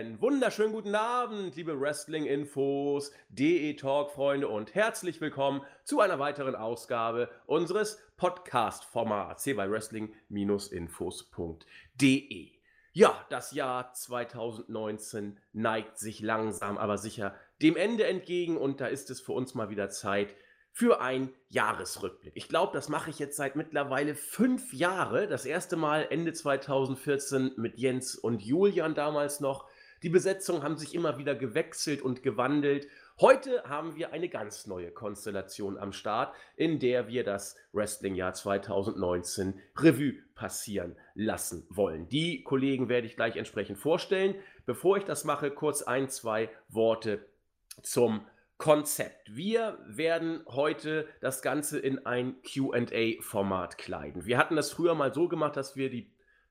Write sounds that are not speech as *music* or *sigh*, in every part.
Einen wunderschönen guten Abend, liebe Wrestling-Infos, DE-Talk-Freunde und herzlich willkommen zu einer weiteren Ausgabe unseres Podcast-Formats hier bei Wrestling-Infos.de. Ja, das Jahr 2019 neigt sich langsam, aber sicher dem Ende entgegen und da ist es für uns mal wieder Zeit, für ein Jahresrückblick. Ich glaube, das mache ich jetzt seit mittlerweile fünf Jahren. Das erste Mal Ende 2014 mit Jens und Julian damals noch. Die Besetzungen haben sich immer wieder gewechselt und gewandelt. Heute haben wir eine ganz neue Konstellation am Start, in der wir das Wrestling-Jahr 2019 Revue passieren lassen wollen. Die Kollegen werde ich gleich entsprechend vorstellen. Bevor ich das mache, kurz ein, zwei Worte zum Konzept. Wir werden heute das Ganze in ein QA-Format kleiden. Wir hatten das früher mal so gemacht, dass wir die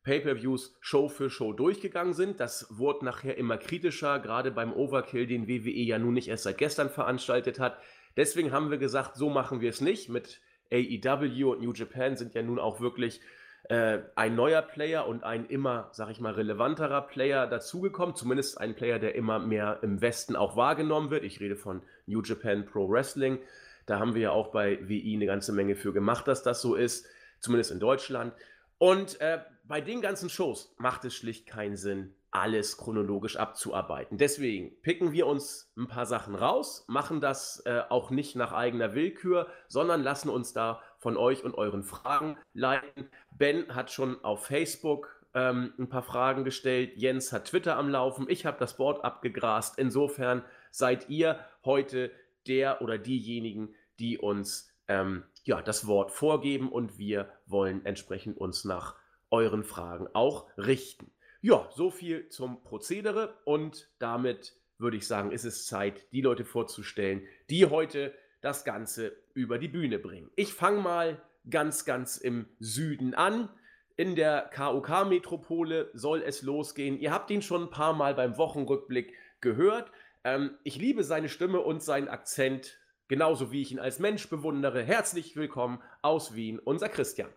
Pay-per-Views Show für Show durchgegangen sind. Das wurde nachher immer kritischer, gerade beim Overkill, den WWE ja nun nicht erst seit gestern veranstaltet hat. Deswegen haben wir gesagt, so machen wir es nicht. Mit AEW und New Japan sind ja nun auch wirklich äh, ein neuer Player und ein immer, sag ich mal, relevanterer Player dazugekommen. Zumindest ein Player, der immer mehr im Westen auch wahrgenommen wird. Ich rede von New Japan Pro Wrestling. Da haben wir ja auch bei WI eine ganze Menge für gemacht, dass das so ist. Zumindest in Deutschland. Und äh, bei den ganzen Shows macht es schlicht keinen Sinn, alles chronologisch abzuarbeiten. Deswegen picken wir uns ein paar Sachen raus, machen das äh, auch nicht nach eigener Willkür, sondern lassen uns da von euch und euren Fragen leiten. Ben hat schon auf Facebook ähm, ein paar Fragen gestellt, Jens hat Twitter am Laufen, ich habe das Board abgegrast. Insofern seid ihr heute der oder diejenigen, die uns ähm, ja, das Wort vorgeben und wir wollen entsprechend uns nach euren Fragen auch richten. Ja, so viel zum Prozedere und damit würde ich sagen, ist es Zeit, die Leute vorzustellen, die heute das Ganze über die Bühne bringen. Ich fange mal ganz, ganz im Süden an. In der KOK-Metropole soll es losgehen. Ihr habt ihn schon ein paar Mal beim Wochenrückblick gehört. Ähm, ich liebe seine Stimme und seinen Akzent, genauso wie ich ihn als Mensch bewundere. Herzlich willkommen aus Wien, unser Christian.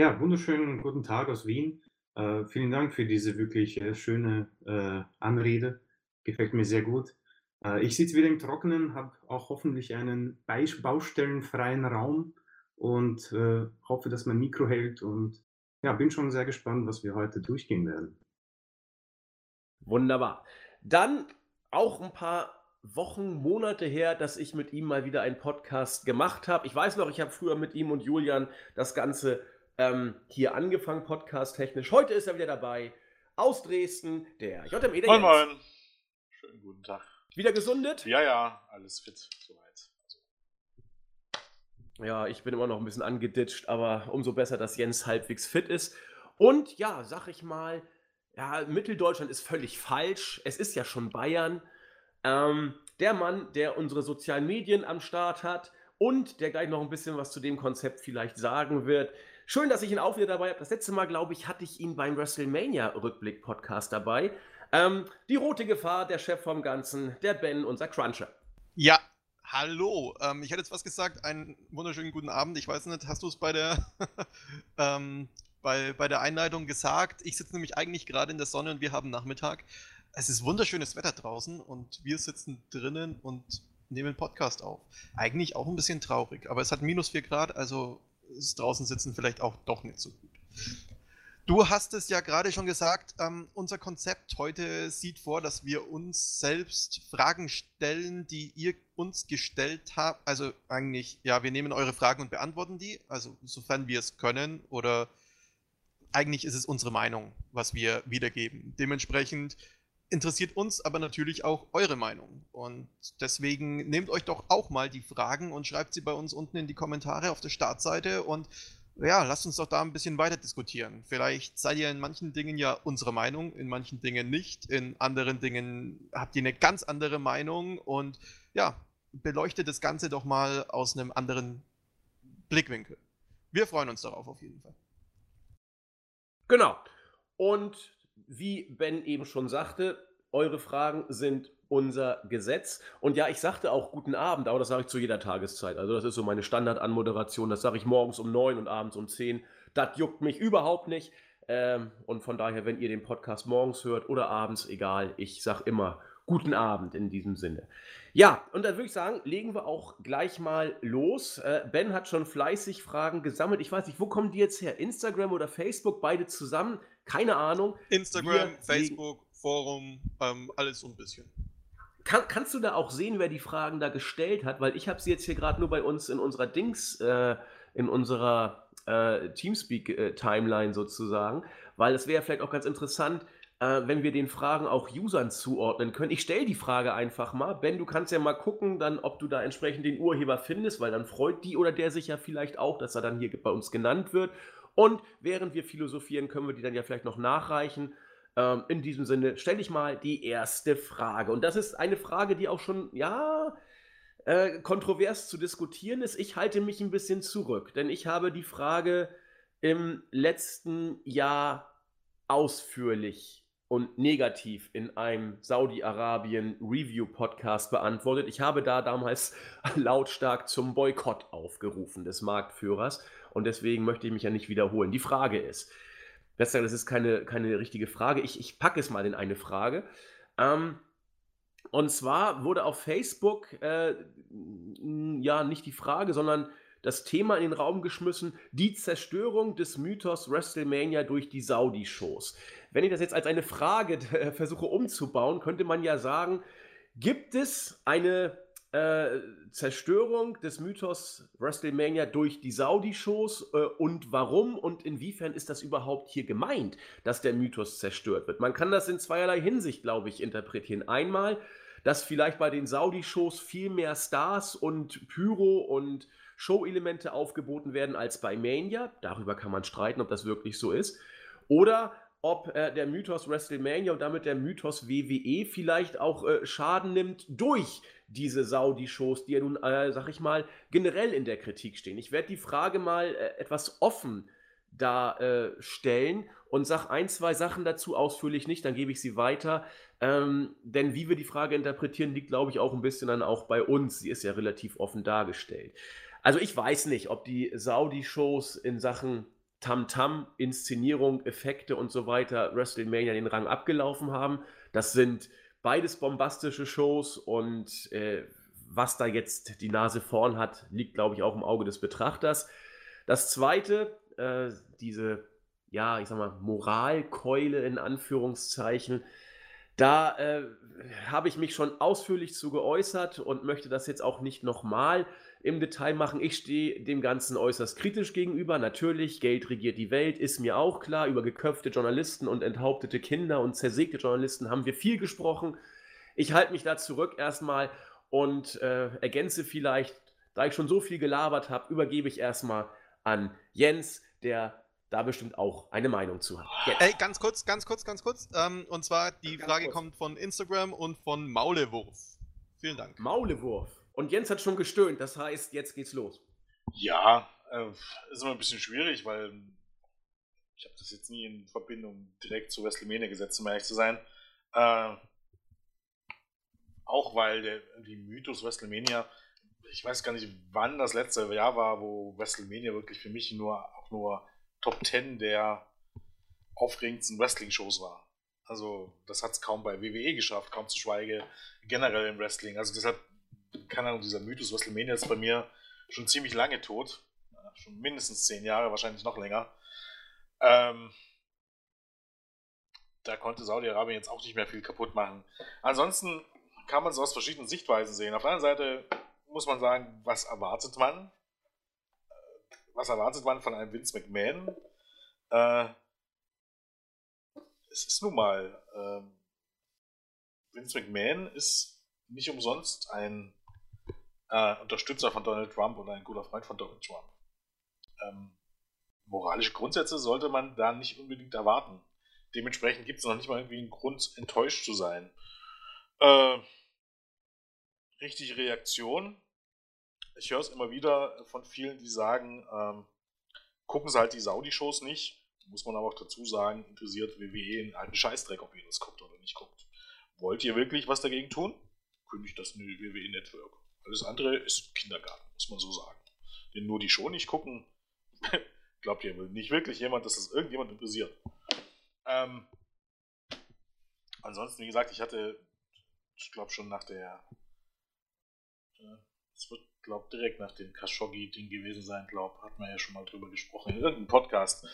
Ja, wunderschönen guten Tag aus Wien. Äh, vielen Dank für diese wirklich äh, schöne äh, Anrede. Gefällt mir sehr gut. Äh, ich sitze wieder im Trockenen, habe auch hoffentlich einen baustellenfreien Raum und äh, hoffe, dass mein Mikro hält und ja, bin schon sehr gespannt, was wir heute durchgehen werden. Wunderbar. Dann auch ein paar Wochen, Monate her, dass ich mit ihm mal wieder einen Podcast gemacht habe. Ich weiß noch, ich habe früher mit ihm und Julian das Ganze ähm, hier angefangen, podcast-technisch. Heute ist er wieder dabei. Aus Dresden, der JME. Der moin, moin. Schönen guten Tag. Wieder gesundet? Ja, ja, alles fit soweit. Also. Ja, ich bin immer noch ein bisschen angeditscht, aber umso besser, dass Jens halbwegs fit ist. Und ja, sag ich mal, ja, Mitteldeutschland ist völlig falsch. Es ist ja schon Bayern. Ähm, der Mann, der unsere sozialen Medien am Start hat und der gleich noch ein bisschen was zu dem Konzept vielleicht sagen wird, Schön, dass ich ihn auch wieder dabei habe. Das letzte Mal, glaube ich, hatte ich ihn beim WrestleMania-Rückblick-Podcast dabei. Ähm, die rote Gefahr, der Chef vom Ganzen, der Ben, unser Cruncher. Ja, hallo. Ähm, ich hätte jetzt was gesagt. Einen wunderschönen guten Abend. Ich weiß nicht, hast du es bei der *laughs* ähm, bei, bei der Einleitung gesagt? Ich sitze nämlich eigentlich gerade in der Sonne und wir haben Nachmittag. Es ist wunderschönes Wetter draußen und wir sitzen drinnen und nehmen Podcast auf. Eigentlich auch ein bisschen traurig, aber es hat minus 4 Grad, also ist draußen sitzen vielleicht auch doch nicht so gut. Du hast es ja gerade schon gesagt, ähm, unser Konzept heute sieht vor, dass wir uns selbst Fragen stellen, die ihr uns gestellt habt. Also eigentlich, ja, wir nehmen eure Fragen und beantworten die, also sofern wir es können oder eigentlich ist es unsere Meinung, was wir wiedergeben. Dementsprechend interessiert uns aber natürlich auch eure Meinung. Und deswegen nehmt euch doch auch mal die Fragen und schreibt sie bei uns unten in die Kommentare auf der Startseite und ja, lasst uns doch da ein bisschen weiter diskutieren. Vielleicht seid ihr in manchen Dingen ja unsere Meinung, in manchen Dingen nicht, in anderen Dingen habt ihr eine ganz andere Meinung und ja, beleuchtet das Ganze doch mal aus einem anderen Blickwinkel. Wir freuen uns darauf auf jeden Fall. Genau. Und wie Ben eben schon sagte, eure Fragen sind unser Gesetz. Und ja, ich sagte auch guten Abend, aber das sage ich zu jeder Tageszeit. Also das ist so meine Standardanmoderation. Das sage ich morgens um neun und abends um zehn. Das juckt mich überhaupt nicht. Ähm, und von daher, wenn ihr den Podcast morgens hört oder abends, egal, ich sage immer guten Abend in diesem Sinne. Ja, und dann würde ich sagen, legen wir auch gleich mal los. Äh, ben hat schon fleißig Fragen gesammelt. Ich weiß nicht, wo kommen die jetzt her? Instagram oder Facebook, beide zusammen? Keine Ahnung. Instagram, Wir Facebook, Forum, ähm, alles so ein bisschen. Kann, kannst du da auch sehen, wer die Fragen da gestellt hat? Weil ich habe sie jetzt hier gerade nur bei uns in unserer Dings, äh, in unserer äh, Teamspeak-Timeline sozusagen. Weil es wäre vielleicht auch ganz interessant, äh, wenn wir den Fragen auch Usern zuordnen können. Ich stelle die Frage einfach mal. Ben, du kannst ja mal gucken, dann, ob du da entsprechend den Urheber findest, weil dann freut die oder der sich ja vielleicht auch, dass er dann hier bei uns genannt wird. Und während wir philosophieren, können wir die dann ja vielleicht noch nachreichen. Ähm, in diesem Sinne stelle ich mal die erste Frage. Und das ist eine Frage, die auch schon, ja, äh, kontrovers zu diskutieren ist. Ich halte mich ein bisschen zurück, denn ich habe die Frage im letzten Jahr ausführlich und negativ in einem Saudi-Arabien-Review-Podcast beantwortet. Ich habe da damals *laughs* lautstark zum Boykott aufgerufen des Marktführers und deswegen möchte ich mich ja nicht wiederholen. Die Frage ist, das ist keine, keine richtige Frage, ich, ich packe es mal in eine Frage. Ähm, und zwar wurde auf Facebook, äh, ja, nicht die Frage, sondern das Thema in den Raum geschmissen, die Zerstörung des Mythos WrestleMania durch die Saudi-Shows. Wenn ich das jetzt als eine Frage äh, versuche umzubauen, könnte man ja sagen, gibt es eine äh, Zerstörung des Mythos WrestleMania durch die Saudi-Shows äh, und warum und inwiefern ist das überhaupt hier gemeint, dass der Mythos zerstört wird? Man kann das in zweierlei Hinsicht, glaube ich, interpretieren. Einmal, dass vielleicht bei den Saudi-Shows viel mehr Stars und Pyro und Show-Elemente aufgeboten werden als bei Mania. Darüber kann man streiten, ob das wirklich so ist. Oder ob äh, der Mythos WrestleMania und damit der Mythos WWE vielleicht auch äh, Schaden nimmt durch diese Saudi-Shows, die ja nun, äh, sag ich mal, generell in der Kritik stehen. Ich werde die Frage mal äh, etwas offen da äh, und sag ein, zwei Sachen dazu ausführlich nicht, dann gebe ich sie weiter. Ähm, denn wie wir die Frage interpretieren, liegt, glaube ich, auch ein bisschen dann auch bei uns. Sie ist ja relativ offen dargestellt. Also ich weiß nicht, ob die Saudi-Shows in Sachen Tamtam, Inszenierung, Effekte und so weiter WrestleMania den Rang abgelaufen haben. Das sind beides bombastische Shows und äh, was da jetzt die Nase vorn hat, liegt, glaube ich, auch im Auge des Betrachters. Das zweite, äh, diese, ja, ich sag mal, Moralkeule in Anführungszeichen, da äh, habe ich mich schon ausführlich zu geäußert und möchte das jetzt auch nicht nochmal im Detail machen. Ich stehe dem Ganzen äußerst kritisch gegenüber. Natürlich, Geld regiert die Welt, ist mir auch klar. Über geköpfte Journalisten und enthauptete Kinder und zersägte Journalisten haben wir viel gesprochen. Ich halte mich da zurück erstmal und äh, ergänze vielleicht, da ich schon so viel gelabert habe, übergebe ich erstmal an Jens, der da bestimmt auch eine Meinung zu hat. Ey, ganz kurz, ganz kurz, ganz kurz. Ähm, und zwar, die Ganz Frage kurz. kommt von Instagram und von Maulewurf. Vielen Dank. Maulewurf. Und Jens hat schon gestöhnt, das heißt, jetzt geht's los. Ja, äh, ist immer ein bisschen schwierig, weil ich habe das jetzt nie in Verbindung direkt zu WrestleMania gesetzt, um ehrlich zu sein. Äh, auch weil der die Mythos WrestleMania, ich weiß gar nicht, wann das letzte Jahr war, wo WrestleMania wirklich für mich nur auch nur Top 10 der aufregendsten Wrestling-Shows war. Also, das hat es kaum bei WWE geschafft, kaum zu schweige generell im Wrestling. Also deshalb, keine Ahnung, dieser Mythos WrestleMania ist bei mir schon ziemlich lange tot. Schon mindestens zehn Jahre, wahrscheinlich noch länger. Ähm, da konnte Saudi-Arabien jetzt auch nicht mehr viel kaputt machen. Ansonsten kann man es aus verschiedenen Sichtweisen sehen. Auf der anderen Seite muss man sagen, was erwartet man? Äh, Was erwartet man von einem Vince McMahon? Äh, es ist nun mal, ähm, Vince McMahon ist nicht umsonst ein äh, Unterstützer von Donald Trump und ein guter Freund von Donald Trump. Ähm, moralische Grundsätze sollte man da nicht unbedingt erwarten. Dementsprechend gibt es noch nicht mal irgendwie einen Grund, enttäuscht zu sein. Äh, richtige Reaktion. Ich höre es immer wieder von vielen, die sagen, ähm, gucken sie halt die Saudi-Shows nicht. Muss man aber auch dazu sagen, interessiert WWE einen alten Scheißdreck, ob ihr das guckt oder nicht guckt. Wollt ihr wirklich was dagegen tun? Kündigt das WWE Network. Alles andere ist Kindergarten, muss man so sagen. Denn nur die Show nicht gucken, *laughs* glaubt ihr nicht wirklich jemand, dass das irgendjemand interessiert. Ähm, ansonsten, wie gesagt, ich hatte, ich glaube schon nach der, äh, es wird, glaube direkt nach dem Khashoggi-Ding gewesen sein, glaube hat man ja schon mal drüber gesprochen, in irgendeinem Podcast.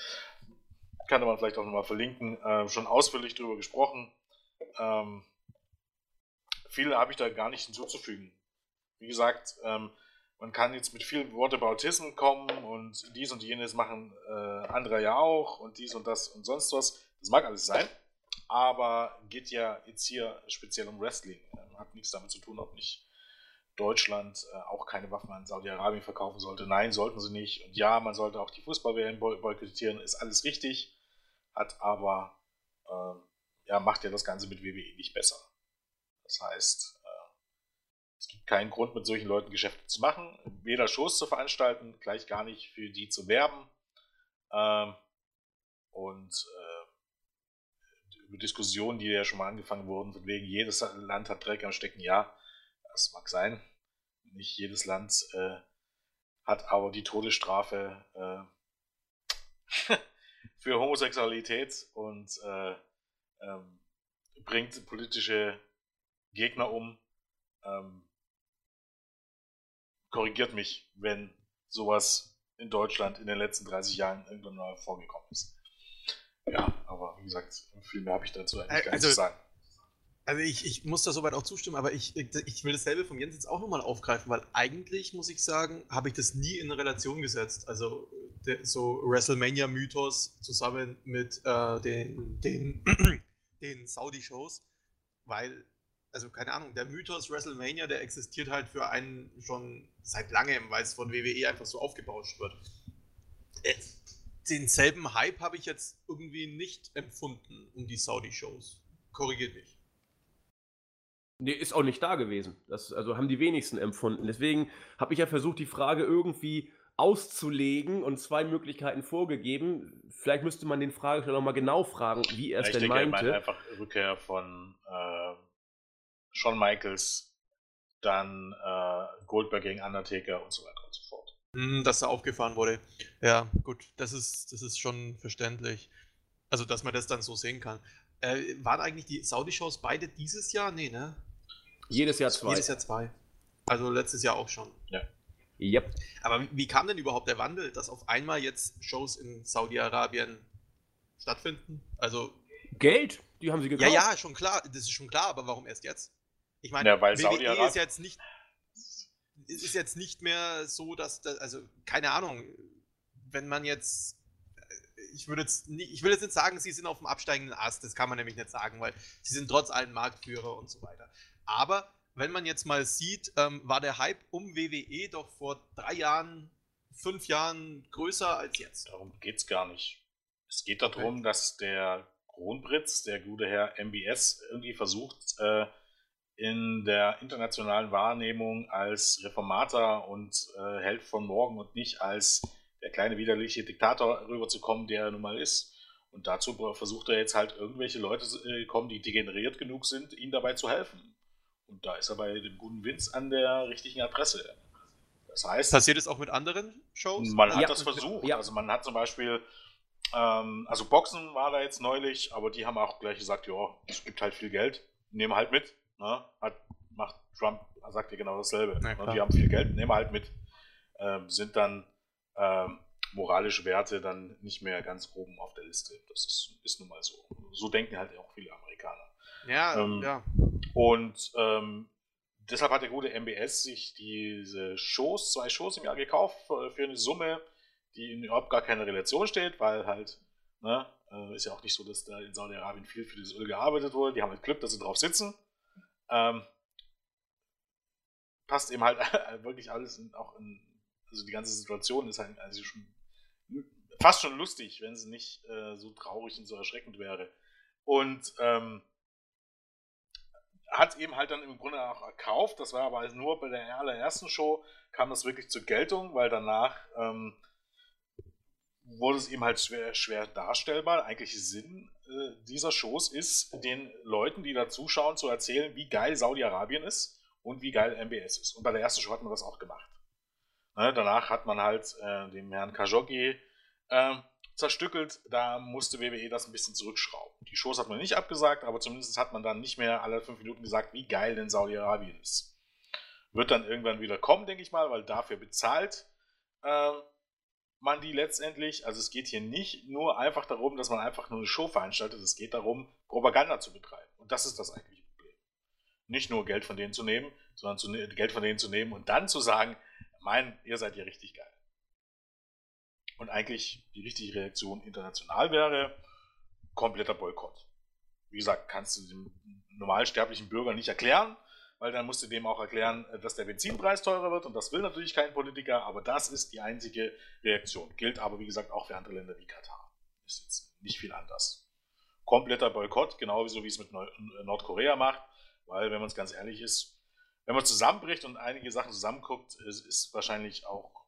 Kann man vielleicht auch nochmal verlinken, äh, schon ausführlich drüber gesprochen. Ähm, viel habe ich da gar nicht hinzuzufügen. Wie gesagt, ähm, man kann jetzt mit viel Whataboutism kommen und dies und jenes machen äh, andere ja auch und dies und das und sonst was. Das mag alles sein, aber geht ja jetzt hier speziell um Wrestling. Ähm, hat nichts damit zu tun, ob nicht Deutschland äh, auch keine Waffen an Saudi-Arabien verkaufen sollte. Nein, sollten sie nicht. Und ja, man sollte auch die Fußball-WM boykottieren, ist alles richtig, hat aber, äh, ja, macht ja das Ganze mit WWE nicht besser. Das heißt, es gibt keinen Grund, mit solchen Leuten Geschäfte zu machen, weder Shows zu veranstalten, gleich gar nicht für die zu werben. Ähm, und äh, über Diskussionen, die ja schon mal angefangen wurden, von wegen jedes Land hat Dreck am Stecken, ja, das mag sein. Nicht jedes Land äh, hat aber die Todesstrafe äh, *laughs* für Homosexualität und äh, ähm, bringt politische Gegner um. Ähm, korrigiert mich, wenn sowas in Deutschland in den letzten 30 Jahren irgendwann mal vorgekommen ist. Ja, aber wie gesagt, viel mehr habe ich dazu eigentlich gar also, nicht zu sagen. Also ich, ich muss da soweit auch zustimmen, aber ich, ich will dasselbe vom Jens jetzt auch nochmal aufgreifen, weil eigentlich, muss ich sagen, habe ich das nie in Relation gesetzt. Also der, so WrestleMania-Mythos zusammen mit äh, den, den, *clears throat* den Saudi-Shows, weil also keine Ahnung, der Mythos WrestleMania, der existiert halt für einen schon seit langem, weil es von WWE einfach so aufgebauscht wird. Äh, denselben Hype habe ich jetzt irgendwie nicht empfunden um die Saudi-Shows. Korrigiert mich. Nee, ist auch nicht da gewesen. Das, also haben die wenigsten empfunden. Deswegen habe ich ja versucht, die Frage irgendwie auszulegen und zwei Möglichkeiten vorgegeben. Vielleicht müsste man den Fragesteller nochmal genau fragen, wie er es denn denke, meinte. Ich meine einfach Rückkehr von äh, Shawn Michaels, dann äh, Goldberg gegen Undertaker und so weiter und so fort. Mm, dass er aufgefahren wurde. Ja, gut, das ist, das ist schon verständlich. Also, dass man das dann so sehen kann. Äh, waren eigentlich die Saudi-Shows beide dieses Jahr? Nee, ne? Jedes Jahr zwei. Jedes Jahr zwei. Also letztes Jahr auch schon. Ja. Yep. Aber wie, wie kam denn überhaupt der Wandel, dass auf einmal jetzt Shows in Saudi-Arabien stattfinden? Also. Geld? Die haben sie gekauft. Ja, ja, schon klar. Das ist schon klar, aber warum erst jetzt? Ich meine, ja, WWE ist jetzt nicht ist jetzt nicht mehr so, dass das, also keine Ahnung, wenn man jetzt ich würde jetzt nicht, ich will jetzt nicht sagen, sie sind auf dem absteigenden Ast, das kann man nämlich nicht sagen, weil sie sind trotz allem Marktführer und so weiter. Aber wenn man jetzt mal sieht, ähm, war der Hype um WWE doch vor drei Jahren, fünf Jahren größer als jetzt. Darum geht es gar nicht. Es geht darum, okay. dass der Kronprinz, der gute Herr MBS, irgendwie versucht, äh, in der internationalen Wahrnehmung als Reformator und äh, Held von morgen und nicht als der kleine widerliche Diktator rüberzukommen, der er nun mal ist. Und dazu versucht er jetzt halt irgendwelche Leute äh, kommen, die degeneriert genug sind, ihm dabei zu helfen. Und da ist er bei dem guten Vince an der richtigen Adresse. Das heißt. Passiert es auch mit anderen Shows? Man hat ja, das versucht. Ja. Also man hat zum Beispiel, ähm, also Boxen war da jetzt neulich, aber die haben auch gleich gesagt, ja, es gibt halt viel Geld, nehmen halt mit. Ne? Hat, macht Trump, sagt ja genau dasselbe. Ja, ne? Die haben viel Geld, nehmen halt mit. Ähm, sind dann ähm, moralische Werte dann nicht mehr ganz oben auf der Liste. Das ist, ist nun mal so. So denken halt auch viele Amerikaner. Ja, ähm, ja. Und ähm, deshalb hat der gute MBS sich diese Shows, zwei Shows im Jahr gekauft für, eine Summe, die in überhaupt gar keine Relation steht, weil halt, ne, äh, ist ja auch nicht so, dass da in Saudi-Arabien viel für dieses Öl gearbeitet wurde. Die haben halt Glück, dass sie drauf sitzen. Ähm, passt eben halt *laughs* wirklich alles in, auch in also die ganze Situation ist halt also schon fast schon lustig, wenn sie nicht äh, so traurig und so erschreckend wäre. Und ähm, hat eben halt dann im Grunde auch erkauft, das war aber nur bei der allerersten Show, kam das wirklich zur Geltung, weil danach ähm, wurde es eben halt schwer, schwer darstellbar. Eigentlich Sinn äh, dieser Shows ist, den Leuten, die da zuschauen, zu erzählen, wie geil Saudi-Arabien ist und wie geil MBS ist. Und bei der ersten Show hat man das auch gemacht. Ne, danach hat man halt äh, dem Herrn Khashoggi ähm, zerstückelt. Da musste WWE das ein bisschen zurückschrauben. Die Shows hat man nicht abgesagt, aber zumindest hat man dann nicht mehr alle fünf Minuten gesagt, wie geil denn Saudi-Arabien ist. Wird dann irgendwann wieder kommen, denke ich mal, weil dafür bezahlt äh, man die letztendlich. Also es geht hier nicht nur einfach darum, dass man einfach nur eine Show veranstaltet, es geht darum, Propaganda zu betreiben. Und das ist das eigentliche Problem. Nicht nur Geld von denen zu nehmen, sondern zu, ne-, Geld von denen zu nehmen und dann zu sagen, mein, ihr seid ja richtig geil. Und eigentlich die richtige Reaktion international wäre kompletter Boykott. Wie gesagt, kannst du dem normalsterblichen Bürger nicht erklären, weil dann musst du dem auch erklären, dass der Benzinpreis teurer wird und das will natürlich kein Politiker, aber das ist die einzige Reaktion. Gilt aber, wie gesagt, auch für andere Länder wie Katar. Ist jetzt nicht viel anders. Kompletter Boykott, genauso wie es mit Nordkorea macht, weil, wenn man es ganz ehrlich ist, wenn man zusammenbricht und einige Sachen zusammenguckt, ist, ist wahrscheinlich auch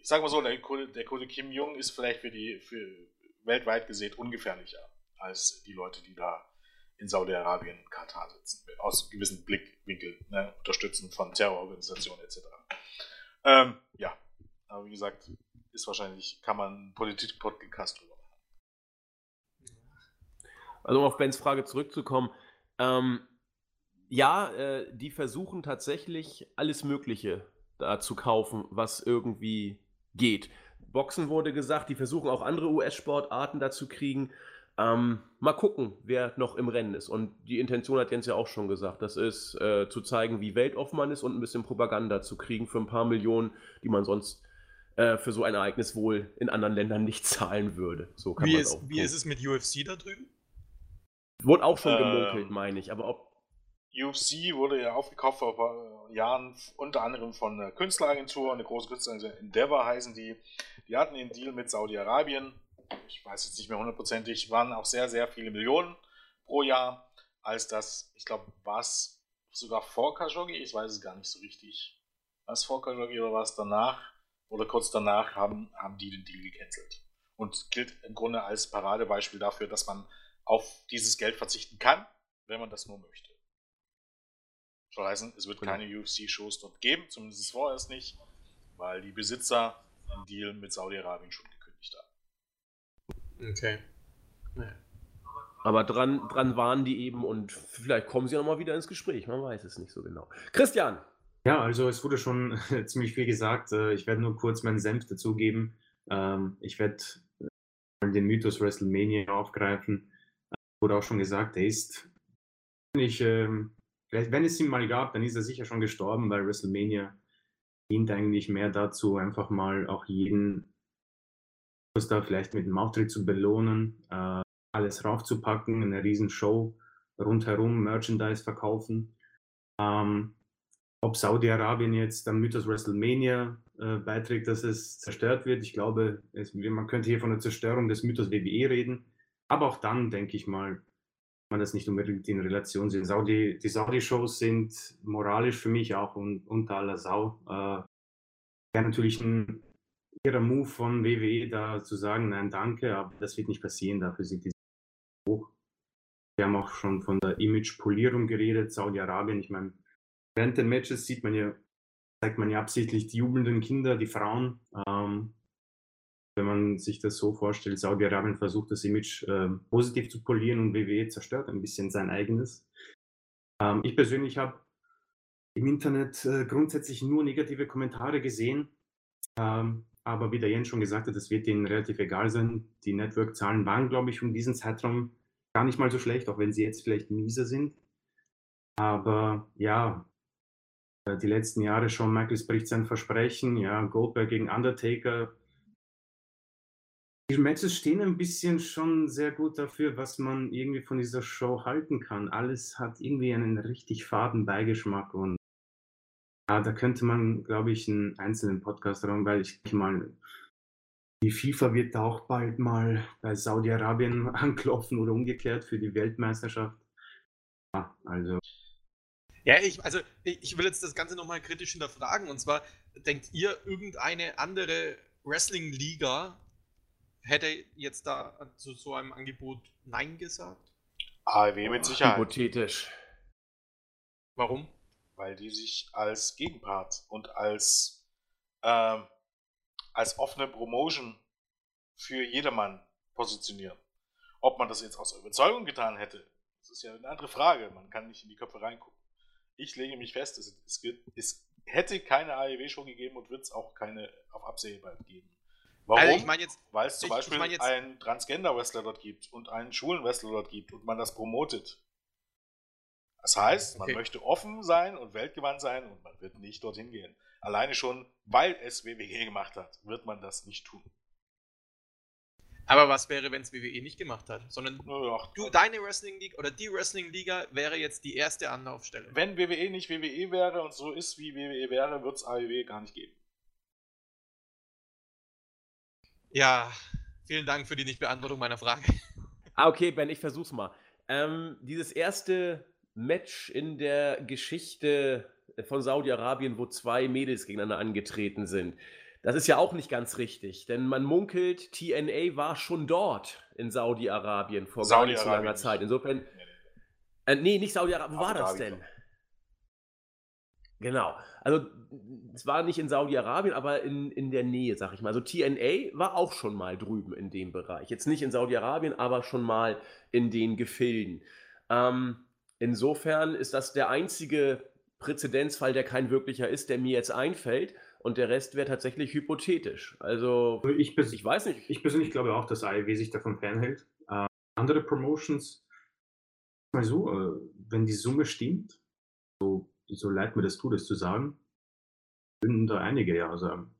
ich sag mal so, der Code Kim Jong ist vielleicht für die, für weltweit gesehen ungefährlicher als die Leute, die da in Saudi-Arabien, Katar sitzen, aus gewissen Blickwinkeln, ne, unterstützen von Terrororganisationen etc. Ähm, ja, aber wie gesagt, ist wahrscheinlich, kann man einen Politik-Podcast drüber machen. Also um auf Bens Frage zurückzukommen, ähm, ja, äh, die versuchen tatsächlich alles Mögliche da zu kaufen, was irgendwie geht. Boxen wurde gesagt, die versuchen auch andere US-Sportarten dazu kriegen. Ähm, mal gucken, wer noch im Rennen ist. Und die Intention hat Jens ja auch schon gesagt, das ist äh, zu zeigen, wie weltoffen man ist und ein bisschen Propaganda zu kriegen für ein paar Millionen, die man sonst äh, für so ein Ereignis wohl in anderen Ländern nicht *laughs* zahlen würde. So wie, ist, wie ist es mit UFC da drüben? Wurde auch schon gemunkelt, ähm, meine ich. Aber ob UFC wurde ja aufgekauft vor ein paar Jahren, unter anderem von einer Künstleragentur, eine große Künstleragentur, Endeavor heißen die. Die hatten den Deal mit Saudi-Arabien. Ich weiß jetzt nicht mehr hundertprozentig, waren auch sehr, sehr viele Millionen pro Jahr. Als das, ich glaube, war es sogar vor Khashoggi, ich weiß es gar nicht so richtig. Was vor Khashoggi oder was danach? Oder kurz danach haben, haben die den Deal gecancelt. Und gilt im Grunde als Paradebeispiel dafür, dass man auf dieses Geld verzichten kann, wenn man das nur möchte. Soll heißen, es wird genau. keine UFC-Shows dort geben, zumindest vorerst nicht, weil die Besitzer einen Deal mit Saudi-Arabien schon. Okay. Nee. Aber dran, dran waren die eben und vielleicht kommen sie nochmal wieder ins Gespräch, man weiß es nicht so genau. Christian! Ja, also es wurde schon *laughs* ziemlich viel gesagt. Äh, ich werde nur kurz meinen Senf dazugeben. Ähm, ich werde äh, den Mythos WrestleMania aufgreifen. Wurde auch schon gesagt, der ist ich, ähm, Vielleicht, wenn es ihn mal gab, dann ist er sicher schon gestorben, weil WrestleMania dient eigentlich mehr dazu, einfach mal auch jeden da vielleicht mit dem Auftritt zu belohnen, äh, alles raufzupacken, eine riesen Show rundherum, Merchandise verkaufen. Ähm, ob Saudi-Arabien jetzt am Mythos WrestleMania äh, beiträgt, dass es zerstört wird, ich glaube, es, man könnte hier von der Zerstörung des Mythos WWE reden. Aber auch dann, denke ich mal, man das nicht unbedingt in Relation sehen. Saudi, die Saudi-Shows sind moralisch für mich auch un, unter aller Sau. Äh, Wäre natürlich ein ihrer Move von WWE da zu sagen, nein, danke, aber das wird nicht passieren, dafür sind die hoch. Wir haben auch schon von der Image-Polierung geredet, Saudi-Arabien, ich meine, während den Matches sieht man ja, zeigt man ja absichtlich die jubelnden Kinder, die Frauen. Ähm, wenn man sich das so vorstellt, Saudi-Arabien versucht das Image äh, positiv zu polieren und WWE zerstört ein bisschen sein eigenes. Ähm, ich persönlich habe im Internet äh, grundsätzlich nur negative Kommentare gesehen. Ähm, aber wie der Jens schon gesagt hat, das wird ihnen relativ egal sein. Die Network-Zahlen waren, glaube ich, um diesen Zeitraum gar nicht mal so schlecht, auch wenn sie jetzt vielleicht mieser sind. Aber ja, äh, die letzten Jahre schon, Michaels bricht sein Versprechen, ja, Goldberg gegen Undertaker, die Matches stehen ein bisschen schon sehr gut dafür, was man irgendwie von dieser Show halten kann. Alles hat irgendwie einen richtig faden Beigeschmack und ja, da könnte man, glaube ich, einen einzelnen Podcast haben, weil ich mal, die FIFA wird da auch bald mal bei Saudi-Arabien *laughs* anklopfen oder umgekehrt für die Weltmeisterschaft. Ja, also. Ja, ich, also ich will jetzt das Ganze nochmal kritisch hinterfragen. Und zwar, denkt ihr, irgendeine andere Wrestling-Liga hätte jetzt da zu so einem Angebot Nein gesagt? AEW mit Sicherheit. Hypothetisch. Warum? Weil die sich als Gegenpart und als ähm, als offene Promotion für jedermann positionieren. Ob man das jetzt aus Überzeugung getan hätte, das ist ja eine andere Frage. Man kann nicht in die Köpfe reingucken. Ich lege mich fest, es, es, es hätte keine AEW-Show gegeben und wird es auch keine auf Absehbar geben. Warum? Also ich mein jetzt, Weil es zum ich, Beispiel ich mein einen Transgender-Wrestler dort gibt und einen schwulen Wrestler dort gibt und man das promotet. Das heißt, man okay. möchte offen sein und weltgewandt sein und man wird nicht dorthin gehen. Alleine schon, weil es WWE gemacht hat, wird man das nicht tun. Aber was wäre, wenn es WWE nicht gemacht hat? Sondern Ach, du, deine Wrestling League oder die Wrestling Liga wäre jetzt die erste Anlaufstelle. Wenn WWE nicht WWE wäre und so ist, wie WWE wäre, wird es AEW gar nicht geben. Ja, vielen Dank für die Nichtbeantwortung meiner Frage. Ah, okay, Ben, ich versuch's mal. Ähm, dieses erste Match in der Geschichte von Saudi-Arabien, wo zwei Mädels gegeneinander angetreten sind. Das ist ja auch nicht ganz richtig, denn man munkelt, TNA war schon dort in Saudi-Arabien vor Saudi gar nicht so langer Zeit. Insofern. Äh, nee, nicht Saudi-Arabien. Wo war das denn? Genau. Also, es war nicht in Saudi-Arabien, aber in, in der Nähe, sag ich mal. Also, TNA war auch schon mal drüben in dem Bereich. Jetzt nicht in Saudi-Arabien, aber schon mal in den Gefilden. Ähm, insofern ist das der einzige Präzedenzfall, der kein wirklicher ist, der mir jetzt einfällt und der Rest wäre tatsächlich hypothetisch. Also, ich, ich, weiß nicht. Ich persönlich glaube auch, dass AEW sich davon fernhält. Äh, andere Promotions, mal so, äh, wenn die Summe stimmt, so, so leid mir das tut, es zu sagen, würden da einige ja sagen.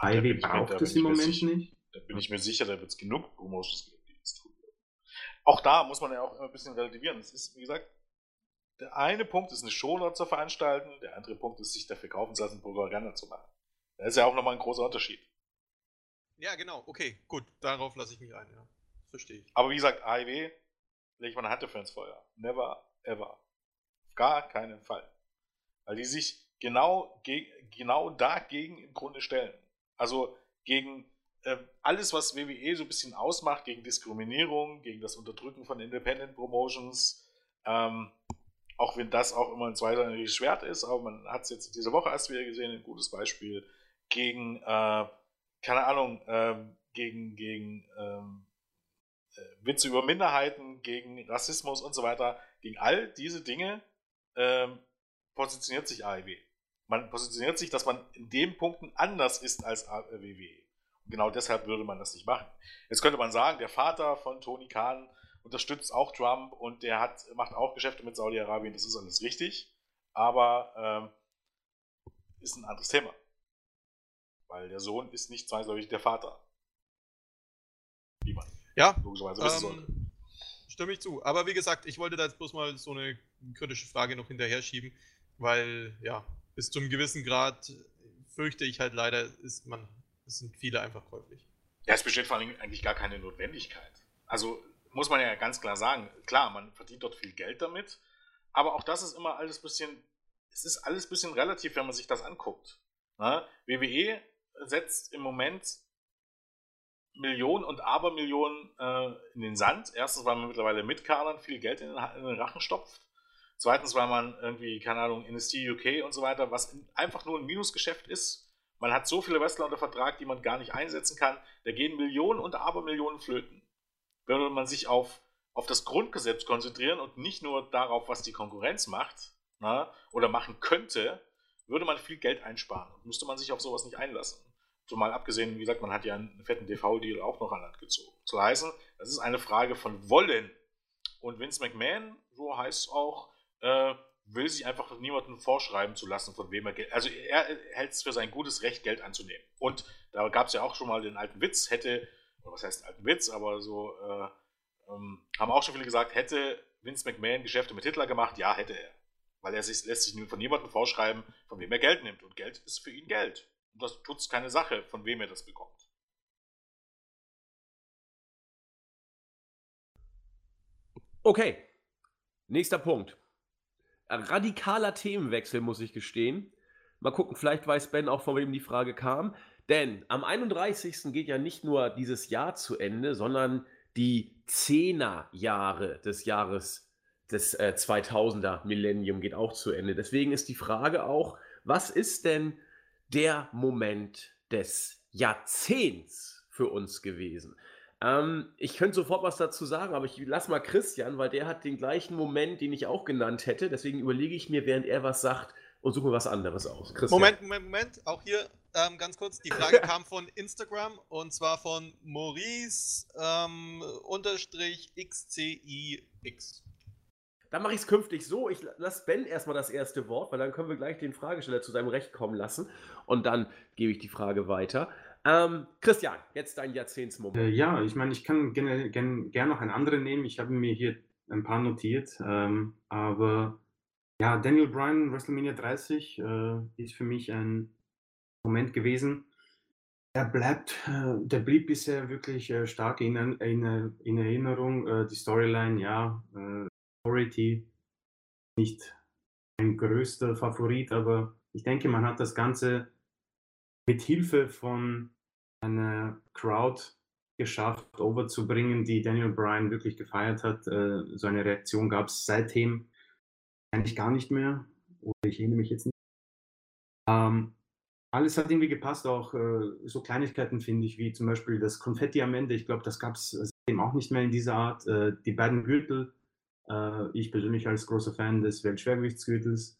AEW braucht es im Moment sicher, nicht. Da bin ich mir sicher, da wird es genug Promotions geben, die das tun. Auch da muss man ja auch immer ein bisschen relativieren. Es ist, wie gesagt, der eine Punkt ist, eine Show zu veranstalten, der andere Punkt ist, sich dafür kaufen zu lassen, Propaganda zu machen. Da ist ja auch nochmal ein großer Unterschied. Ja, genau, okay, gut, darauf lasse ich mich ein, ja. Verstehe ich. Aber wie gesagt, AEW lege ich meine Hand dafür ins Feuer. Never, ever. Auf gar keinen Fall. Weil die sich genau, genau dagegen im Grunde stellen. Also gegen äh, alles, was WWE so ein bisschen ausmacht, gegen Diskriminierung, gegen das Unterdrücken von Independent Promotions, ähm, auch wenn das auch immer ein zweiseitiges Schwert ist, aber man hat es jetzt diese Woche erst wieder gesehen, ein gutes Beispiel gegen, äh, keine Ahnung, äh, gegen, gegen ähm, äh, Witze über Minderheiten, gegen Rassismus und so weiter. Gegen all diese Dinge ähm, positioniert sich AEW. Man positioniert sich, dass man in den Punkten anders ist als AEW. Genau deshalb würde man das nicht machen. Jetzt könnte man sagen, der Vater von Tony Khan unterstützt auch Trump und der hat, macht auch Geschäfte mit Saudi-Arabien, das ist alles richtig, aber ähm, ist ein anderes Thema. Weil der Sohn ist nicht zwangsläufig der Vater. Wie man ja, logischerweise wissen ähm, sollte. Stimme ich zu. Aber wie gesagt, ich wollte da jetzt bloß mal so eine kritische Frage noch hinterher schieben, weil ja, bis zum gewissen Grad fürchte ich halt leider, ist man, es sind viele einfach käuflich. Ja, es besteht vor allem eigentlich gar keine Notwendigkeit. Also muss man ja ganz klar sagen, klar, man verdient dort viel Geld damit, aber auch das ist immer alles ein bisschen, es ist alles ein bisschen relativ, wenn man sich das anguckt. Ne? WWE setzt im Moment Millionen und Abermillionen äh, in den Sand. Erstens, weil man mittlerweile mit Kadern viel Geld in den, in den, Rachen stopft. Zweitens, weil man irgendwie, keine Ahnung, NST UK und so weiter, was einfach nur ein Minusgeschäft ist. Man hat so viele Wrestler unter Vertrag, die man gar nicht einsetzen kann. Da gehen Millionen und Abermillionen flöten würde man sich auf, auf das Grundgesetz konzentrieren und nicht nur darauf, was die Konkurrenz macht na, oder machen könnte, würde man viel Geld einsparen und müsste man sich auf sowas nicht einlassen. Zumal abgesehen, wie gesagt, man hat ja einen fetten TV-Deal auch noch an Land gezogen. Zu heißen, das ist eine Frage von Wollen. Und Vince McMahon, so heißt es auch, äh, will sich einfach niemandem vorschreiben zu lassen, von wem er Geld. Also er hält es für sein gutes Recht, Geld anzunehmen. Und da gab es ja auch schon mal den alten Witz, hätte oder was heißt ein alten Witz, aber so, äh, ähm, haben auch schon viele gesagt, hätte Vince McMahon Geschäfte mit Hitler gemacht? Ja, hätte er. Weil er sich, lässt sich von niemandem vorschreiben, von wem er Geld nimmt. Und Geld ist für ihn Geld. Und das tut keine Sache, von wem er das bekommt. Okay. Nächster Punkt. radikaler Themenwechsel, muss ich gestehen. Mal gucken, vielleicht weiß Ben auch, von wem die Frage kam. Denn am 31. geht ja nicht nur dieses Jahr zu Ende, sondern die Zehnerjahre des Jahres des äh, 2000er Millennium geht auch zu Ende. Deswegen ist die Frage auch, was ist denn der Moment des Jahrzehnts für uns gewesen. Ähm, ich könnte sofort was dazu sagen, aber ich lasse mal Christian, weil der hat den gleichen Moment, den ich auch genannt hätte. Deswegen überlege ich mir, während er was sagt, und suche mir was anderes aus. Christian. Moment, Moment, Moment. Auch hier ähm, ganz kurz. Die Frage *laughs* kam von Instagram und zwar von Maurice ähm, unterstrich XCIX. Dann mache ich es künftig so. Ich lasse Ben erstmal das erste Wort, weil dann können wir gleich den Fragesteller zu seinem Recht kommen lassen. Und dann gebe ich die Frage weiter. Ähm, Christian, jetzt dein Jahrzehntsmoment. Äh, ja, ich meine, ich kann gerne gern, gern noch einen anderen nehmen. Ich habe mir hier ein paar notiert. Ähm, aber ja, Daniel Bryan, WrestleMania 30, äh, ist für mich ein Moment gewesen. Er bleibt, äh, der blieb bisher wirklich äh, stark in, in, in Erinnerung. Äh, die Storyline, ja, Authority nicht ein größter Favorit, aber ich denke, man hat das Ganze mit Hilfe von einer Crowd geschafft, overzubringen, die Daniel Bryan wirklich gefeiert hat. So eine Reaktion gab es seitdem eigentlich gar nicht mehr. Oder ich erinnere mich jetzt nicht. Ähm, alles hat irgendwie gepasst, auch äh, so Kleinigkeiten finde ich, wie zum Beispiel das Konfetti am Ende. Ich glaube, das gab es seitdem auch nicht mehr in dieser Art. Äh, die beiden Gürtel, äh, ich persönlich als großer Fan des Weltschwergewichtsgürtels.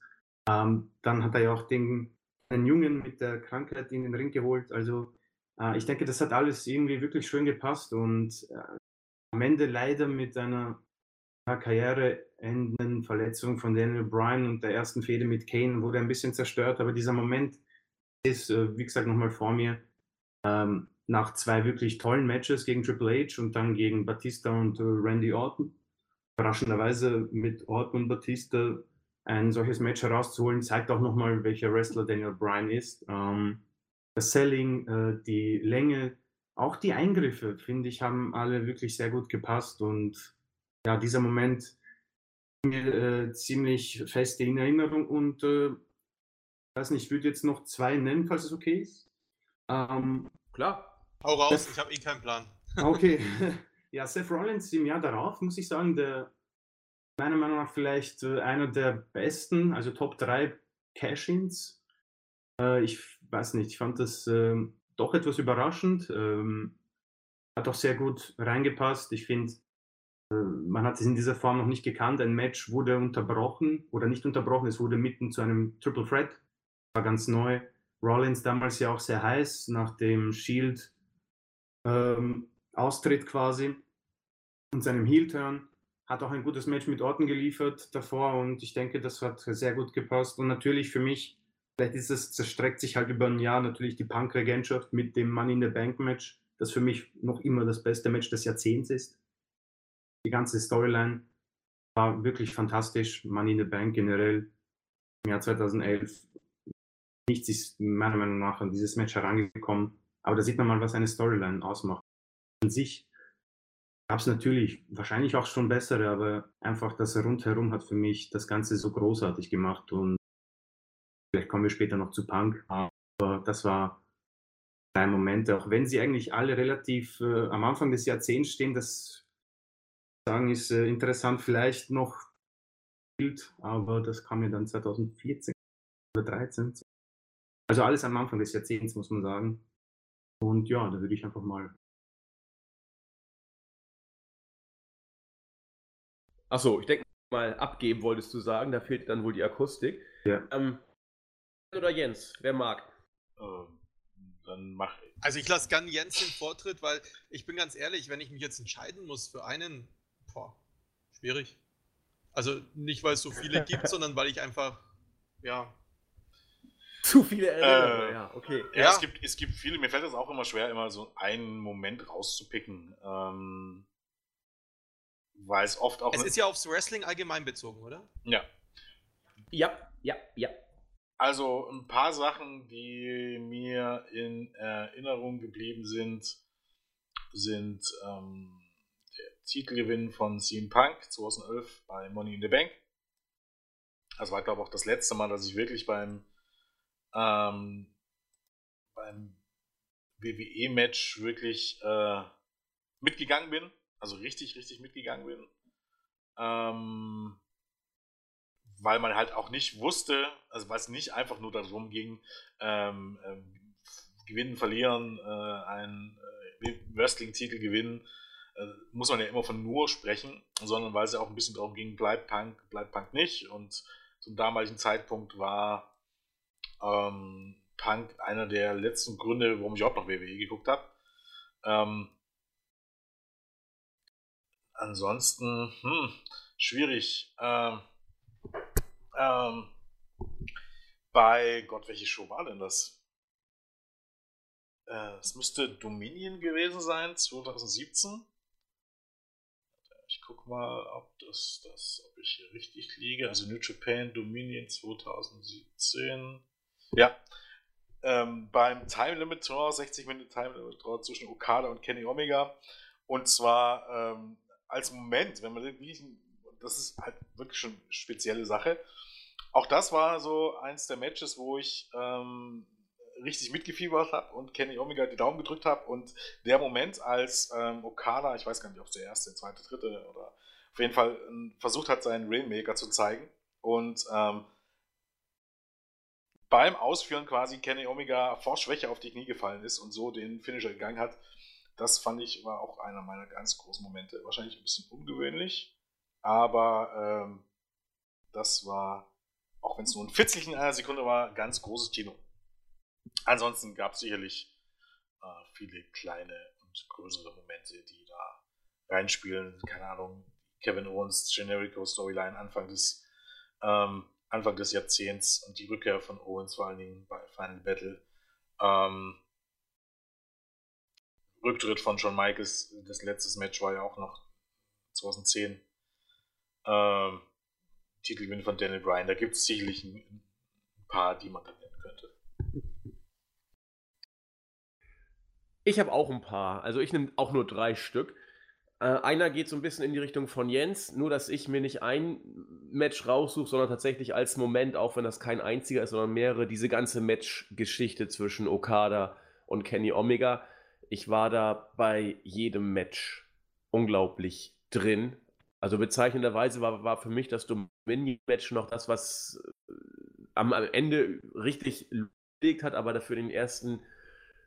Ähm, dann hat er ja auch den, einen Jungen mit der Krankheit in den Ring geholt. Also äh, ich denke, das hat alles irgendwie wirklich schön gepasst und äh, am Ende leider mit einer karriereendenden Verletzung von Daniel Bryan und der ersten Fehde mit Kane wurde ein bisschen zerstört, aber dieser Moment ist, äh, wie gesagt, nochmal vor mir. Ähm, nach zwei wirklich tollen Matches gegen Triple H und dann gegen Batista und äh, Randy Orton. Überraschenderweise mit Orton und Batista ein solches Match herauszuholen, zeigt auch nochmal, welcher Wrestler Daniel Bryan ist. Ähm, das Selling, äh, die Länge, auch die Eingriffe, finde ich, haben alle wirklich sehr gut gepasst und ja, dieser Moment mir äh, ziemlich fest in Erinnerung und äh, weiß nicht, ich würde jetzt noch zwei nennen, falls es okay ist. Ähm, Klar. Hau raus, das, ich habe eh keinen Plan. Okay. *laughs* ja, Seth Rollins im Jahr darauf, muss ich sagen, der meiner Meinung nach vielleicht äh, einer der besten, also Top 3 Cash-Ins. Äh, ich weiß nicht, ich fand das äh, doch etwas überraschend. Ähm, hat auch sehr gut reingepasst. Ich finde, äh, man hat es in dieser Form noch nicht gekannt. Ein Match wurde unterbrochen oder nicht unterbrochen, es wurde mitten zu einem Triple Threat. War ganz neu. Rollins damals ja auch sehr heiß nach dem Shield ähm, Austritt quasi und seinem Heel-Turn. Hat auch ein gutes Match mit Orton geliefert davor und ich denke, das hat sehr gut gepasst. Und natürlich für mich, vielleicht ist es, zerstreckt sich halt über ein Jahr natürlich die Punk-Regentschaft mit dem Money in the Bank Match, das für mich noch immer das beste Match des Jahrzehnts ist die ganze Storyline war wirklich fantastisch. Money in the Bank generell im Jahr 2011. Nichts ist meiner Meinung nach an dieses Match herangekommen. Aber da sieht man mal, was eine Storyline ausmacht. An sich gab es natürlich wahrscheinlich auch schon bessere, aber einfach das rundherum hat für mich das Ganze so großartig gemacht. Und vielleicht kommen wir später noch zu Punk. Aber das war ein Moment, auch wenn sie eigentlich alle relativ äh, am Anfang des Jahrzehnts stehen, das sagen, ist äh, interessant vielleicht noch aber das kam ja dann 2014 oder 2013. Also alles am Anfang des Jahrzehnts, muss man sagen. Und ja, da würde ich einfach mal. Achso, ich denke mal, abgeben wolltest du sagen, da fehlt dann wohl die Akustik. Ja. Ähm, oder Jens, wer mag? Ähm, dann mach ich. Also ich lasse gern Jens den Vortritt, weil ich bin ganz ehrlich, wenn ich mich jetzt entscheiden muss für einen Boah, schwierig. Also nicht, weil es so viele gibt, *laughs* sondern weil ich einfach, ja. *laughs* Zu viele Erinnerungen, äh, ja, okay. Ja, ja, Es, gibt, es gibt viele, mir fällt es auch immer schwer, immer so einen Moment rauszupicken. Ähm, weil es oft auch. Es ist ja aufs Wrestling allgemein bezogen, oder? Ja. Ja, ja, ja. Also ein paar Sachen, die mir in Erinnerung geblieben sind, sind ähm, Titelgewinn von CM Punk 2011 bei Money in the Bank. Das war, glaube ich, auch das letzte Mal, dass ich wirklich beim, ähm, beim WWE-Match wirklich äh, mitgegangen bin. Also richtig, richtig mitgegangen bin. Ähm, weil man halt auch nicht wusste, also weil es nicht einfach nur darum ging, ähm, ähm, gewinnen, verlieren, äh, einen äh, Wrestling-Titel gewinnen, äh, muss man ja immer von nur sprechen, sondern weil es ja auch ein bisschen darum ging, bleibt Punk, bleibt Punk nicht. Und zum damaligen Zeitpunkt war ähm, Punk einer der letzten Gründe, warum ich überhaupt noch WWE geguckt habe. Ähm, ansonsten, hm, schwierig. Ähm, ähm, bei Gott, welche Show war denn das? Äh, es müsste Dominion gewesen sein, 2017. Ich guck mal, ob das, das, ob ich hier richtig liege. Also New Japan Dominion 2017. Ja. Ähm, beim Time Limit Tour, 60 Minuten Time Limit Tour zwischen Okada und Kenny Omega. Und zwar ähm, als Moment, wenn man wirklich, das ist halt wirklich schon eine spezielle Sache. Auch das war so eins der Matches, wo ich ähm, richtig mitgefiebert habe und Kenny Omega die Daumen gedrückt habe. Und der Moment, als ähm, Okada, ich weiß gar nicht, ob es der erste, zweite, dritte oder auf jeden Fall ähm, versucht hat, seinen Rainmaker zu zeigen. Und ähm, beim Ausführen quasi Kenny Omega vor Schwäche auf die Knie gefallen ist und so den Finisher gegangen hat. Das fand ich war auch einer meiner ganz großen Momente. Wahrscheinlich ein bisschen ungewöhnlich, aber ähm, das war, auch wenn es nur ein in einer Sekunde war, ganz großes Kino. Ansonsten gab es sicherlich äh, viele kleine und größere Momente, die da reinspielen. Keine Ahnung, Kevin Owens Generico Storyline Anfang des, ähm, Anfang des Jahrzehnts und die Rückkehr von Owens vor allen Dingen bei Final Battle. Ähm, Rücktritt von Shawn Michaels, das letzte Match war ja auch noch 2010. Ähm, Titelgewinn von Daniel Bryan, da gibt es sicherlich ein, paar, die man dann nennen könnte. Ich habe auch ein paar. Also ich nehme auch nur drei Stück. Äh, einer geht so ein bisschen in die Richtung von Jens, nur dass ich mir nicht ein Match raussuche, sondern tatsächlich als Moment, auch wenn das kein einziger ist, sondern mehrere, diese ganze Match-Geschichte zwischen Okada und Kenny Omega. Ich war da bei jedem Match unglaublich drin. Also bezeichnenderweise war, war für mich das Dominion-Match noch das, was äh, am Ende richtig gelegt hat, aber dafür den ersten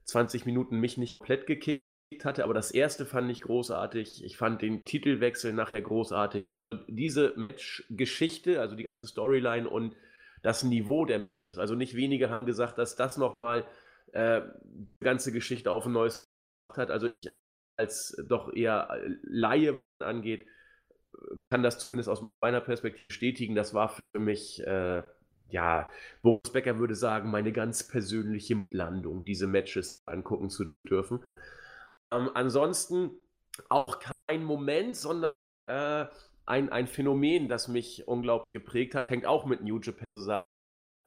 20 Minuten mich nicht komplett gekickt hatte. Aber das erste fand ich großartig. Ich fand den Titelwechsel nachher großartig. Und diese Match-Geschichte, also die ganze Storyline und das Niveau der also nicht wenige haben gesagt, dass das nochmal äh, die ganze Geschichte auf ein neues hat. Also ich als doch eher Laie angeht, kann das zumindest aus meiner Perspektive bestätigen. Das war für mich äh, ja, Boris Becker würde sagen, meine ganz persönliche Landung, diese Matches angucken zu dürfen. Ähm, ansonsten auch kein Moment, sondern äh, ein, ein Phänomen, das mich unglaublich geprägt hat, hängt auch mit New Japan zusammen.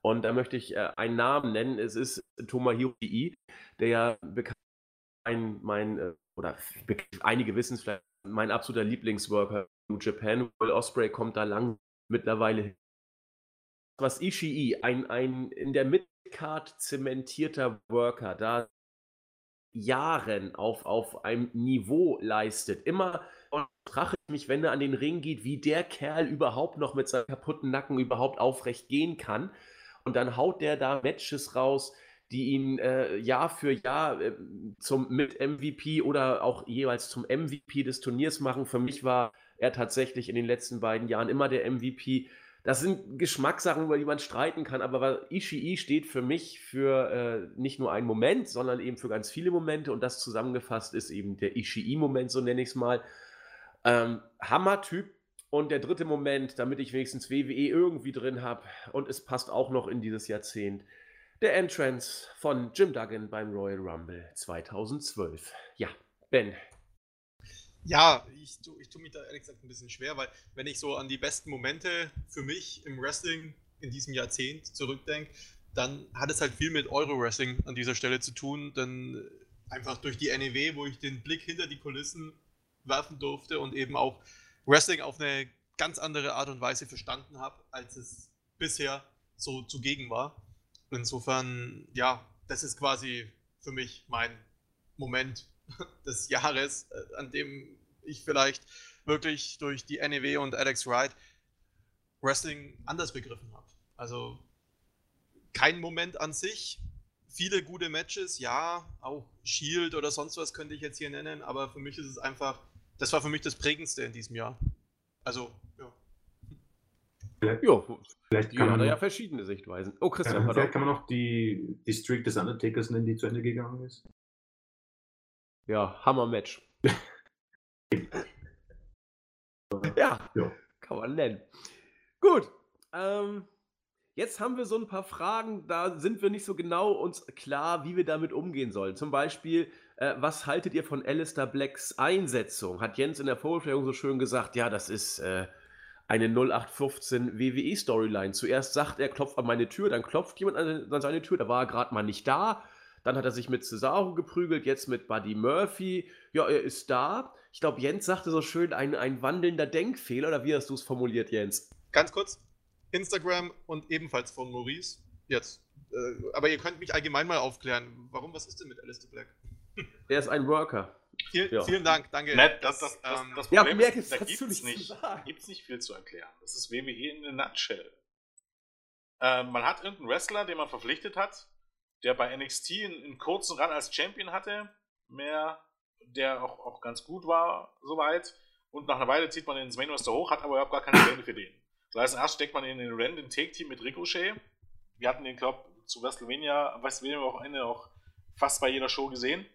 Und da möchte ich äh, einen Namen nennen. Es ist Tomohiro Ii, der ja bekannt mein, mein äh, oder einige wissen es vielleicht, mein absoluter Lieblingsworker New Japan. Will Osprey kommt da lang mittlerweile hin was Ishii, ein, ein in der Midcard zementierter Worker, da Jahren auf, auf einem Niveau leistet. Immer frage ich mich, wenn er an den Ring geht, wie der Kerl überhaupt noch mit seinem kaputten Nacken überhaupt aufrecht gehen kann. Und dann haut der da Matches raus, die ihn äh, Jahr für Jahr äh, zum mit MVP oder auch jeweils zum MVP des Turniers machen. Für mich war er tatsächlich in den letzten beiden Jahren immer der MVP das sind Geschmackssachen, über die man streiten kann, aber Ishii steht für mich für äh, nicht nur einen Moment, sondern eben für ganz viele Momente und das zusammengefasst ist eben der Ishii-Moment, so nenne ich es mal. Ähm, Hammer-Typ. Und der dritte Moment, damit ich wenigstens WWE irgendwie drin habe und es passt auch noch in dieses Jahrzehnt, der Entrance von Jim Duggan beim Royal Rumble 2012. Ja, Ben, ja, ich, ich tue mich da ehrlich gesagt ein bisschen schwer, weil wenn ich so an die besten Momente für mich im Wrestling in diesem Jahrzehnt zurückdenke, dann hat es halt viel mit Euro-Wrestling an dieser Stelle zu tun, denn einfach durch die NEW, wo ich den Blick hinter die Kulissen werfen durfte und eben auch Wrestling auf eine ganz andere Art und Weise verstanden habe, als es bisher so zugegen war. Insofern, ja, das ist quasi für mich mein Moment *laughs* des Jahres, äh, an dem ich vielleicht wirklich durch die NEW und Alex Wright Wrestling anders begriffen habe. Also kein Moment an sich, viele gute Matches, ja, auch Shield oder sonst was könnte ich jetzt hier nennen, aber für mich ist es einfach, das war für mich das prägendste in diesem Jahr. Also, ja. Vielleicht, Ja, vielleicht die kann, man er ja noch, verschiedene Sichtweisen. Oh, ja, Christian, vielleicht pardon. kann man noch die, die Streak des Undertakers nennen, die zu Ende gegangen ist. Ja, Hammer-Match. *laughs* ja, Ja. kann man nennen. Gut, ähm, jetzt haben wir so ein paar Fragen, da sind wir nicht so genau uns klar, wie wir damit umgehen sollen. Zum Beispiel, äh, was haltet ihr von Alistair Blacks Einsetzung? Hat Jens in der Vorstellung so schön gesagt, ja, das ist äh, eine 0815 WWE-Storyline. Zuerst sagt er, klopft an meine Tür, dann klopft jemand an, an seine Tür, da war er gerade mal nicht da. Dann hat er sich mit Cesaro geprügelt, jetzt mit Buddy Murphy. Ja, er ist da. Ich glaube, Jens sagte so schön, ein, ein wandelnder Denkfehler, oder wie hast du es formuliert, Jens? Ganz kurz, Instagram und ebenfalls von Maurice. Jetzt. Äh, aber ihr könnt mich allgemein mal aufklären. Warum, was ist denn mit Alistair Black? *laughs* Er ist ein Worker. Vielen, Ja. vielen Dank, danke. Nett, das, das, das, ähm, das Ja, Problem mehr ist, da gibt es nicht gibt's nicht viel zu erklären. Das ist WWE in a nutshell. Ähm, man hat irgendeinen Wrestler, den man verpflichtet hat, der bei NXT einen, einen kurzen Run als Champion hatte, mehr, der auch, auch ganz gut war, soweit. Und nach einer Weile zieht man ihn ins Main Roster hoch, hat aber überhaupt gar keine Pläne für den. Das heißt, erst steckt man ihn in den random Take-Team mit Ricochet. Wir hatten den, glaube zu WrestleMania, WrestleMania Wochenende auch fast bei jeder Show gesehen.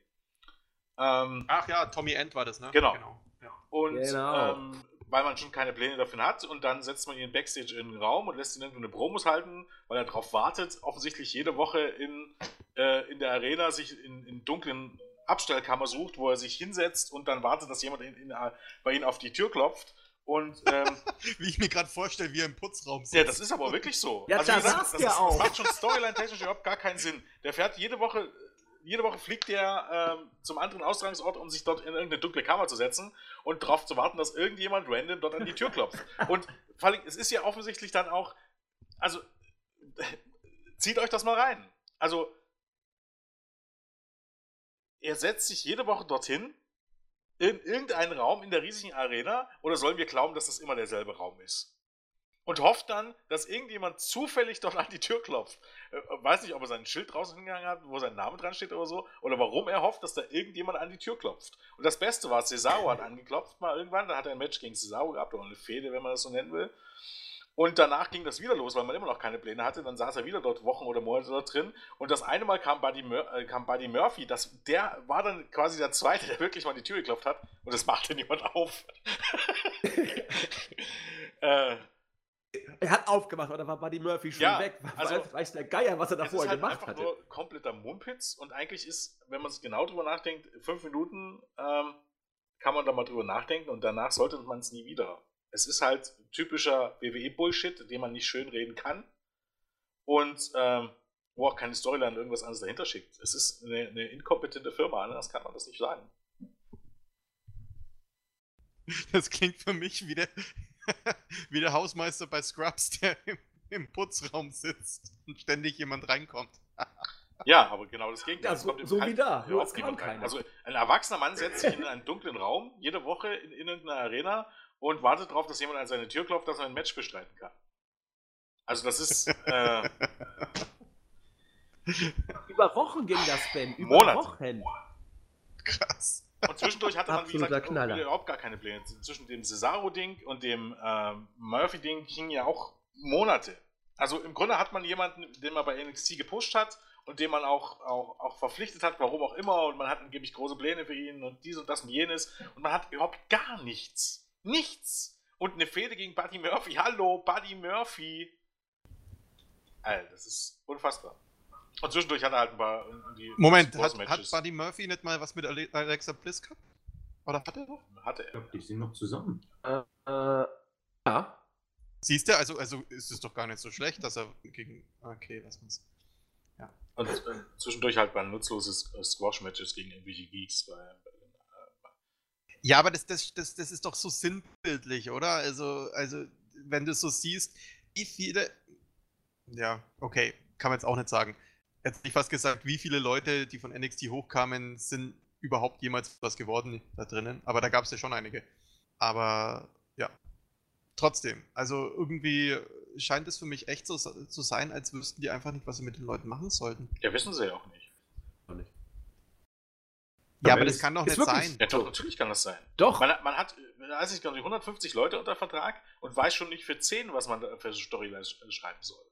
Ähm, Ach ja, Tommy End war das, ne? Genau. Ja. und Genau. ähm, weil man schon keine Pläne dafür hat und dann setzt man ihn Backstage in den Raum und lässt ihn irgendwo eine Promos halten, weil er darauf wartet, offensichtlich jede Woche in, äh, in der Arena sich in, in dunklen Abstellkammer sucht, wo er sich hinsetzt und dann wartet, dass jemand in, in, bei ihm auf die Tür klopft. Und ähm, *laughs* Wie ich mir gerade vorstelle, wie er im Putzraum sitzt. ja, das ist aber wirklich so. Ja, wie da gesagt, das, der ist, auch. das macht schon storyline-technisch überhaupt gar keinen Sinn. Der fährt jede Woche, jede Woche fliegt der ähm, zum anderen Austragungsort, um sich dort in irgendeine dunkle Kammer zu setzen und darauf zu warten, dass irgendjemand random dort an die Tür klopft. Und vor allem, es ist ja offensichtlich dann auch, also *laughs* zieht euch das mal rein. Also er setzt sich jede Woche dorthin in irgendeinen Raum in der riesigen Arena oder sollen wir glauben, dass das immer derselbe Raum ist? Und hofft dann, dass irgendjemand zufällig dort an die Tür klopft. Äh, weiß nicht, ob er sein Schild draußen hingegangen hat, wo sein Name dran steht oder so, oder warum er hofft, dass da irgendjemand an die Tür klopft. Und das Beste war, Cesaro hat angeklopft mal irgendwann, dann hat er ein Match gegen Cesaro gehabt, oder eine Fehde, wenn man das so nennen will. Und danach ging das wieder los, weil man immer noch keine Pläne hatte. Dann saß er wieder dort Wochen oder Monate dort drin. Und das eine Mal kam Buddy, äh, kam Buddy Murphy. Das, der war dann quasi der Zweite, der wirklich mal an die Tür geklopft hat. Und das machte niemand auf. *laughs* äh, Er hat aufgemacht, aber da war Buddy Murphy schon Ja, weg. also- weiß der Geier, was er da es ist vorher halt gemacht einfach hatte. nur kompletter Mumpitz. Und eigentlich ist, wenn man es genau drüber nachdenkt, fünf Minuten ähm, kann man da mal drüber nachdenken. Und danach sollte man es nie wieder. Es ist halt typischer WWE-Bullshit, den man nicht schön reden kann. Und ähm, wo auch keine Storyline irgendwas anderes dahinter schickt. Es ist eine, eine inkompetente Firma, anders kann man das nicht sagen. Das klingt für mich wie der, *laughs* wie der Hausmeister bei Scrubs, der im, im Putzraum sitzt und ständig jemand reinkommt. *laughs* Ja, aber genau das Gegenteil. Ja, so- so wie da, überhaupt es kam keiner. Also ein erwachsener Mann setzt sich in einen dunklen Raum jede Woche in, in irgendeiner Arena und wartet darauf, dass jemand an seine Tür klopft, dass er ein Match bestreiten kann. Also das ist äh, *laughs* Über Wochen ging das, Ben. Über Monate. Wochen. Krass. Und zwischendurch hatte man wie gesagt überhaupt gar keine Pläne. Zwischen dem Cesaro-Ding und dem ähm, Murphy-Ding gingen ja auch Monate. Also im Grunde hat man jemanden, den man bei NXT gepusht hat und den man auch, auch, auch verpflichtet hat, warum auch immer, und man hat angeblich große Pläne für ihn und dies und das und jenes und man hat überhaupt gar nichts. Nichts. Und eine Fehde gegen Buddy Murphy. Hallo, Buddy Murphy. Alter, das ist unfassbar. Und zwischendurch hat er halt ein paar die Moment, hat, hat. Buddy Murphy nicht mal was mit Ale Alexa Bliss gehabt? Oder hat er doch? hatte Ich er. glaube, die sind noch zusammen. Äh, äh, ja. Siehst du, also, also ist es doch gar nicht so schlecht, dass er gegen. Okay, lass uns. Und äh, zwischendurch halt bei nutzloses äh, Squash-Matches gegen irgendwelche Geeks. Bei, Ja, aber das, das, das, das ist doch so sinnbildlich, oder? Also, also, wenn du so siehst, wie viele. Ja, okay, kann man jetzt auch nicht sagen. Jetzt hätte ich fast gesagt, wie viele Leute, die von NXT hochkamen, sind überhaupt jemals was geworden da drinnen. Aber da gab es ja schon einige. Aber ja, trotzdem, also irgendwie scheint es für mich echt so zu sein, als wüssten die einfach nicht, was sie mit den Leuten machen sollten. Ja, wissen sie ja auch nicht. Ja, aber das kann doch nicht wirklich, sein. Ja, doch, natürlich kann das sein. Doch. Man, man hat, weiß ich gar nicht, 150 Leute unter Vertrag und weiß schon nicht für 10, was man da für Storylines schreiben soll.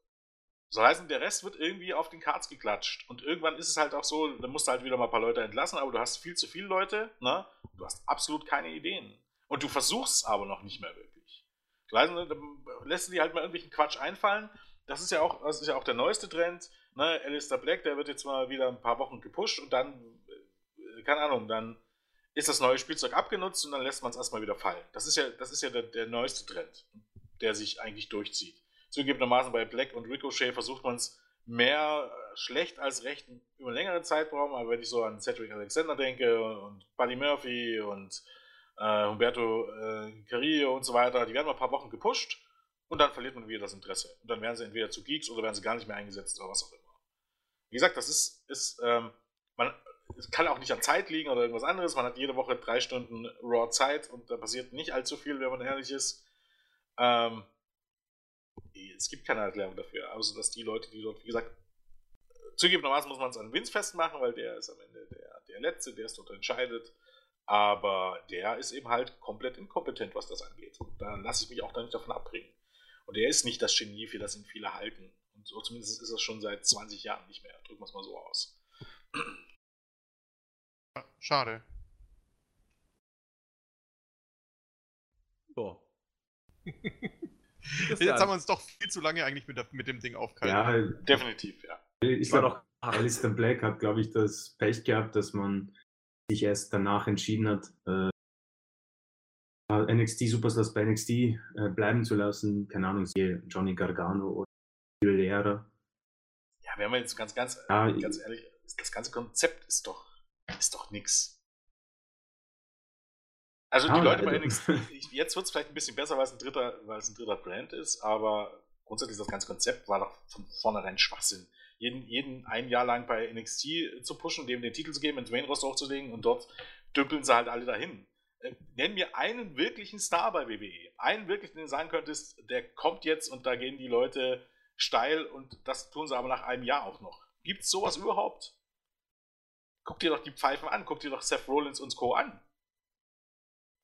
So heißen, der Rest wird irgendwie auf den Cards geklatscht. Und irgendwann ist es halt auch so, da musst du halt wieder mal ein paar Leute entlassen, aber du hast viel zu viele Leute, ne? Du hast absolut keine Ideen. Und du versuchst es aber noch nicht mehr wirklich. Weißt du, dann lässt du dir halt mal irgendwelchen Quatsch einfallen. Das ist ja auch, das ist ja auch der neueste Trend. Ne? Alistair Black, der wird jetzt mal wieder ein paar Wochen gepusht und dann keine Ahnung, dann ist das neue Spielzeug abgenutzt und dann lässt man es erstmal wieder fallen. Das ist ja, das ist ja der, der neueste Trend, der sich eigentlich durchzieht. Zugegebenermaßen bei Black und Ricochet versucht man es mehr schlecht als recht über längere Zeitraum, aber wenn ich so an Cedric Alexander denke und Buddy Murphy und äh, Humberto äh, Carrillo und so weiter, die werden mal ein paar Wochen gepusht und dann verliert man wieder das Interesse. Und dann werden sie entweder zu Geeks oder werden sie gar nicht mehr eingesetzt oder was auch immer. Wie gesagt, das ist, ist ähm, man, es kann auch nicht an Zeit liegen oder irgendwas anderes. Man hat jede Woche drei Stunden Raw Zeit und da passiert nicht allzu viel, wenn man ehrlich ist. Ähm, es gibt keine Erklärung dafür, außer dass die Leute, die dort, wie gesagt, zugegebenermaßen muss man es an Vince festmachen, weil der ist am Ende der, der Letzte, der es dort entscheidet. Aber der ist eben halt komplett inkompetent, was das angeht. Und da lasse ich mich auch da nicht davon abbringen. Und er ist nicht das Genie, für das ihn viele halten. Und so zumindest ist das schon seit 20 Jahren nicht mehr. Drücken wir es mal so aus. Schade. So. *laughs* Jetzt haben wir uns doch viel zu lange eigentlich mit, der, mit dem Ding aufgehalten. Ja, Definitiv, ja. ich war glaube, doch- Alistair Black hat, glaube ich, das Pech gehabt, dass man sich erst danach entschieden hat, äh, NXT Superstars bei NXT äh, bleiben zu lassen. Keine Ahnung, siehe Johnny Gargano oder Lehrer. Ja, wenn man jetzt ganz, ganz, Ja, ganz ehrlich, das ganze Konzept ist doch, ist doch nix. Also die Ja, Leute bei. NXT, jetzt wird es vielleicht ein bisschen besser, weil es ein dritter, weil es ein dritter Brand ist, aber grundsätzlich das ganze Konzept war doch von vornherein Schwachsinn. Jeden, jeden ein Jahr lang bei NXT zu pushen, dem den Titel zu geben, ins Main-Roster hochzulegen und dort dümpeln sie halt alle dahin. Äh, Nenn mir einen wirklichen Star bei WWE. Einen wirklich, den du sagen könntest, der kommt jetzt und da gehen die Leute steil und das tun sie aber nach einem Jahr auch noch. Gibt es sowas überhaupt? Guck dir doch die Pfeifen an, guck dir doch Seth Rollins und Co. an.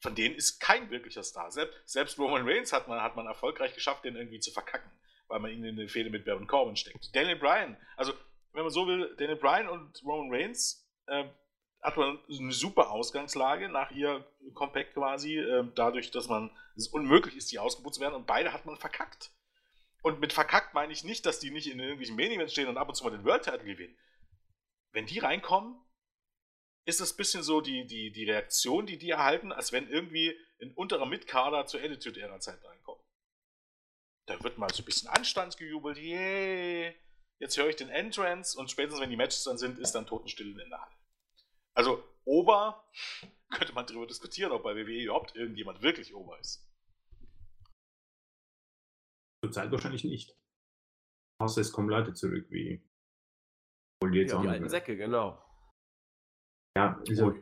Von denen ist kein wirklicher Star. Selbst, selbst Roman Reigns hat man, hat man erfolgreich geschafft, den irgendwie zu verkacken, weil man ihn in eine Fehde mit Baron Corbin steckt. Daniel Bryan, also wenn man so will, Daniel Bryan und Roman Reigns äh, hat man eine super Ausgangslage nach ihr Compact quasi, äh, dadurch, dass man es unmöglich ist, die ausgebucht zu werden und beide hat man verkackt. Und mit verkackt meine ich nicht, dass die nicht in irgendwelchen Main Events stehen und ab und zu mal den World Title gewinnen. Wenn die reinkommen, ist das ein bisschen so die, die, die Reaktion, die die erhalten, als wenn irgendwie ein unterer Mitkader zur Attitude-Ära-Zeit reinkommt. Da wird mal so ein bisschen anstandsgejubelt, yay, jetzt höre ich den Entrance und spätestens, wenn die Matches dann sind, ist dann Totenstille in der Halle. Also, Ober *laughs* könnte man darüber diskutieren, ob bei WWE überhaupt irgendjemand wirklich Ober ist. Zurzeit wahrscheinlich nicht. Außer es kommen Leute zurück, wie Ja, auch die alten. Säcke, genau. Ja, also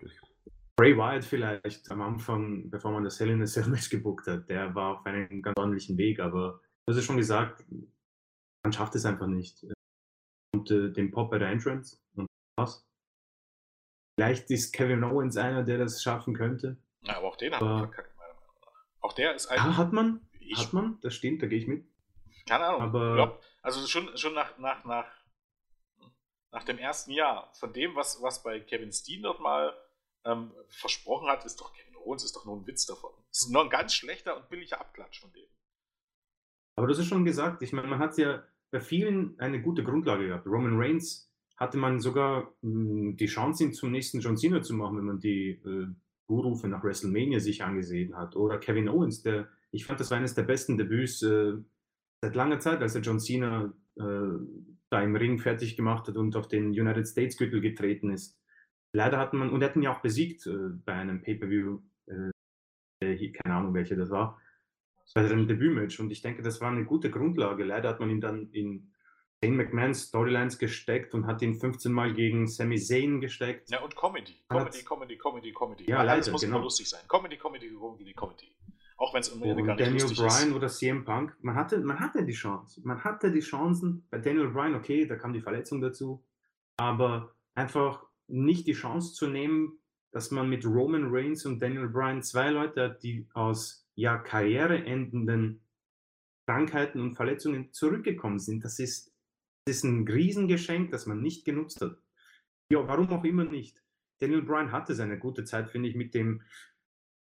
Bray Wyatt vielleicht am Anfang, bevor man das Hell in a Cell *laughs* Match gebuckt hat, der war auf einem ganz ordentlichen Weg, aber du hast ja schon gesagt, man schafft es einfach nicht. Und äh, den Pop bei der Entrance und was? Vielleicht ist Kevin Owens einer, der das schaffen könnte. Ja, aber auch den hat man Aber- verkackt, meiner Meinung nach. Auch der ist ein. Ja, hat man, ich, hat man, das stimmt, da gehe ich mit. Keine Ahnung. Aber- glaub, also schon, schon nach, nach, nach, nach dem ersten Jahr, von dem, was, was bei Kevin Steen dort mal ähm, versprochen hat, ist doch Kevin Owens ist doch nur ein Witz davon. Ist nur ein ganz schlechter und billiger Abklatsch von dem. Aber das ist schon gesagt, ich meine, man hat ja bei vielen eine gute Grundlage gehabt. Roman Reigns hatte man sogar mh, die Chance, ihn zum nächsten John Cena zu machen, wenn man die äh, Buhrufe nach WrestleMania sich angesehen hat. Oder Kevin Owens, der, ich fand, das war eines der besten Debüts äh, seit langer Zeit, als er John Cena äh, da im Ring fertig gemacht hat und auf den United States Gürtel getreten ist. Leider hat man, und er hat ihn ja auch besiegt äh, bei einem Pay-Per-View, äh, der- keine Ahnung welcher das war, bei seinem Debütmatch. Und ich denke, das war eine gute Grundlage. Leider hat man ihn dann in Shane McMahons Storylines gesteckt und hat ihn 15 Mal gegen Sami Zayn gesteckt. Ja, und Comedy. Comedy, Comedy, Comedy, Comedy. Ja, leider, muss genau. immer lustig sein. Comedy, Comedy, Comedy, Comedy. Auch wenn es Ende gar nicht Daniel Bryan oder CM Punk, man hatte, man hatte die Chance. Man hatte die Chancen. Bei Daniel Bryan, okay, da kam die Verletzung dazu. Aber einfach nicht die Chance zu nehmen, dass man mit Roman Reigns und Daniel Bryan zwei Leute hat, die aus ja karriereendenden Krankheiten und Verletzungen zurückgekommen sind. Das ist, das ist ein Riesengeschenk, das man nicht genutzt hat. Ja, warum auch immer nicht. Daniel Bryan hatte seine gute Zeit, finde ich, mit dem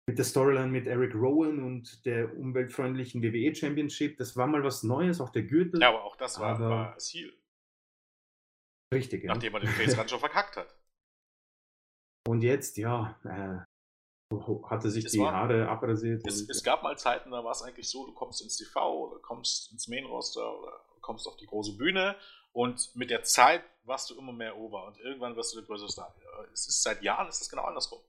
mit der Storyline mit Eric Rowan und der umweltfreundlichen WWE Championship. Das war mal was Neues, auch der Gürtel. Ja, aber auch das war, aber war Ziel. Richtig, ja. Nachdem man den Face Run schon verkackt hat. *laughs* Und jetzt, ja, äh, hatte sich es die war, Haare abrasiert. Es, es, gab mal Zeiten, da war es eigentlich so, du kommst ins TV oder kommst ins Main Roster oder kommst auf die große Bühne und mit der Zeit warst du immer mehr over und irgendwann wirst du der größte Star. Es ist seit Jahren ist das genau andersrum.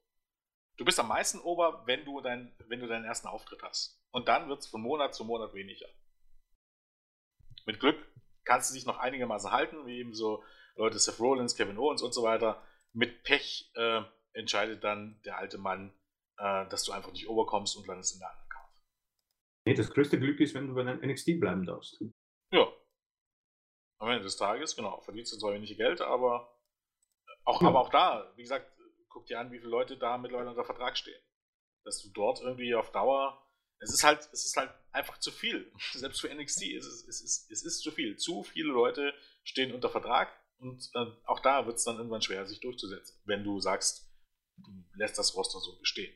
Du bist am meisten over, wenn du, dein, wenn du deinen ersten Auftritt hast. Und dann wird es von Monat zu Monat weniger. Mit Glück kannst du dich noch einigermaßen halten, wie eben so Leute Seth Rollins, Kevin Owens und so weiter. Mit Pech äh, entscheidet dann der alte Mann, äh, dass du einfach nicht overkommst und landest in der anderen Kampf. Nee, das größte Glück ist, wenn du bei deinem NXT bleiben darfst. Ja. Am Ende des Tages, genau, verdienst du zwar wenig Geld, aber auch, ja. aber auch da, wie gesagt, guck dir an, wie viele Leute da mittlerweile unter Vertrag stehen. Dass du dort irgendwie auf Dauer. Es ist halt, es ist halt einfach zu viel. *laughs* Selbst für NXT ist es, es, ist, es ist zu viel. Zu viele Leute stehen unter Vertrag und äh, auch da wird es dann irgendwann schwer, sich durchzusetzen, wenn du sagst, du lässt das Roster so bestehen.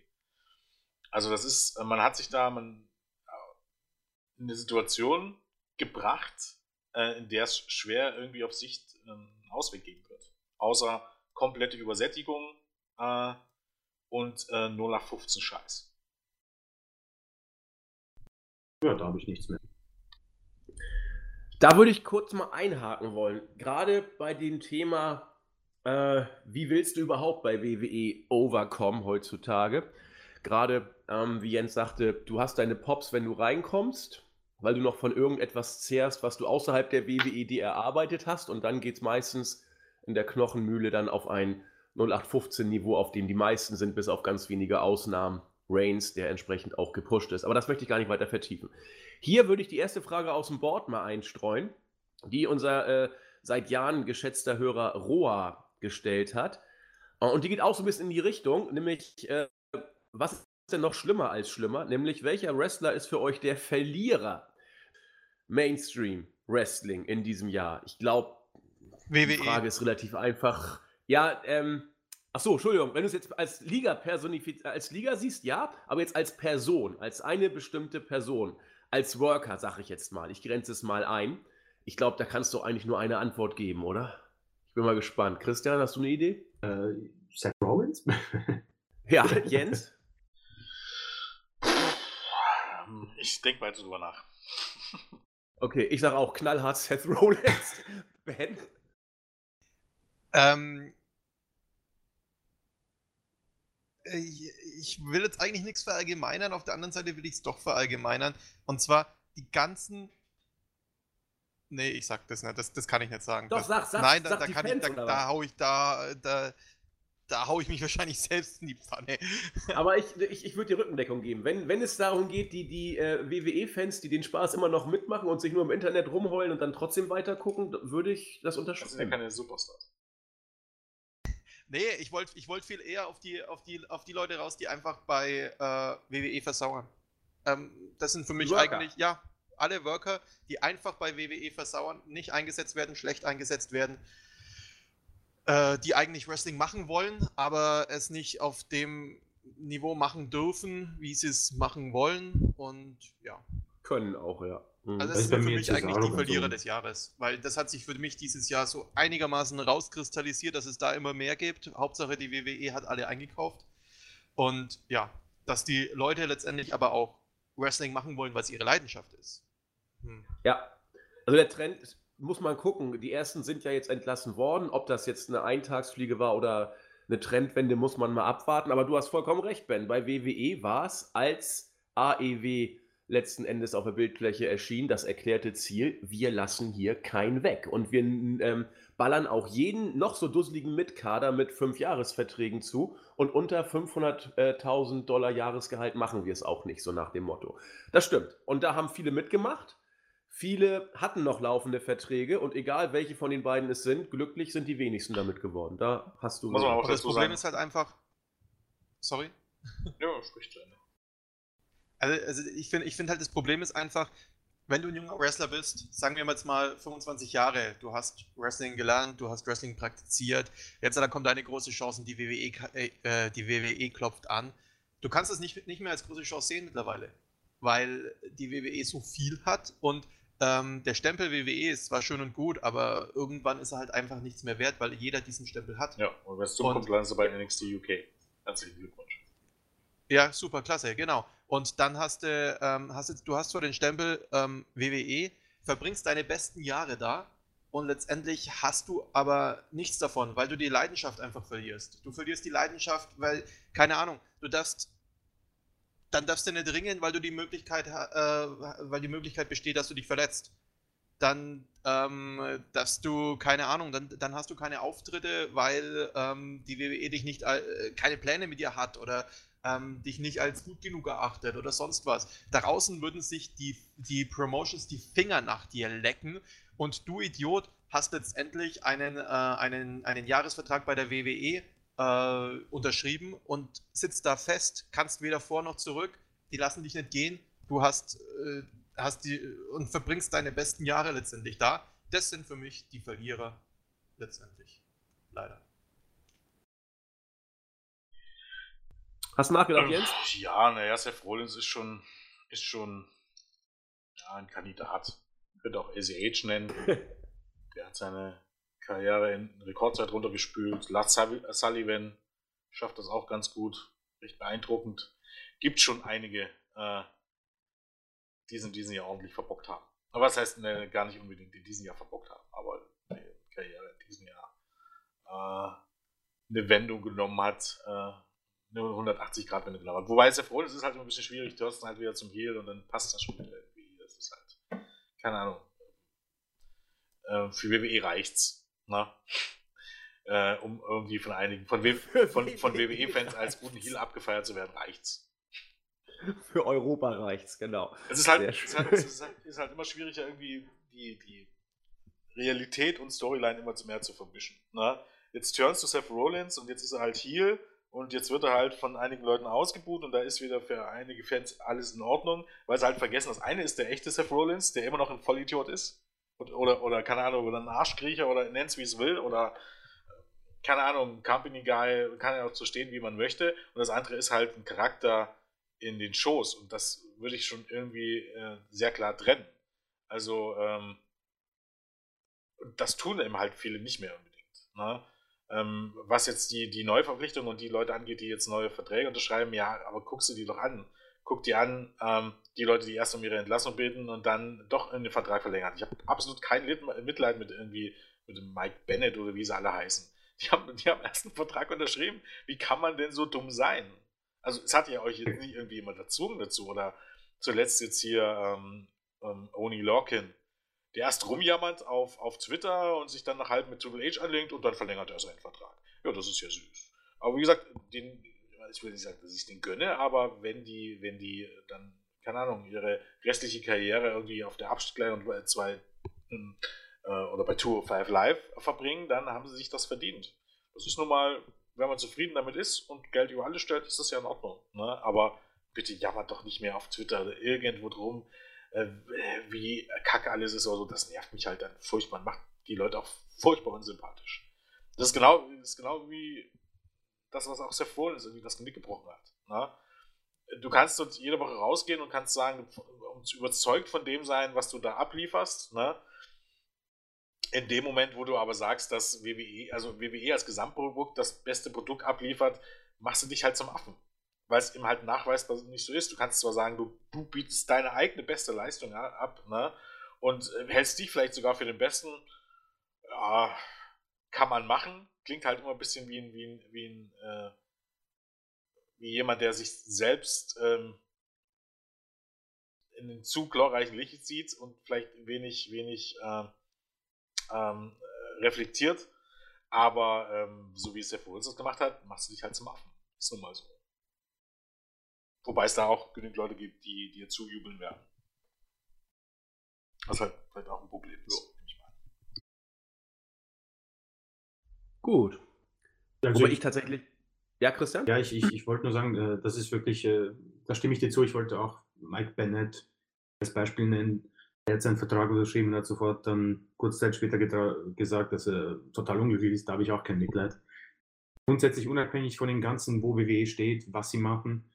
Also das ist, äh, man hat sich da man, äh, in eine Situation gebracht, äh, in der es schwer irgendwie auf Sicht ähm, einen Ausweg geben wird. Außer komplette Übersättigung äh, und äh, 0 nach 15 Scheiß. Ja, da habe ich nichts mehr. Da würde ich kurz mal einhaken wollen. Gerade bei dem Thema, äh, wie willst du überhaupt bei WWE overkommen heutzutage? Gerade, ähm, wie Jens sagte, du hast deine Pops, wenn du reinkommst, weil du noch von irgendetwas zehrst, was du außerhalb der WWE dir erarbeitet hast. Und dann geht es meistens in der Knochenmühle dann auf ein 0815-Niveau, auf dem die meisten sind, bis auf ganz wenige Ausnahmen. Reigns, der entsprechend auch gepusht ist. Aber das möchte ich gar nicht weiter vertiefen. Hier würde ich die erste Frage aus dem Board mal einstreuen, die unser äh, seit Jahren geschätzter Hörer Roa gestellt hat. Und die geht auch so ein bisschen in die Richtung, nämlich, äh, was ist denn noch schlimmer als schlimmer? Nämlich, welcher Wrestler ist für euch der Verlierer Mainstream Wrestling in diesem Jahr? Ich glaube, die Frage ist relativ einfach. Ja, ähm, ach so, Entschuldigung, wenn du es jetzt als Liga personifiz als Liga siehst, ja, aber jetzt als Person, als eine bestimmte Person, als Worker, sag ich jetzt mal, ich grenze es mal ein. Ich glaube, da kannst du eigentlich nur eine Antwort geben, oder? Ich bin mal gespannt. Christian, hast du eine Idee? Äh, Seth Rollins? *laughs* ja, Jens? Ich denke weiter drüber nach. *laughs* Okay, ich sage auch knallhart Seth Rollins. *laughs* ben? Ähm, äh, ich will jetzt eigentlich nichts verallgemeinern, auf der anderen Seite will ich es doch verallgemeinern. Und zwar die ganzen. Nee, ich sag das nicht, das, das kann ich nicht sagen. Doch, das, sag, sag, Nein, da, sag da kann Fans, ich, da, da hau ich da, da, da hau ich mich *laughs* wahrscheinlich selbst in die Pfanne. Aber ich, ich, ich würde die Rückendeckung geben. Wenn, wenn es darum geht, die, die äh, WWE-Fans, die den Spaß immer noch mitmachen und sich nur im Internet rumheulen und dann trotzdem weiter gucken, würde ich das unterschreiben. Das sind ja keine Superstars. Nee, ich wollte ich wollt viel eher auf die, auf, die, auf die Leute raus, die einfach bei äh, WWE versauern. Ähm, das sind für mich Worker. eigentlich, ja, alle Worker, die einfach bei WWE versauern, nicht eingesetzt werden, schlecht eingesetzt werden, äh, die eigentlich Wrestling machen wollen, aber es nicht auf dem Niveau machen dürfen, wie sie es machen wollen und ja. Können auch, ja. Mhm. Also das sind für mich eigentlich die Verlierer so. des Jahres, weil das hat sich für mich dieses Jahr so einigermaßen rauskristallisiert, dass es da immer mehr gibt. Hauptsache die WWE hat alle eingekauft und ja, dass die Leute letztendlich aber auch Wrestling machen wollen, weil es ihre Leidenschaft ist. Hm. Ja, also der Trend muss man gucken. Die ersten sind ja jetzt entlassen worden. Ob das jetzt eine Eintagsfliege war oder eine Trendwende, muss man mal abwarten. Aber du hast vollkommen recht, Ben. Bei WWE war es als AEW letzten Endes auf der Bildfläche erschien, das erklärte Ziel, wir lassen hier keinen weg. Und wir ähm, ballern auch jeden noch so dusseligen Mitkader mit fünf Jahresverträgen zu und unter 500.000 Dollar Jahresgehalt machen wir es auch nicht, so nach dem Motto. Das stimmt. Und da haben viele mitgemacht. Viele hatten noch laufende Verträge und egal welche von den beiden es sind, glücklich sind die wenigsten damit geworden. Da hast du. Muss man auch das Problem sagen. ist halt einfach. Sorry? Ja, sprich zu Ende. Also, also ich finde ich find halt, das Problem ist einfach, wenn du ein junger Wrestler bist, sagen wir jetzt mal 25 Jahre, du hast Wrestling gelernt, du hast Wrestling praktiziert, jetzt da kommt eine große Chance und die WWE, äh, äh, die WWE klopft an. Du kannst es nicht, nicht mehr als große Chance sehen mittlerweile, weil die WWE so viel hat und ähm, der Stempel WWE ist zwar schön und gut, aber irgendwann ist er halt einfach nichts mehr wert, weil jeder diesen Stempel hat. Ja, und wenn es zukommt, landest du bei NXT UK. Herzlichen Glückwunsch. Ja, super, klasse, genau. Und dann hast du, ähm, hast du, hast zwar den Stempel ähm, WWE, verbringst deine besten Jahre da und letztendlich hast du aber nichts davon, weil du die Leidenschaft einfach verlierst. Du verlierst die Leidenschaft, weil, keine Ahnung, du darfst, dann darfst du nicht ringen, weil du die Möglichkeit, äh, weil die Möglichkeit besteht, dass du dich verletzt. Dann ähm, darfst du, keine Ahnung, dann, dann hast du keine Auftritte, weil ähm, die WWE dich nicht, äh, keine Pläne mit dir hat oder ähm, dich nicht als gut genug erachtet oder sonst was. Draußen würden sich die, die Promotions die Finger nach dir lecken und du Idiot hast letztendlich einen, äh, einen, einen Jahresvertrag bei der WWE äh, unterschrieben und sitzt da fest, kannst weder vor noch zurück, die lassen dich nicht gehen, du hast, äh, hast die und verbringst deine besten Jahre letztendlich da. Das sind für mich die Verlierer letztendlich. Leider. Hast du nachgedacht, ähm, Jens? Ja, naja, Seth Rollins ist schon, ist schon ja, ein Kandidat. Ich könnte auch ACH nennen. *laughs* Der hat seine Karriere in Rekordzeit runtergespült. Lars Sullivan schafft das auch ganz gut. Recht beeindruckend. Gibt schon einige, äh, die es in diesem Jahr ordentlich verbockt haben. Aber das heißt ne, gar nicht unbedingt in diesem Jahr verbockt haben, aber die Karriere in diesem Jahr äh, eine Wendung genommen hat, äh, nur 180 Grad Wende gelabert. Wobei es ja froh ist, ist halt immer ein bisschen schwierig. Du hast dann halt wieder zum Heal und dann passt das schon wieder irgendwie. Das ist halt, keine Ahnung. Äh, für WWE reicht's. Na? Äh, um irgendwie von einigen, von, von, von WWE-Fans als guten Heal abgefeiert zu werden, reicht's. Für Europa reicht's, genau. Es ist halt, es ist halt, es ist halt, ist halt immer schwieriger, irgendwie die, die Realität und Storyline immer mehr zu vermischen. Na? Jetzt turnst du Seth Rollins und jetzt ist er halt Heal und jetzt wird er halt von einigen Leuten ausgebucht und da ist wieder für einige Fans alles in Ordnung, weil sie halt vergessen, das eine ist der echte Seth Rollins, der immer noch ein Vollidiot ist. Oder, oder keine Ahnung, oder ein Arschkriecher oder nenn's wie es will oder keine Ahnung, Company Guy, kann ja auch so stehen, wie man möchte. Und das andere ist halt ein Charakter in den Shows und das würde ich schon irgendwie äh, sehr klar trennen. Also, ähm, das tun eben halt viele nicht mehr unbedingt. Ne? Ähm, was jetzt die, die Neuverpflichtung und die Leute angeht, die jetzt neue Verträge unterschreiben, ja, aber guckst du die doch an. Guck dir an, ähm, die Leute, die erst um ihre Entlassung bitten und dann doch in den Vertrag verlängern. Ich habe absolut kein Mitleid mit irgendwie mit dem Mike Bennett oder wie sie alle heißen. Die haben, die haben erst einen Vertrag unterschrieben. Wie kann man denn so dumm sein? Also es hat ja euch jetzt nicht irgendwie jemand erzwungen dazu. Oder zuletzt jetzt hier ähm, ähm, Oni Lorkin, der erst rumjammert auf, auf Twitter und sich dann nach halb mit Triple H anlegt und dann verlängert er seinen Vertrag. Ja, das ist ja süß. Aber wie gesagt, den, ich will nicht sagen, dass ich den gönne, aber wenn die, wenn die dann, keine Ahnung, ihre restliche Karriere irgendwie auf der Abstieglein und bei zwei hm, äh, oder bei Tour 5 Live verbringen, dann haben sie sich das verdient. Das ist nun mal, wenn man zufrieden damit ist und Geld über alles stellt, ist das ja in Ordnung. Ne? Aber bitte jammert doch nicht mehr auf Twitter oder irgendwo drum äh, wie kacke alles ist oder so, das nervt mich halt dann furchtbar und macht die Leute auch furchtbar unsympathisch. Das ist genau, das ist genau wie das, was auch sehr Fohlen ist, irgendwie das Genick gebrochen hat. Ne? Du kannst dort jede Woche rausgehen und kannst sagen, überzeugt von dem sein, was du da ablieferst. Ne? In dem Moment, wo du aber sagst, dass WWE, also WWE als Gesamtprodukt das beste Produkt abliefert, machst du dich halt zum Affen weil es eben halt nachweisbar nicht so ist. Du kannst zwar sagen, du, du bietest deine eigene beste Leistung ab ne? und äh, hältst dich vielleicht sogar für den Besten. Ja, kann man machen. Klingt halt immer ein bisschen wie ein, wie ein, wie, ein, äh, wie jemand, der sich selbst ähm, in den zu glorreichen Licht sieht und vielleicht wenig, wenig äh, ähm, reflektiert. Aber ähm, so wie es der Rollins das gemacht hat, machst du dich halt zum Affen. Ist nun mal so. Wobei es da auch genügend Leute gibt, die dir zujubeln werden. Was halt vielleicht auch ein Problem ist. Gut. Also Wobei ich, ich tatsächlich. Ja, Christian? ja, ich, ich, ich wollte nur sagen, äh, das ist wirklich, äh, da stimme ich dir zu. Ich wollte auch Mike Bennett als Beispiel nennen. Er hat seinen Vertrag unterschrieben und hat sofort dann kurz Zeit später gesagt, dass er total unglücklich ist. Da habe ich auch kein Mitleid. Grundsätzlich unabhängig von dem Ganzen, wo WWE steht, was sie machen.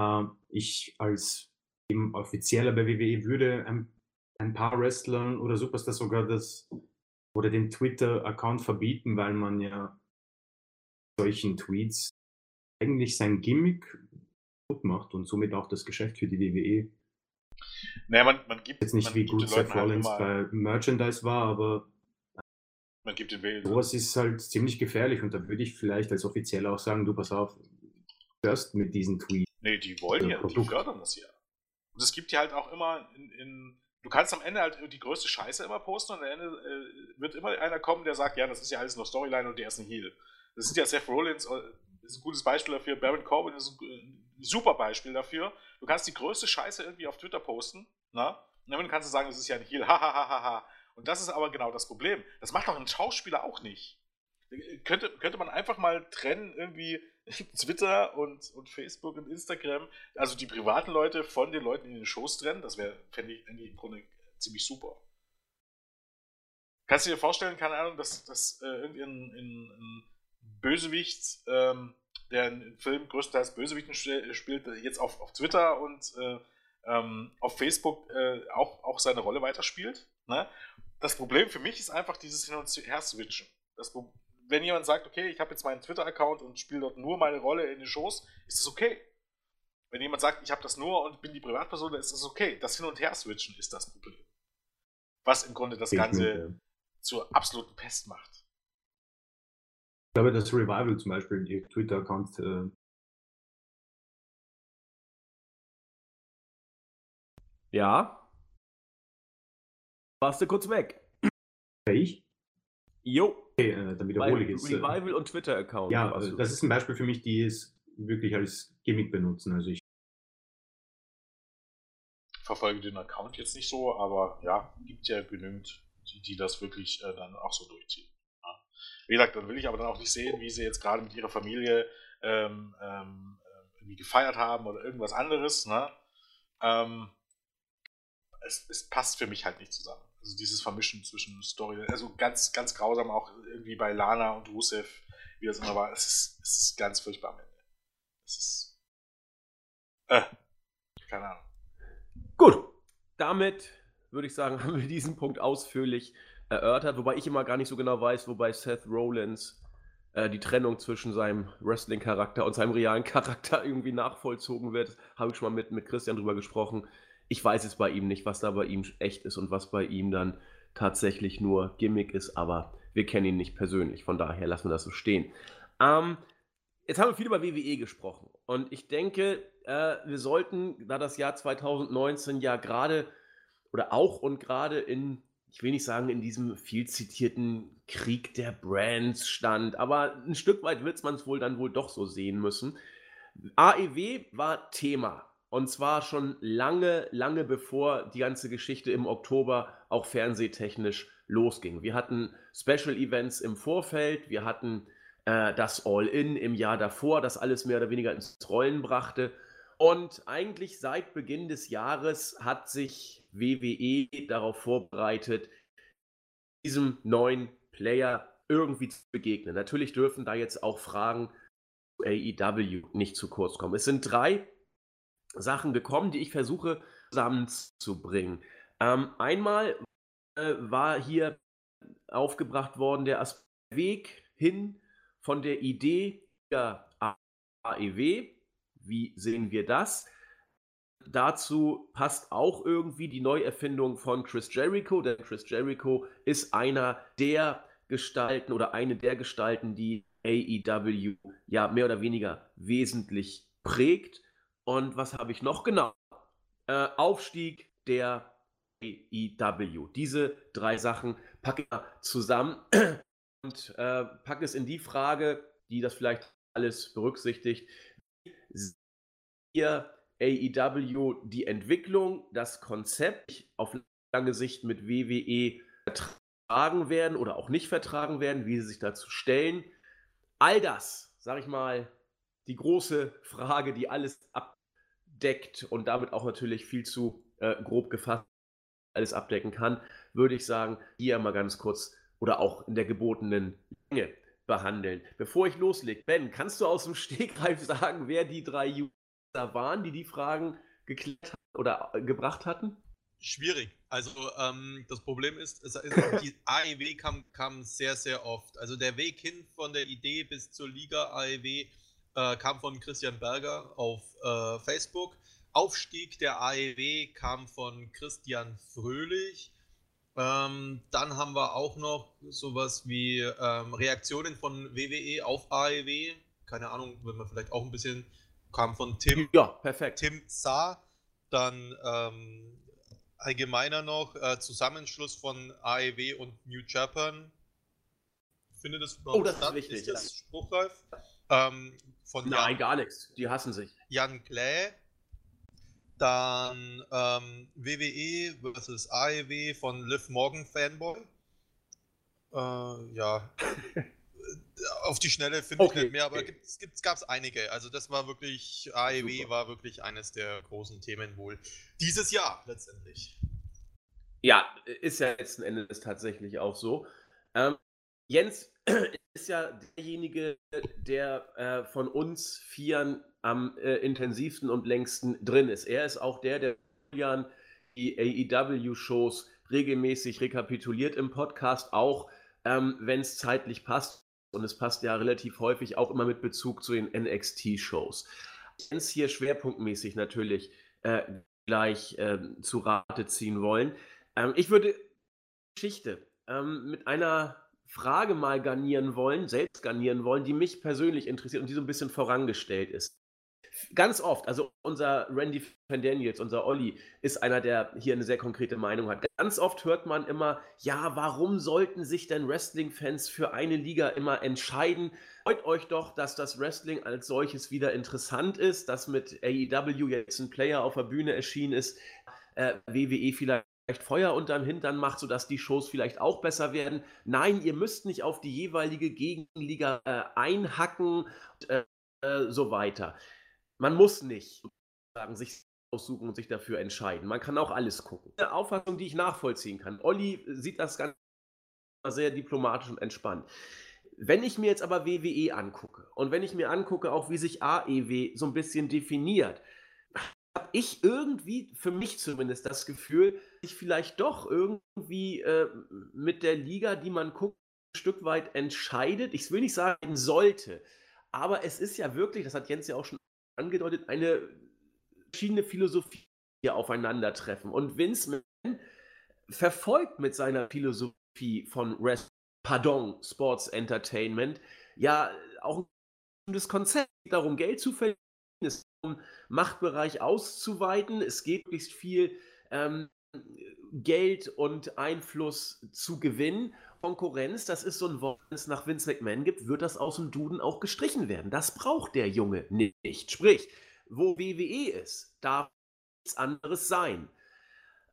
Äh, ich als eben Offizieller bei WWE würde ein, ein paar Wrestlern oder Superstars sogar das oder den Twitter-Account verbieten, weil man ja solchen Tweets eigentlich sein Gimmick gut macht und somit auch das Geschäft für die WWE. Naja, man, man gibt, Jetzt nicht man wie gut Seth halt Rollins immer, bei Merchandise war, aber man gibt den Wählern sowas ist halt ziemlich gefährlich und da würde ich vielleicht als Offizieller auch sagen, du pass auf, hörst mit diesen Tweets. Nee, die wollen ja, die Produkt. fördern das ja. Und es gibt ja halt auch immer in, in du kannst am Ende halt die größte Scheiße immer posten und am Ende äh, wird immer einer kommen, der sagt, ja, das ist ja alles nur Storyline und der ist ein Heel. Das sind ja Seth Rollins, äh, ist ein gutes Beispiel dafür, Baron Corbin ist ein, ein super Beispiel dafür. Du kannst die größte Scheiße irgendwie auf Twitter posten, na? Und dann kannst du sagen, das ist ja ein Heel, hahaha. und das ist aber genau das Problem. Das macht doch ein Schauspieler auch nicht. Könnte, könnte man einfach mal trennen, irgendwie *laughs* Twitter und, und Facebook und Instagram, also die privaten Leute von den Leuten in den Shows trennen, das wäre, fände ich eigentlich im Grunde ziemlich super. Kannst du dir vorstellen, keine Ahnung, dass, dass äh, irgendein ein, ein Bösewicht, ähm, der einen Film größtenteils Bösewichten st- spielt, jetzt auf, auf Twitter und äh, ähm, auf Facebook äh, auch, auch seine Rolle weiterspielt? Ne? Das Problem für mich ist einfach dieses Hin- und Her-Switchen. Das wenn jemand sagt, okay, ich habe jetzt meinen Twitter-Account und spiele dort nur meine Rolle in den Shows, ist das okay. Wenn jemand sagt, ich habe das nur und bin die Privatperson, dann ist das okay. Das Hin- und Her-Switchen ist das Problem. Was im Grunde das Ich Ganze äh, zur absoluten Pest macht. Ich glaube, das Revival zum Beispiel, die Twitter-Accounts, äh, Ja. Warst du kurz weg? ich, Jo. okay, äh, dann wiederhole ich es. äh, Revival und Twitter-Account. Ja, du. das ist ein Beispiel für mich, die es wirklich als Gimmick benutzen. Also ich verfolge den Account jetzt nicht so, aber ja, gibt ja genügend, die, die das wirklich äh, dann auch so durchziehen. Ja. Wie gesagt, dann will ich aber dann auch nicht sehen, wie sie jetzt gerade mit ihrer Familie ähm, ähm, äh, irgendwie gefeiert haben oder irgendwas anderes. Ne? Ähm, es, es passt für mich halt nicht zusammen. Also dieses Vermischen zwischen Story, also ganz, ganz grausam auch irgendwie bei Lana und Rusev, wie das immer war. Es ist, es ist ganz furchtbar am Ende. Es ist. Äh, keine Ahnung. Gut, damit würde ich sagen, *laughs* haben wir diesen Punkt ausführlich erörtert, wobei ich immer gar nicht so genau weiß, wobei Seth Rollins äh, die Trennung zwischen seinem Wrestling-Charakter und seinem realen Charakter *laughs* irgendwie nachvollzogen wird. Habe ich schon mal mit, mit Christian drüber gesprochen. Ich weiß es bei ihm nicht, was da bei ihm echt ist und was bei ihm dann tatsächlich nur Gimmick ist, aber wir kennen ihn nicht persönlich, von daher lassen wir das so stehen. Ähm, Jetzt haben wir viel über WWE gesprochen und ich denke, äh, wir sollten, da das Jahr 2019 ja gerade oder auch und gerade in, ich will nicht sagen, in diesem viel zitierten Krieg der Brands stand, aber ein Stück weit wird man es wohl dann wohl doch so sehen müssen. AEW war Thema und zwar schon lange, lange bevor die ganze Geschichte im Oktober auch fernsehtechnisch losging. Wir hatten Special Events im Vorfeld, wir hatten äh, das All-In im Jahr davor, das alles mehr oder weniger ins Rollen brachte. Und eigentlich seit Beginn des Jahres hat sich WWE darauf vorbereitet, diesem neuen Player irgendwie zu begegnen. Natürlich dürfen da jetzt auch Fragen zu AEW nicht zu kurz kommen. Es sind drei Sachen gekommen, die ich versuche zusammenzubringen. Ähm, einmal äh, war hier aufgebracht worden der Weg hin von der Idee der AEW. Wie sehen wir das? Dazu passt auch irgendwie die Neuerfindung von Chris Jericho, denn Chris Jericho ist einer der Gestalten oder eine der Gestalten, die AEW ja mehr oder weniger wesentlich prägt. Und was habe ich noch genau? äh, Aufstieg der AEW. Diese drei Sachen packe ich zusammen *clears throat* und äh, packe es in die Frage, die das vielleicht alles berücksichtigt. Ihr AEW die Entwicklung, das Konzept auf lange Sicht mit WWE vertragen werden oder auch nicht vertragen werden, wie sie sich dazu stellen. All das, sage ich mal, die große Frage, die alles abdeckt und damit auch natürlich viel zu äh, grob gefasst alles abdecken kann, würde ich sagen, hier mal ganz kurz oder auch in der gebotenen Länge behandeln. Bevor ich loslege, Ben, kannst du aus dem *laughs* Stegreif sagen, wer die drei User waren, die die Fragen geklärt oder äh, gebracht hatten? Schwierig. Also ähm, das Problem ist, es, die *laughs* AEW kam, kam, sehr, sehr oft. Also der Weg hin von der Idee bis zur Liga AEW äh, kam von Christian Berger auf äh, Facebook. Aufstieg der AEW kam von Christian Fröhlich. Ähm, dann haben wir auch noch sowas wie ähm, Reaktionen von WWE auf AEW. Keine Ahnung, wenn man vielleicht auch ein bisschen kam von Tim. Ja, perfekt. Tim Saar. Dann ähm, allgemeiner noch äh, Zusammenschluss von AEW und New Japan. Findet das überhaupt oh, das statt? Ist, wichtig, ist das ja. spruchreif? Ähm, von Nein, Jan, gar nichts. Die hassen sich. Jan Kläh dann ähm, WWE vs. AEW von Liv Morgan Fanboy. Äh, ja. *laughs* Auf die Schnelle finde okay, ich nicht mehr, aber okay. es gab es einige. Also das war wirklich, AEW Super. war wirklich eines der großen Themen wohl dieses Jahr letztendlich. Ja, ist ja letzten Endes tatsächlich auch so. Ähm, Jens *clears throat* ist ja derjenige, der äh, von uns Vieren am äh, intensivsten und längsten drin ist. Er ist auch der, der Julian die AEW-Shows regelmäßig rekapituliert im Podcast, auch ähm, wenn es zeitlich passt. Und es passt ja relativ häufig auch immer mit Bezug zu den NXT-Shows. Jens hier schwerpunktmäßig natürlich äh, gleich äh, zu Rate ziehen wollen. Ähm, ich würde Geschichte ähm, mit einer Frage mal garnieren wollen, selbst garnieren wollen, die mich persönlich interessiert und die so ein bisschen vorangestellt ist. Ganz oft, also unser Randy Van Daniels, unser Olli, ist einer, der hier eine sehr konkrete Meinung hat. Ganz oft hört man immer, ja, warum sollten sich denn Wrestling-Fans für eine Liga immer entscheiden? Freut euch doch, dass das Wrestling als solches wieder interessant ist, dass mit AEW jetzt ein Player auf der Bühne erschienen ist, äh, WWE vielleicht Feuer unterm Hintern macht, sodass die Shows vielleicht auch besser werden. Nein, ihr müsst nicht auf die jeweilige Gegenliga äh, einhacken und äh, äh so weiter. Man muss nicht sozusagen sich aussuchen und sich dafür entscheiden. Man kann auch alles gucken. Eine Auffassung, die ich nachvollziehen kann. Olli sieht das ganz sehr diplomatisch und entspannt. Wenn ich mir jetzt aber WWE angucke und wenn ich mir angucke, auch wie sich AEW so ein bisschen definiert, habe ich irgendwie, für mich zumindest, das Gefühl, sich vielleicht doch irgendwie äh, mit der Liga, die man guckt, ein Stück weit entscheidet. Ich will nicht sagen sollte, aber es ist ja wirklich, das hat Jens ja auch schon angedeutet, eine verschiedene Philosophie hier aufeinandertreffen. Und Vince McMahon verfolgt mit seiner Philosophie von Rest, pardon, Sports Entertainment ja auch das Konzept darum, Geld zu verdienen, es Machtbereich auszuweiten. Es geht möglichst viel ähm, Geld und Einfluss zu gewinnen. Konkurrenz, das ist so ein Wort, wenn es nach Vince McMahon gibt, wird das aus dem Duden auch gestrichen werden. Das braucht der Junge nicht. Sprich, wo WWE ist, darf nichts anderes sein.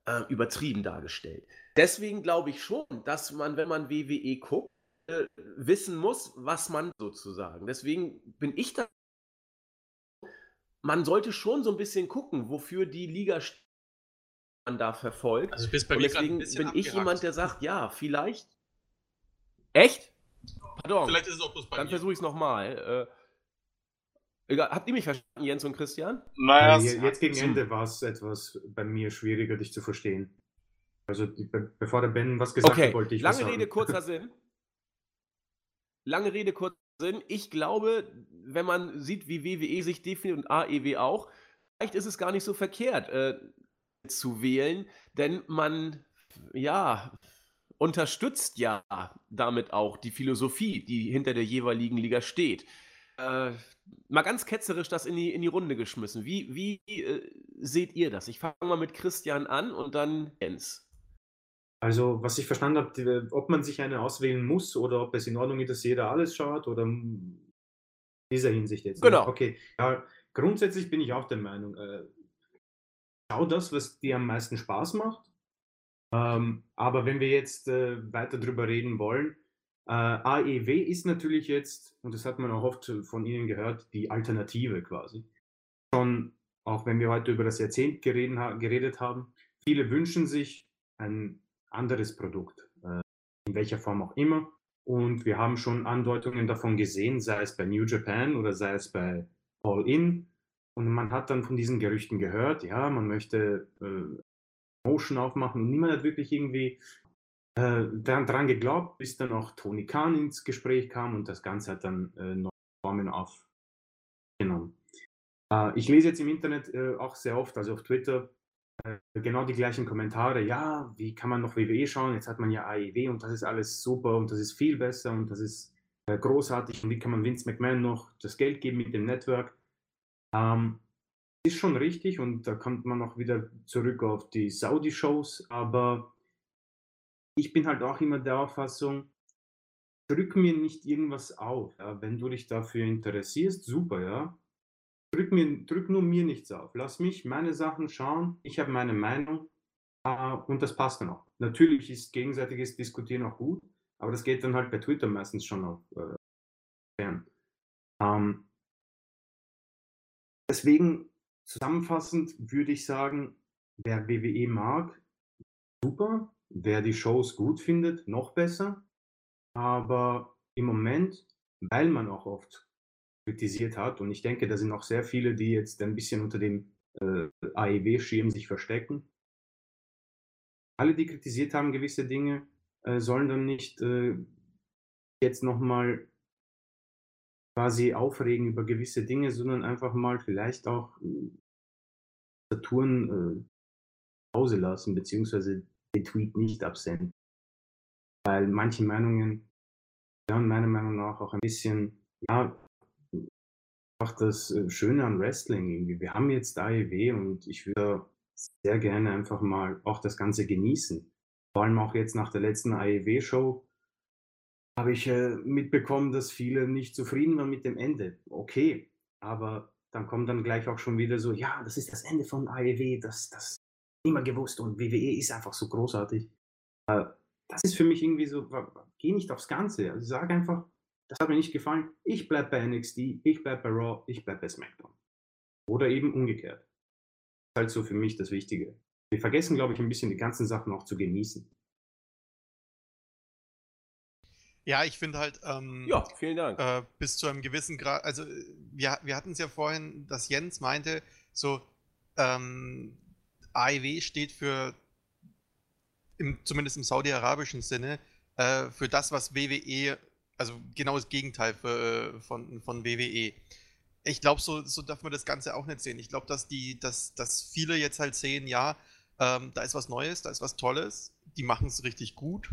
Äh, übertrieben dargestellt. Deswegen glaube ich schon, dass man, wenn man WWE guckt, äh, wissen muss, was man sozusagen. Deswegen bin ich da man sollte schon so ein bisschen gucken, wofür die Liga man da verfolgt. Also bist bei Und mir deswegen bin abgehakt. ich jemand, der sagt, ja, vielleicht. Echt? Pardon. Vielleicht ist es auch bloß bei Dann versuche ich es nochmal. Äh, egal, habt ihr mich verstanden, Jens und Christian? Naja, ja, jetzt gegen Ende war es etwas bei mir schwieriger, dich zu verstehen. Also bevor der Ben was gesagt okay. hat, wollte ich Lange Rede, kurzer *laughs* Sinn. Lange Rede, kurzer Sinn. Ich glaube, wenn man sieht, wie WWE sich definiert und AEW auch, vielleicht ist es gar nicht so verkehrt äh, zu wählen, denn man, ja, unterstützt ja damit auch die Philosophie, die hinter der jeweiligen Liga steht. äh, mal ganz ketzerisch das in die, in die Runde geschmissen. Wie, wie äh, seht ihr das? Ich fange mal mit Christian an und dann Jens. Also, was ich verstanden habe, ob man sich eine auswählen muss oder ob es in Ordnung ist, dass jeder alles schaut oder in dieser Hinsicht jetzt. Ne? Genau. Okay, ja, grundsätzlich bin ich auch der Meinung, äh, schau das, was dir am meisten Spaß macht. Ähm, aber wenn wir jetzt äh, weiter drüber reden wollen, äh, AEW ist natürlich jetzt, und das hat man auch oft von Ihnen gehört, die Alternative quasi. Schon, auch wenn wir heute über das Jahrzehnt geredet haben, viele wünschen sich ein anderes Produkt, äh, in welcher Form auch immer. Und wir haben schon Andeutungen davon gesehen, sei es bei New Japan oder sei es bei All In. Und man hat dann von diesen Gerüchten gehört, ja, man möchte äh, Motion aufmachen. Und niemand hat wirklich irgendwie äh, daran geglaubt, bis dann auch Tony Khan ins Gespräch kam und das Ganze hat dann äh, neue Formen aufgenommen. Äh, ich lese jetzt im Internet äh, auch sehr oft, also auf Twitter, genau die gleichen Kommentare. Ja, wie kann man noch WWE schauen? Jetzt hat man ja AEW und das ist alles super und das ist viel besser und das ist äh, großartig und wie kann man Vince McMahon noch das Geld geben mit dem Network? Ähm, ist schon richtig und da kommt man auch wieder zurück auf die Saudi-Shows, aber ich bin halt auch immer der Auffassung, drück mir nicht irgendwas auf. Ja? Wenn du dich dafür interessierst, super, ja. Drück, mir, drück nur mir nichts auf. Lass mich meine Sachen schauen. Ich habe meine Meinung äh, und das passt dann auch. Natürlich ist gegenseitiges Diskutieren auch gut, aber das geht dann halt bei Twitter meistens schon auf äh, fern. Ähm, deswegen zusammenfassend würde ich sagen, wer WWE mag, super. Wer die Shows gut findet, noch besser. Aber im Moment, weil man auch oft kritisiert hat, und ich denke, da sind auch sehr viele, die jetzt ein bisschen unter dem äh, AEW-Schirm sich verstecken. Alle, die kritisiert haben gewisse Dinge, äh, sollen dann nicht äh, jetzt nochmal quasi aufregen über gewisse Dinge, sondern einfach mal vielleicht auch äh, Saturn äh, Pause lassen, beziehungsweise den Tweet nicht absenden. Weil manche Meinungen, ja, meiner Meinung nach auch ein bisschen, ja, einfach das äh, Schöne an Wrestling irgendwie. Wir haben jetzt AEW und ich würde sehr gerne einfach mal auch das Ganze genießen. Vor allem auch jetzt nach der letzten AEW-Show habe ich äh, mitbekommen, dass viele nicht zufrieden waren mit dem Ende. Okay, aber dann kommt dann gleich auch schon wieder so, ja, das ist das Ende von AEW, das, das immer gewusst und WWE ist einfach so großartig. Äh, das ist für mich irgendwie so, geh nicht aufs Ganze. Also sag einfach, das hat mir nicht gefallen, ich bleib bei NXT, ich bleib bei Raw, ich bleib bei SmackDown. Oder eben umgekehrt. Das ist halt so für mich das Wichtige. Wir vergessen, glaube ich, ein bisschen die ganzen Sachen auch zu genießen. Ja, ich finde halt, ähm, Ja, vielen Dank. äh, bis zu einem gewissen Grad, also wir, wir hatten es ja vorhin, dass Jens meinte, so, ähm, AEW steht für, im, zumindest im saudi-arabischen Sinne, äh, für das, was WWE, also genau das Gegenteil für, äh, von, von WWE. Ich glaube, so, so darf man das Ganze auch nicht sehen. Ich glaube, dass die, dass, dass viele jetzt halt sehen, ja, ähm, da ist was Neues, da ist was Tolles, die machen es richtig gut.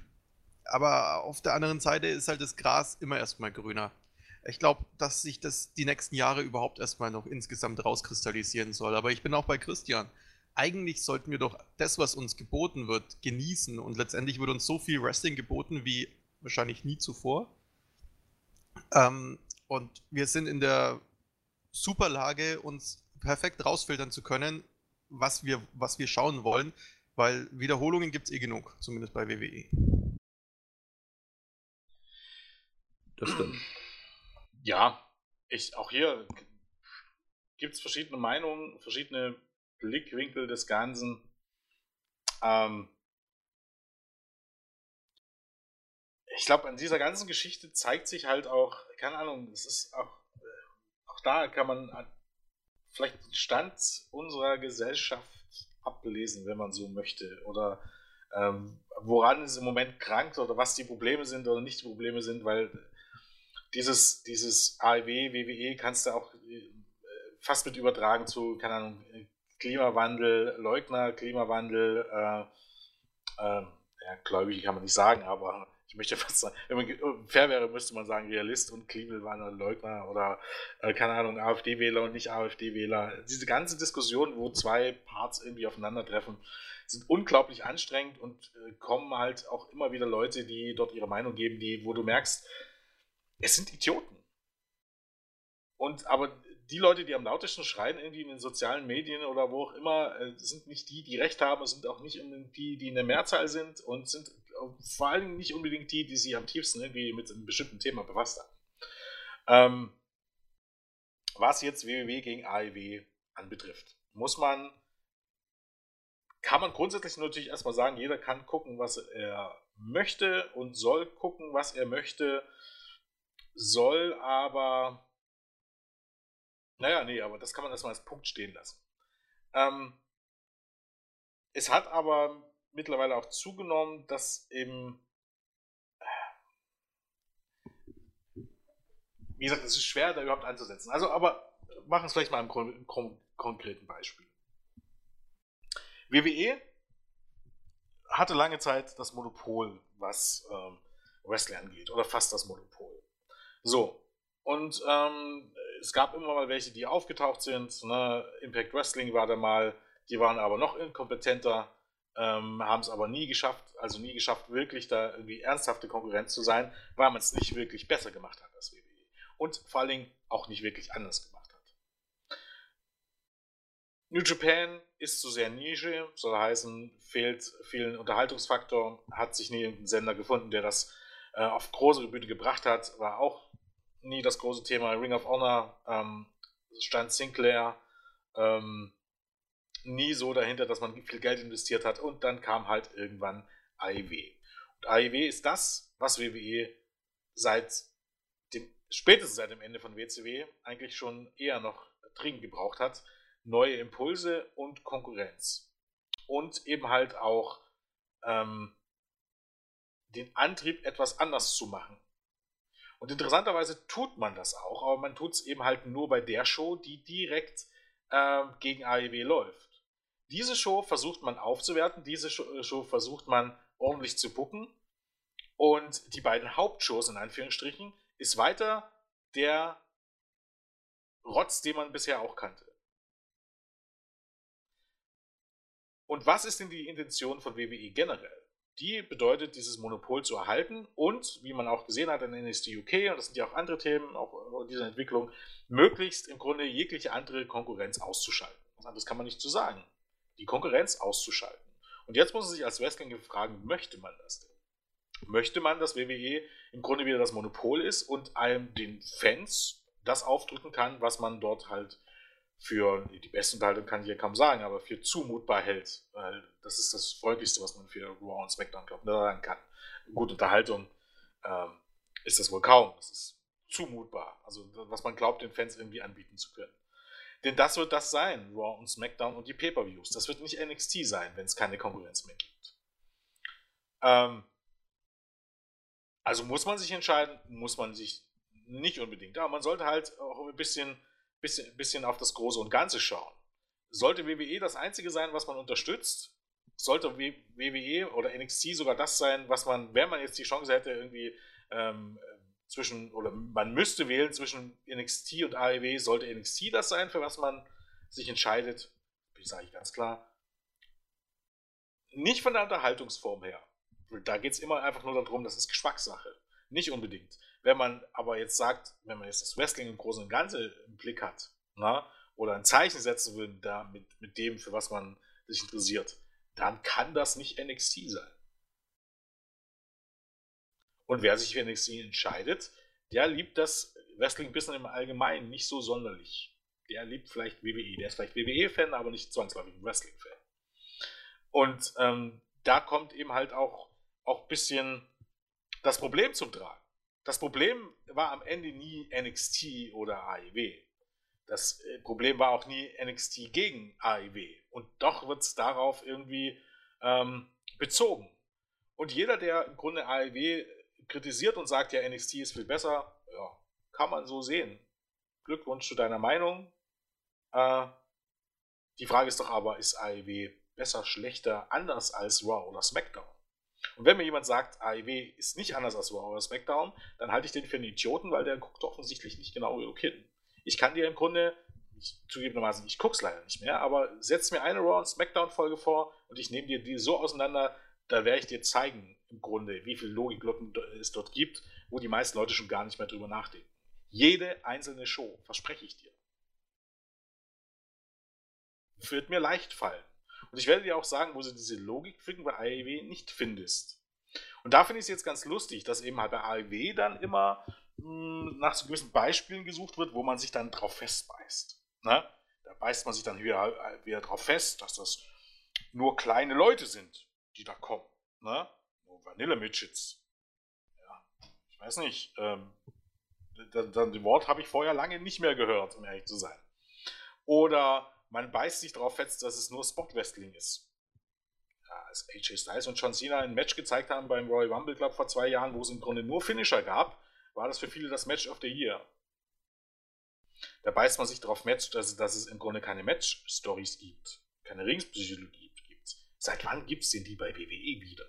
Aber auf der anderen Seite ist halt das Gras immer erstmal grüner. Ich glaube, dass sich das die nächsten Jahre überhaupt erstmal noch insgesamt rauskristallisieren soll. Aber ich bin auch bei Christian eigentlich sollten wir doch das, was uns geboten wird, genießen. Und letztendlich wird uns so viel Wrestling geboten wie wahrscheinlich nie zuvor. Ähm, und wir sind in der super Lage, uns perfekt rausfiltern zu können, was wir, was wir schauen wollen, weil Wiederholungen gibt es eh genug, zumindest bei WWE. Das stimmt. Ja, ich, auch hier gibt es verschiedene Meinungen, verschiedene Blickwinkel des Ganzen. Ähm, ich glaube, an dieser ganzen Geschichte zeigt sich halt auch, keine Ahnung, es ist auch, äh, auch da kann man vielleicht den Stand unserer Gesellschaft ablesen, wenn man so möchte. Oder ähm, woran es im Moment krankt oder was die Probleme sind oder nicht die Probleme sind, weil dieses, dieses AEW, WWE kannst du auch äh, fast mit übertragen zu, keine Ahnung, Klimawandel, Leugner, Klimawandel, äh, äh, ja, gläubig kann man nicht sagen, aber ich möchte fast sagen, wenn man fair wäre, müsste man sagen, Realist und Kliebel waren ein Leugner oder, äh, keine Ahnung, AfD-Wähler und nicht AfD-Wähler. Diese ganze Diskussion, wo zwei Parts irgendwie aufeinandertreffen, sind unglaublich anstrengend und äh, kommen halt auch immer wieder Leute, die dort ihre Meinung geben, die, wo du merkst, es sind Idioten. Und aber die Leute, die am lautesten schreien, irgendwie in den sozialen Medien oder wo auch immer, äh, sind nicht die, die Recht haben, sind auch nicht die, die in der Mehrzahl sind und sind vor allem nicht unbedingt die, die sich am tiefsten irgendwie mit einem bestimmten Thema befasst haben. Ähm, was jetzt WWW gegen AEW anbetrifft, muss man, kann man grundsätzlich natürlich erstmal sagen, jeder kann gucken, was er möchte und soll gucken, was er möchte, soll aber naja, nee, aber das kann man erstmal als Punkt stehen lassen. Ähm, es hat aber mittlerweile auch zugenommen, dass eben. Wie gesagt, es ist schwer, da überhaupt anzusetzen. Also, aber machen es vielleicht mal im, im, im konkreten Beispiel. WWE hatte lange Zeit das Monopol, was ähm, Wrestling angeht, oder fast das Monopol. So, und ähm, es gab immer mal welche, die aufgetaucht sind. Ne? Impact Wrestling war da mal, die waren aber noch inkompetenter, ähm, haben es aber nie geschafft, also nie geschafft, wirklich da irgendwie ernsthafte Konkurrenz zu sein, weil man es nicht wirklich besser gemacht hat als WWE. Und vor allen Dingen auch nicht wirklich anders gemacht hat. New Japan ist zu sehr Nische, soll heißen, fehlt vielen Unterhaltungsfaktor, hat sich nie irgendein Sender gefunden, der das äh, auf große Bühne gebracht hat, war auch nie das große Thema. Ring of Honor ähm, stand Sinclair ähm, nie so dahinter, dass man viel Geld investiert hat. Und dann kam halt irgendwann AEW. Und AEW ist das, was WWE seit dem, spätestens seit dem Ende von WCW eigentlich schon eher noch dringend gebraucht hat. Neue Impulse und Konkurrenz. Und eben halt auch ähm, den Antrieb, etwas anders zu machen. Und interessanterweise tut man das auch, aber man tut es eben halt nur bei der Show, die direkt äh, gegen AEW läuft. Diese Show versucht man aufzuwerten, diese äh, Show versucht man ordentlich zu bucken. Und die beiden Hauptshows in Anführungsstrichen ist weiter der Rotz, den man bisher auch kannte. Und was ist denn die Intention von WWE generell? die bedeutet, dieses Monopol zu erhalten und, wie man auch gesehen hat in NXT UK, und das sind ja auch andere Themen, auch in dieser Entwicklung, möglichst im Grunde jegliche andere Konkurrenz auszuschalten. Anderes kann man nicht zu sagen. Die Konkurrenz auszuschalten. Und jetzt muss man sich als Wrestling fragen, möchte man das denn? Möchte man, dass WWE im Grunde wieder das Monopol ist und einem den Fans das aufdrücken kann, was man dort halt für die beste Unterhaltung kann ich ja kaum sagen, aber für zumutbar hält. Weil das ist das Freundlichste, was man für Raw und SmackDown, glaubt, sagen kann. Gute Unterhaltung ähm, ist das wohl kaum. Das ist zumutbar. Also, was man glaubt, den Fans irgendwie anbieten zu können. Denn das wird das sein, Raw und SmackDown und die Pay-Per-Views. Das wird nicht NXT sein, wenn es keine Konkurrenz mehr gibt. Ähm, also muss man sich entscheiden, muss man sich nicht unbedingt. Aber man sollte halt auch ein bisschen bisschen, bisschen auf das Große und Ganze schauen. Sollte WWE das Einzige sein, was man unterstützt, sollte WWE oder NXT sogar das sein, was man, wenn man jetzt die Chance hätte, irgendwie ähm, zwischen, oder man müsste wählen zwischen NXT und AEW, sollte NXT das sein, für was man sich entscheidet, sage ich ganz klar. Nicht von der Unterhaltungsform her. Da geht es immer einfach nur darum, das ist Geschmackssache. Nicht unbedingt. Wenn man aber jetzt sagt, wenn man jetzt das Wrestling im Großen und Ganzen im Blick hat, na, oder ein Zeichen setzen will da mit, mit dem, für was man sich interessiert, dann kann das nicht NXT sein. Und wer sich für NXT entscheidet, der liebt das Wrestling-Business im Allgemeinen nicht so sonderlich. Der liebt vielleicht WWE. Der ist vielleicht WWE-Fan, aber nicht zwangsläufig ein Wrestling-Fan. Und ähm, da kommt eben halt auch ein bisschen das Problem zum Tragen. Das Problem war am Ende nie NXT oder AEW. Das äh, Problem war auch nie NXT gegen AEW. Und doch wird es darauf irgendwie ähm, bezogen. Und jeder, der im Grunde AEW kritisiert und sagt, ja, NXT ist viel besser, ja, kann man so sehen. Glückwunsch zu deiner Meinung. Äh, die Frage ist doch aber, ist AEW besser, schlechter, anders als Raw oder SmackDown? Und wenn mir jemand sagt, AEW ist nicht anders als Raw oder SmackDown, dann halte ich den für einen Idioten, weil der guckt offensichtlich nicht genau genug hin. Ich kann dir im Grunde, ich, zugegebenermaßen, ich gucke es leider nicht mehr, aber setz mir eine Raw und SmackDown-Folge vor und ich nehme dir die so auseinander, da werde ich dir zeigen, im Grunde, wie viel Logiklücken es dort gibt, wo die meisten Leute schon gar nicht mehr drüber nachdenken. Jede einzelne Show, verspreche ich dir. Wird mir leicht fallen. Und ich werde dir auch sagen, wo du diese Logik bei AEW nicht findest. Und da finde ich es jetzt ganz lustig, dass eben halt bei AEW dann immer mh, hm, nach so gewissen Beispielen gesucht wird, wo man sich dann drauf festbeißt. Ne? Da beißt man sich dann wieder, wieder drauf fest, dass das nur kleine Leute sind, die da kommen. Ne? Vanilla Midgets. Ja, ich weiß nicht. Ähm, das, das Wort habe ich vorher lange nicht mehr gehört, um ehrlich zu sein. Oder man beißt sich darauf fest, dass es nur Spot-Wrestling ist. Ja, als AJ Styles und John Cena ein Match gezeigt haben beim Royal Rumble Club vor zwei Jahren, wo es im Grunde nur Finisher gab, war das für viele das Match of the Year. Da beißt man sich darauf Match, dass, dass es im Grunde keine Match-Stories gibt, keine Ringspsychologie gibt. Seit wann gibt es denn die bei WWE wieder?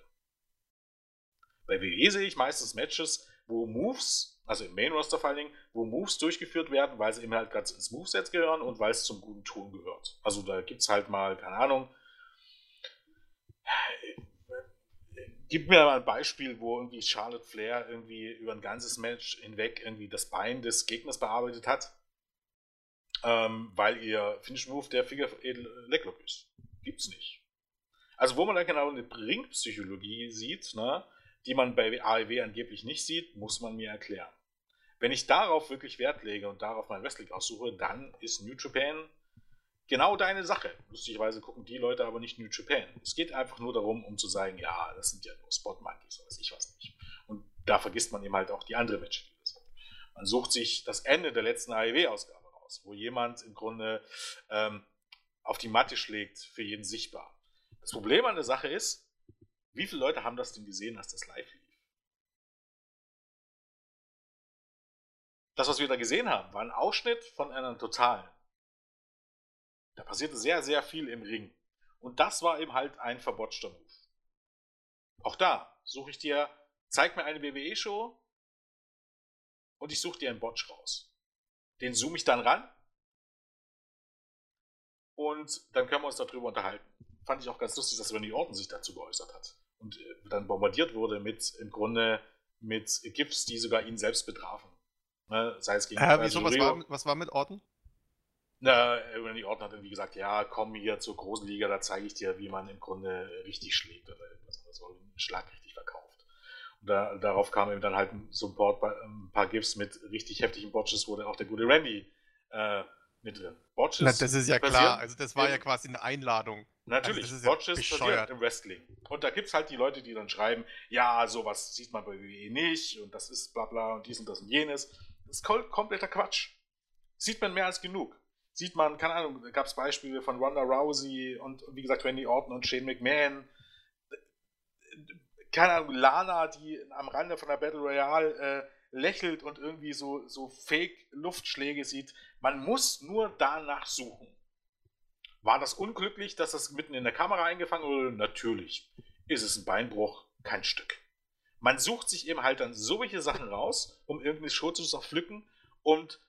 Bei WWE sehe ich meistens Matches, wo Moves also im Main Roster vor allen Dingen, wo Moves durchgeführt werden, weil sie eben halt gerade ins Moveset gehören und weil es zum guten Ton gehört. Also da gibt es halt mal, keine Ahnung, gib mir mal ein Beispiel, wo irgendwie Charlotte Flair irgendwie über ein ganzes Match hinweg irgendwie das Bein des Gegners bearbeitet hat, ähm, weil ihr Finish Move der Figure Leglock ist. Gibt's nicht. Also wo man dann genau eine Ringpsychologie sieht, ne, die man bei AEW angeblich nicht sieht, muss man mir erklären. Wenn ich darauf wirklich Wert lege und darauf mein Wrestling aussuche, dann ist New Japan genau deine Sache. Lustigerweise gucken die Leute aber nicht New Japan. Es geht einfach nur darum, um zu sagen, ja, das sind ja nur Spot Monkeys, weiß ich was nicht. Und da vergisst man eben halt auch die andere Matches. Man sucht sich das Ende der letzten AEW-Ausgabe raus, wo jemand im Grunde ähm, auf die Matte schlägt, für jeden sichtbar. Das Problem an der Sache ist, wie viele Leute haben das denn gesehen, als das live lief? Das, was wir da gesehen haben, war ein Ausschnitt von einer totalen. Da passierte sehr, sehr viel im Ring. Und das war eben halt ein verbotschter Move. Auch da suche ich dir, zeig mir eine WWE-Show und ich suche dir einen Botch raus. Den zoome ich dann ran und dann können wir uns darüber unterhalten. Fand ich auch ganz lustig, dass Randy Orton sich dazu geäußert hat und äh, dann bombardiert wurde mit im Grunde mit GIFs, die sogar ihn selbst betrafen. Ne? Sei es gegen äh, wieso, was, war, was war mit Orton? Na, Randy Orton hat irgendwie gesagt, ja, komm hier zur großen Liga, da zeige ich dir, wie man im Grunde richtig schlägt oder irgendwas oder so, einen Schlag richtig verkauft. Und da, darauf kam eben dann halt ein Support, ein paar GIFs mit richtig heftigen Botches, wo dann auch der gute Randy äh, mit drin. Botches. Na, das ist ja klar, also das war ja quasi eine Einladung. Natürlich, also Botches ja passiert im Wrestling. Und da gibt es halt die Leute, die dann schreiben, ja, sowas sieht man bei WWE nicht und das ist bla bla und dies und das und jenes. Das ist kompletter Quatsch. Sieht man mehr als genug. Sieht man, keine Ahnung, da gab es Beispiele von Ronda Rousey und wie gesagt Randy Orton und Shane McMahon. Keine Ahnung, Lana, die am Rande von der Battle Royale äh, lächelt und irgendwie so, so Fake-Luftschläge sieht. Man muss nur danach suchen. War das unglücklich, dass das mitten in der Kamera eingefangen wurde? Natürlich. Ist es ein Beinbruch? Kein Stück man sucht sich eben halt dann solche Sachen raus, um irgendeine Show zu zerpflücken und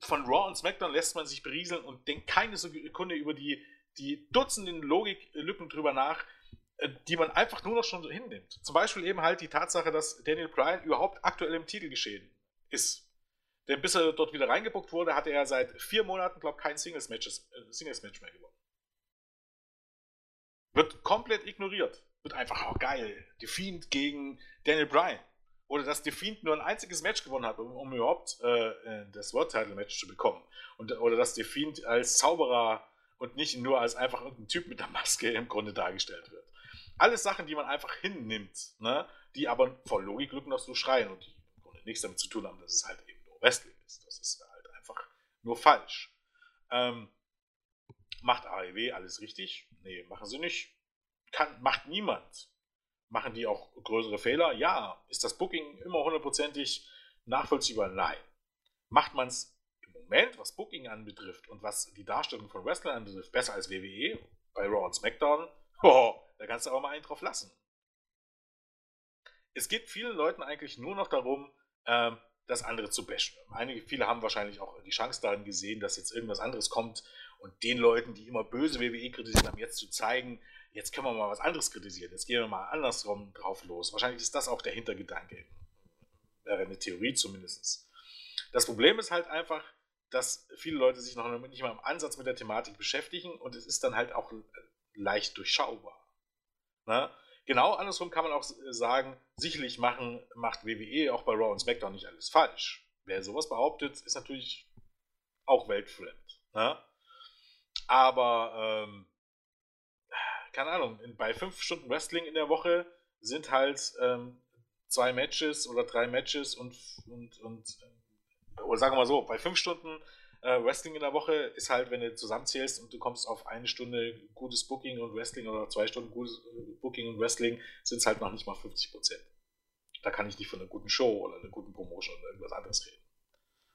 von Raw und SmackDown lässt man sich berieseln und denkt keine Sekunde über die, die Dutzenden Logiklücken drüber nach, äh, die man einfach nur noch schon hinnimmt. Zum Beispiel eben halt die Tatsache, dass Daniel Bryan überhaupt aktuell im Titel geschehen ist. Denn bis er dort wieder reingebuckt wurde, hatte er seit vier Monaten, glaube ich, kein Singles-Match äh, Singles mehr gewonnen. Wird komplett ignoriert wird einfach auch geil. The Fiend gegen Daniel Bryan. Oder dass The Fiend nur ein einziges Match gewonnen hat, um, um überhaupt äh, äh das World Title Match zu bekommen. Und, oder dass The Fiend als Zauberer und nicht nur als einfach irgendein Typ mit der Maske im Grunde dargestellt wird. Alles Sachen, die man einfach hinnimmt, ne? die aber vor Logiklücken noch so schreien und die im Grunde nichts damit zu tun haben, dass es halt eben Wrestling ist. Das ist halt einfach nur falsch. Ähm, macht AEW alles richtig? Nee, machen sie nicht kann, macht niemand. Machen die auch größere Fehler? Ja. Ist das Booking immer hundertprozentig nachvollziehbar? Nein. Macht man es im Moment, was Booking anbetrifft und was die Darstellung von Wrestlern anbetrifft, besser als WWE bei Raw und SmackDown? *laughs* Oh, da kannst du aber mal einen drauf lassen. es geht vielen Leuten eigentlich nur noch darum, ähm, das andere zu bashen. Einige, viele haben wahrscheinlich auch die Chance darin gesehen, dass jetzt irgendwas anderes kommt und den Leuten, die immer böse WWE kritisiert haben, jetzt zu zeigen, jetzt können wir mal was anderes kritisieren, jetzt gehen wir mal andersrum drauf los. Wahrscheinlich ist das auch der Hintergedanke. Wäre eine Theorie zumindest. Das Problem ist halt einfach, dass viele Leute sich noch nicht mal im Ansatz mit der Thematik beschäftigen und es ist dann halt auch leicht durchschaubar. Na? Ne? Genau andersrum kann man auch sagen, sicherlich machen, macht WWE auch bei Raw und SmackDown nicht alles falsch. Wer sowas behauptet, ist natürlich auch weltfremd. Ne? Aber, ähm, keine Ahnung, bei fünf Stunden Wrestling in der Woche sind halt ähm, zwei Matches oder drei Matches und, und, und oder sagen wir mal so, bei fünf Stunden äh, Wrestling in der Woche ist halt, wenn du zusammenzählst und du kommst auf eine Stunde gutes Booking und Wrestling oder zwei Stunden gutes äh, Booking und Wrestling, sind es halt noch nicht mal 50 Prozent. Da kann ich nicht von einer guten Show oder einer guten Promotion oder irgendwas anderes reden.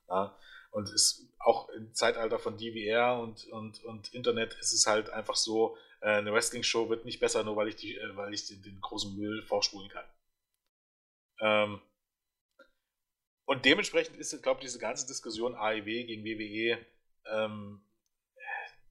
Ja? Und ist auch im Zeitalter von DVR und, und, und Internet ist es halt einfach so, äh, eine Wrestling-Show wird nicht besser, nur weil ich, die, äh, weil ich den, den großen Müll vorspulen kann. Ähm, und dementsprechend ist, glaube ich, diese ganze Diskussion AEW gegen WWE ähm,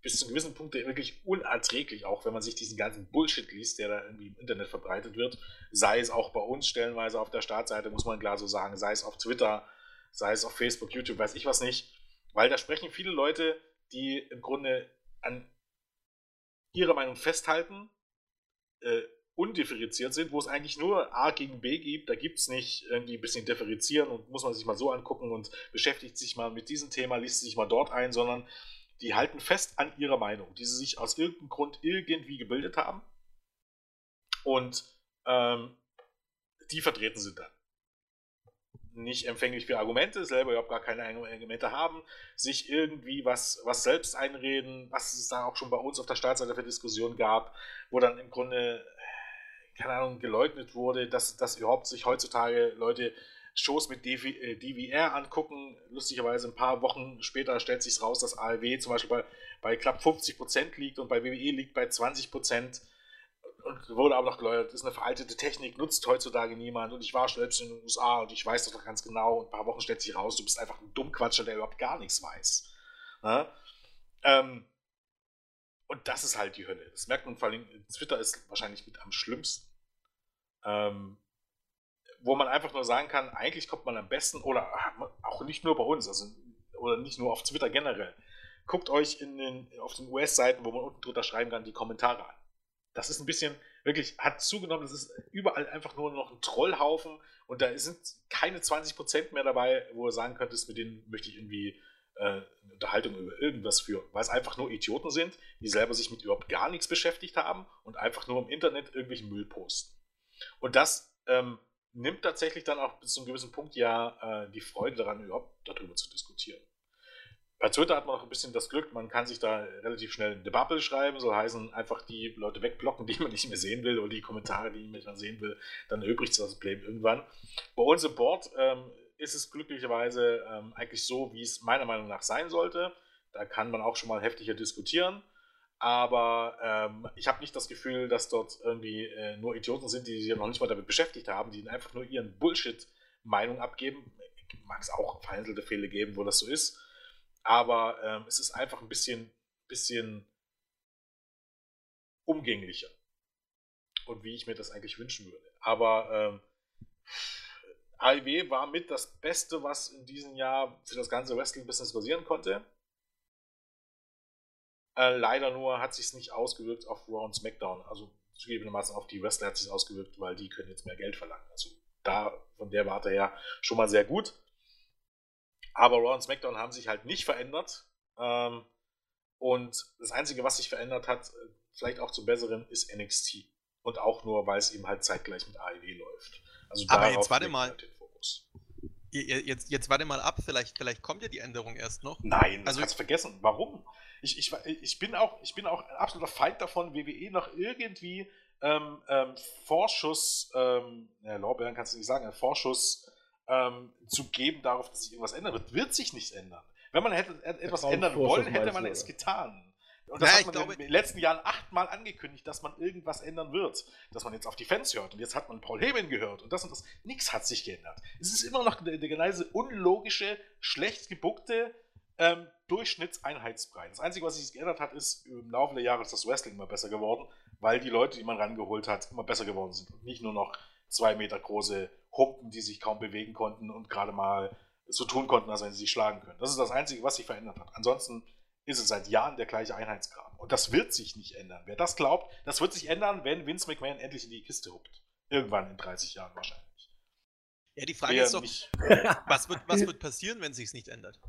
bis zu einem gewissen Punkt wirklich unerträglich, auch wenn man sich diesen ganzen Bullshit liest, der da irgendwie im Internet verbreitet wird. Sei es auch bei uns stellenweise auf der Startseite, muss man klar so sagen, sei es auf Twitter, sei es auf Facebook, YouTube, weiß ich was nicht. Weil da sprechen viele Leute, die im Grunde an ihrer Meinung festhalten, äh, undifferenziert sind, wo es eigentlich nur A gegen B gibt. Da gibt es nicht irgendwie ein bisschen differenzieren und muss man sich mal so angucken und beschäftigt sich mal mit diesem Thema, liest sich mal dort ein, sondern die halten fest an ihrer Meinung, die sie sich aus irgendeinem Grund irgendwie gebildet haben. Und ähm, die vertreten sie dann. Nicht empfänglich für Argumente, selber überhaupt gar keine Argumente haben, sich irgendwie was, was selbst einreden, was es da auch schon bei uns auf der Startseite für Diskussionen gab, wo dann im Grunde keine Ahnung, geleugnet wurde, dass, dass überhaupt sich heutzutage Leute Shows mit DV, äh, DVR angucken. Lustigerweise ein paar Wochen später stellt sich raus, dass ALW zum Beispiel bei, bei knapp 50% liegt und bei WWE liegt bei 20% und wurde aber noch das ist eine veraltete Technik, nutzt heutzutage niemand und ich war selbst in den USA und ich weiß das doch ganz genau und ein paar Wochen stellt sich raus, du bist einfach ein Dummquatscher, der überhaupt gar nichts weiß. Ja? Ähm, und das ist halt die Hölle. Das merkt man vor allem, Twitter ist wahrscheinlich mit am schlimmsten. Ähm, wo man einfach nur sagen kann, eigentlich kommt man am besten, oder auch nicht nur bei uns, also, oder nicht nur auf Twitter generell, guckt euch in den, auf den US-Seiten, wo man unten drunter schreiben kann, die Kommentare an. Das ist ein bisschen, wirklich, hat zugenommen, das ist überall einfach nur noch ein Trollhaufen und da sind keine 20% mehr dabei, wo ihr sagen könntest, mit denen möchte ich irgendwie äh, eine Unterhaltung über irgendwas führen, weil es einfach nur Idioten sind, die selber sich mit überhaupt gar nichts beschäftigt haben und einfach nur im Internet irgendwelchen Müll posten. Und das ähm, nimmt tatsächlich dann auch bis zu einem gewissen Punkt ja äh, die Freude daran, überhaupt darüber zu diskutieren. Bei Twitter hat man auch ein bisschen das Glück, man kann sich da relativ schnell eine Bubble schreiben, so heißen einfach die Leute wegblocken, die man nicht mehr sehen will, oder die Kommentare, die man nicht mehr sehen will, dann sich das Problem irgendwann. Bei uns im Board ähm, ist es glücklicherweise ähm, eigentlich so, wie es meiner Meinung nach sein sollte. Da kann man auch schon mal heftiger diskutieren. Aber ähm, ich habe nicht das Gefühl, dass dort irgendwie äh, nur Idioten sind, die sich noch nicht mal damit beschäftigt haben, die einfach nur ihren Bullshit-Meinung abgeben. Mag es auch vereinzelte Fälle geben, wo das so ist. Aber ähm, es ist einfach ein bisschen, bisschen umgänglicher. Und wie ich mir das eigentlich wünschen würde. Aber ähm, AIW war mit das Beste, was in diesem Jahr für das ganze Wrestling-Business passieren konnte. Äh, leider nur hat sich nicht ausgewirkt auf Raw und SmackDown. Also zugegebenermaßen auf die Wrestler hat sich ausgewirkt, weil die können jetzt mehr Geld verlangen. Also da von der Warte her schon mal sehr gut. Aber Raw und SmackDown haben sich halt nicht verändert. Ähm, und das Einzige, was sich verändert hat, äh, vielleicht auch zum Besseren, ist NXT. Und auch nur, weil es eben halt zeitgleich mit AEW läuft. Also Aber jetzt warte mal. Halt jetzt, jetzt warte mal ab, vielleicht, vielleicht kommt ja die Änderung erst noch. Nein, das also, kannst du vergessen. Warum? Ich, ich, ich, bin auch, ich bin auch ein absoluter Feind davon, WWE noch irgendwie ähm, ähm, Vorschuss, ähm, ja, Lorbeeren kannst du nicht sagen, Vorschuss ähm, zu geben darauf, dass sich irgendwas ändern wird. Wird sich nicht ändern. Wenn man hätte etwas ändern wollen, hätte man es getan. Und das ja, hat man glaube, in den letzten Jahren achtmal angekündigt, dass man irgendwas ändern wird. Dass man jetzt auf die Fans hört. Und jetzt hat man Paul Heyman gehört und das und das. Nichts hat sich geändert. Es ist immer noch der, der genau unlogische, schlecht gebuckte ähm, Durchschnittseinheitsbrei. Das Einzige, was sich geändert hat, ist, im Laufe der Jahre ist das Wrestling immer besser geworden, weil die Leute, die man rangeholt hat, immer besser geworden sind. Und nicht nur noch zwei Meter große Humpen, die sich kaum bewegen konnten und gerade mal so tun konnten, als wenn sie sich schlagen können. Das ist das Einzige, was sich verändert hat. Ansonsten ist es seit Jahren der gleiche Einheitsgraben. Und das wird sich nicht ändern. Wer das glaubt, das wird sich ändern, wenn Vince McMahon endlich in die Kiste hupt. Irgendwann in 30 Jahren wahrscheinlich. Ja, die Frage Wer ist doch, was, wird, was wird passieren, wenn sich es nicht ändert?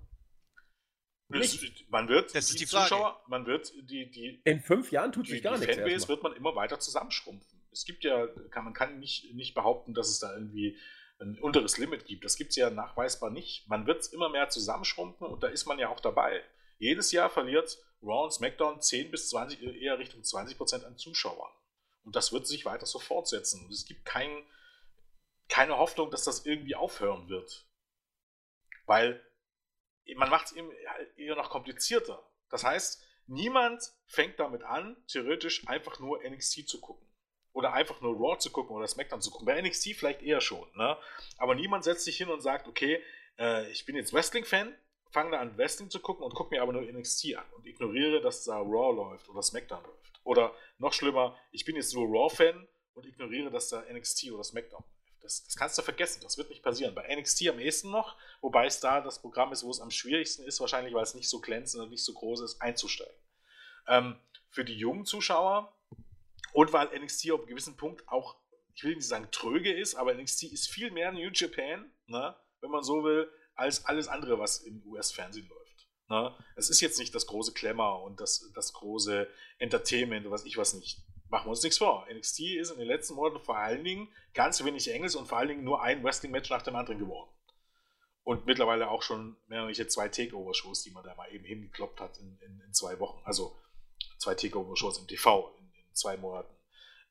Es, man wird das die, die Zuschauer, man wird die, die in fünf Jahren tut sich gar die nichts. Fanbase wird man immer weiter zusammenschrumpfen. Es gibt ja, kann, man kann nicht, nicht behaupten, dass es da irgendwie ein unteres Limit gibt. Das gibt es ja nachweisbar nicht. Man wird es immer mehr zusammenschrumpfen und da ist man ja auch dabei. Jedes Jahr verliert Raw und SmackDown 10 bis 20, eher Richtung 20 Prozent an Zuschauern. Und das wird sich weiter so fortsetzen. Und es gibt kein, keine Hoffnung, dass das irgendwie aufhören wird. Weil man macht es eher noch komplizierter. Das heißt, niemand fängt damit an, theoretisch einfach nur NXT zu gucken. Oder einfach nur Raw zu gucken oder SmackDown zu gucken. Bei NXT vielleicht eher schon. Ne? Aber niemand setzt sich hin und sagt, okay, äh, ich bin jetzt Wrestling-Fan, fange da an Wrestling zu gucken und gucke mir aber nur NXT an und ignoriere, dass da Raw läuft oder SmackDown läuft. Oder noch schlimmer, ich bin jetzt nur Raw-Fan und ignoriere, dass da NXT oder SmackDown läuft. Das, das, kannst du vergessen, das wird nicht passieren. Bei NXT am ehesten noch, wobei es da das Programm ist, wo es am schwierigsten ist, wahrscheinlich, weil es nicht so glänzend und nicht so groß ist, einzusteigen. Ähm, für die jungen Zuschauer und weil NXT auf einem gewissen Punkt auch, ich will nicht sagen tröge ist, aber NXT ist viel mehr New Japan, ne, wenn man so will, als alles andere, was im US-Fernsehen läuft. Ne? Es ist jetzt nicht das große Klemmer und das, das große Entertainment und was ich was nicht. Machen wir uns nichts vor. NXT ist in den letzten Monaten vor allen Dingen ganz wenig Engels und vor allen Dingen nur ein Wrestling-Match nach dem anderen geworden. Und mittlerweile auch schon mehrere zwei Takeover-Shows, die man da mal eben hingekloppt hat in, in, in zwei Wochen. Also zwei Takeover-Shows im TV in, in zwei Monaten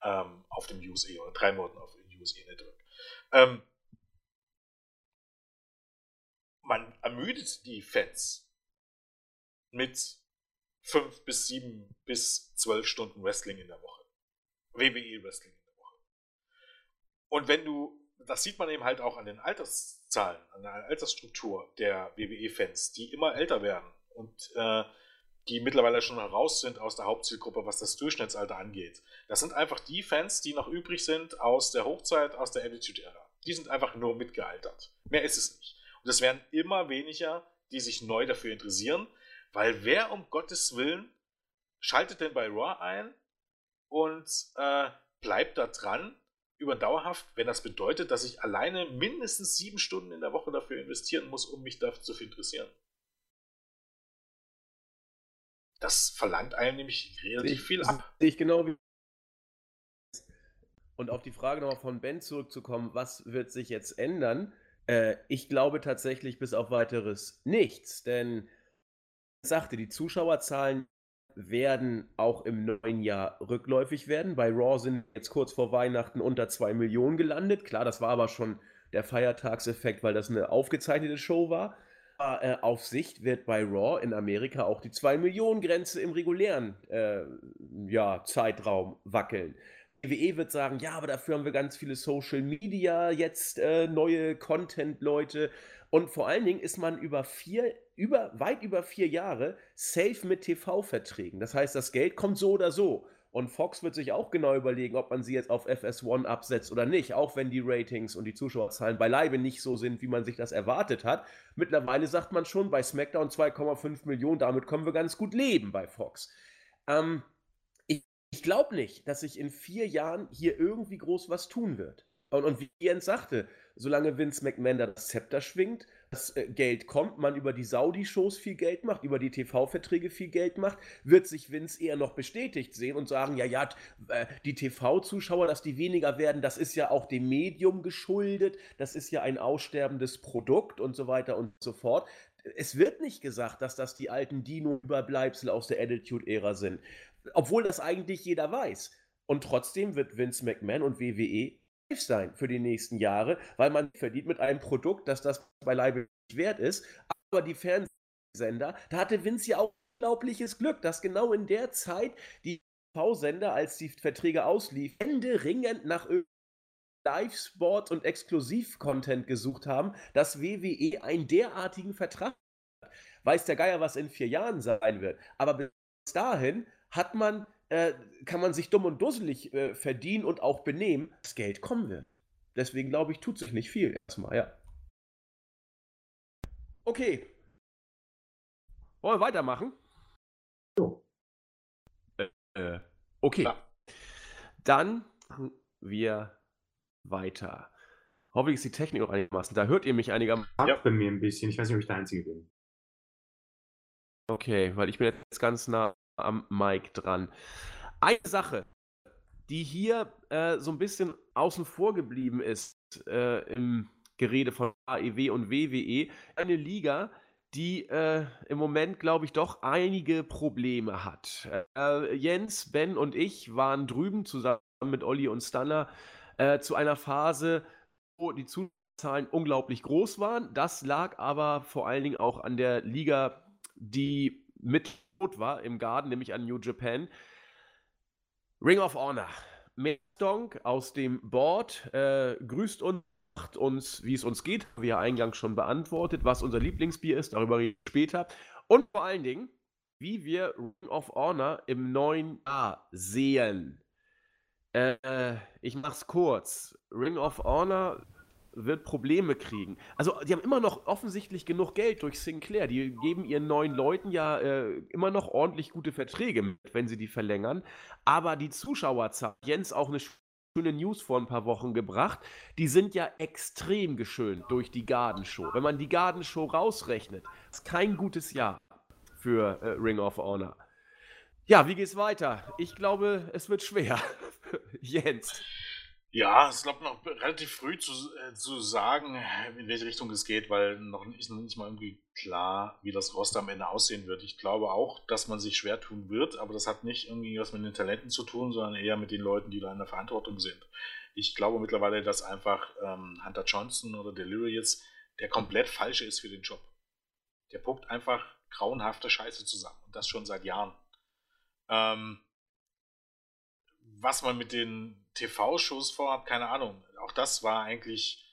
ähm, auf dem USA oder drei Monaten auf dem USA Network. Ähm, man ermüdet die Fans mit fünf bis sieben bis zwölf Stunden Wrestling in der Woche. WWE Wrestling in der Woche. Und wenn du, das sieht man eben halt auch an den Alterszahlen, an der Altersstruktur der WWE-Fans, die immer älter werden und äh, die mittlerweile schon raus sind aus der Hauptzielgruppe, was das Durchschnittsalter angeht. Das sind einfach die Fans, die noch übrig sind aus der Hochzeit, aus der Attitude-Ära. Die sind einfach nur mitgealtert. Mehr ist es nicht. Und es werden immer weniger, die sich neu dafür interessieren, weil wer um Gottes Willen schaltet denn bei Raw ein und äh, bleibt da dran über dauerhaft, wenn das bedeutet, dass ich alleine mindestens sieben Stunden in der Woche dafür investieren muss, um mich dafür zu interessieren. Das verlangt einem nämlich relativ viel ab. Sehe ich genau wie. Und auf die Frage nochmal von Ben zurückzukommen, was wird sich jetzt ändern? Äh, ich glaube tatsächlich bis auf weiteres nichts, denn ich sagte, die Zuschauerzahlen werden auch im neuen Jahr rückläufig werden. Bei Raw sind jetzt kurz vor Weihnachten unter 2 Millionen gelandet. Klar, das war aber schon der Feiertagseffekt, weil das eine aufgezeichnete Show war. Aber, äh, auf Sicht wird bei Raw in Amerika auch die 2 Millionen Grenze im regulären äh, ja, Zeitraum wackeln. WWE wird sagen, ja, aber dafür haben wir ganz viele Social Media, jetzt äh, neue Content-Leute. Und vor allen Dingen ist man über vier, über, weit über vier Jahre safe mit TV-Verträgen. Das heißt, das Geld kommt so oder so. Und Fox wird sich auch genau überlegen, ob man sie jetzt auf FS1 absetzt oder nicht, auch wenn die Ratings und die Zuschauerzahlen beileibe nicht so sind, wie man sich das erwartet hat. Mittlerweile sagt man schon, bei SmackDown 2,5 Millionen, damit können wir ganz gut leben bei Fox. Ähm, ich glaube nicht, dass sich in vier Jahren hier irgendwie groß was tun wird. Und, und wie Jens sagte, solange Vince McMahon da das Zepter schwingt, das äh, Geld kommt, man über die Saudi-Shows viel Geld macht, über die TV-Verträge viel Geld macht, wird sich Vince eher noch bestätigt sehen und sagen, ja, ja, äh, die TV-Zuschauer, dass die weniger werden, das ist ja auch dem Medium geschuldet, das ist ja ein aussterbendes Produkt und so weiter und so fort. Es wird nicht gesagt, dass das die alten Dino-Überbleibsel aus der Attitude-Ära sind obwohl das eigentlich jeder weiß. Und trotzdem wird Vince McMahon und WWE sein für die nächsten Jahre, weil man verdient mit einem Produkt, dass das beileibe nicht wert ist. Aber die Fernsehsender, da hatte Vince ja auch unglaubliches Glück, dass genau in der Zeit die TV-Sender, als die Verträge ausliefen, händeringend nach Live-Sport und Exklusiv-Content gesucht haben, dass WWE einen derartigen Vertrag hat. Weiß der Geier, was in vier Jahren sein wird. Aber bis dahin hat man, äh, kann man sich dumm und dusselig äh, verdienen und auch benehmen. Das Geld kommen wird. Deswegen glaube ich, tut sich nicht viel erstmal, ja. Okay. Wollen wir weitermachen? So. Äh, äh, okay. Klar. Dann machen wir weiter. Hoffentlich ist die Technik auch einigermaßen. Da hört ihr mich einigermaßen. Hakt bei mir ein bisschen. Ich weiß nicht, ob ich der Einzige bin. Okay, weil ich bin jetzt ganz nah am Mic dran. Eine Sache, die hier äh, so ein bisschen außen vor geblieben ist äh, im Gerede von AEW und WWE, eine Liga, die äh, im Moment, glaube ich, doch einige Probleme hat. Äh, Jens, Ben und ich waren drüben zusammen mit Olli und Stanner äh, zu einer Phase, wo die Zuzahlen unglaublich groß waren. Das lag aber vor allen Dingen auch an der Liga, die mit war im Garten, nämlich an New Japan. Ring of Honor. Donk aus dem Board äh, grüßt uns, sagt uns, wie es uns geht. Wie er eingangs schon beantwortet, was unser Lieblingsbier ist, darüber reden wir später. Und vor allen Dingen, wie wir Ring of Honor im neuen Jahr sehen. Äh, ich mach's kurz. Ring of Honor wird Probleme kriegen. Also, die haben immer noch offensichtlich genug Geld durch Sinclair. Die geben ihren neuen Leuten ja äh, immer noch ordentlich gute Verträge mit, wenn sie die verlängern. Aber die Zuschauerzahl, Jens auch eine schöne News vor ein paar Wochen gebracht, die sind ja extrem geschönt durch die Gardenshow. Wenn man die Gardenshow rausrechnet, ist kein gutes Jahr für äh, Ring of Honor. Ja, wie geht's weiter? Ich glaube, es wird schwer. *laughs* Jens. Ja, es ist glaube noch relativ früh zu, äh, zu sagen, in welche Richtung es geht, weil noch nicht, noch nicht mal irgendwie klar, wie das Roster am Ende aussehen wird. Ich glaube auch, dass man sich schwer tun wird, aber das hat nicht irgendwie was mit den Talenten zu tun, sondern eher mit den Leuten, die da in der Verantwortung sind. Ich glaube mittlerweile, dass einfach ähm, Hunter Johnson oder Delirious der komplett falsche ist für den Job. Der puppt einfach grauenhafte Scheiße zusammen und das schon seit Jahren. Ähm, was man mit den TV-Shows vorhat, keine Ahnung. Auch das war eigentlich,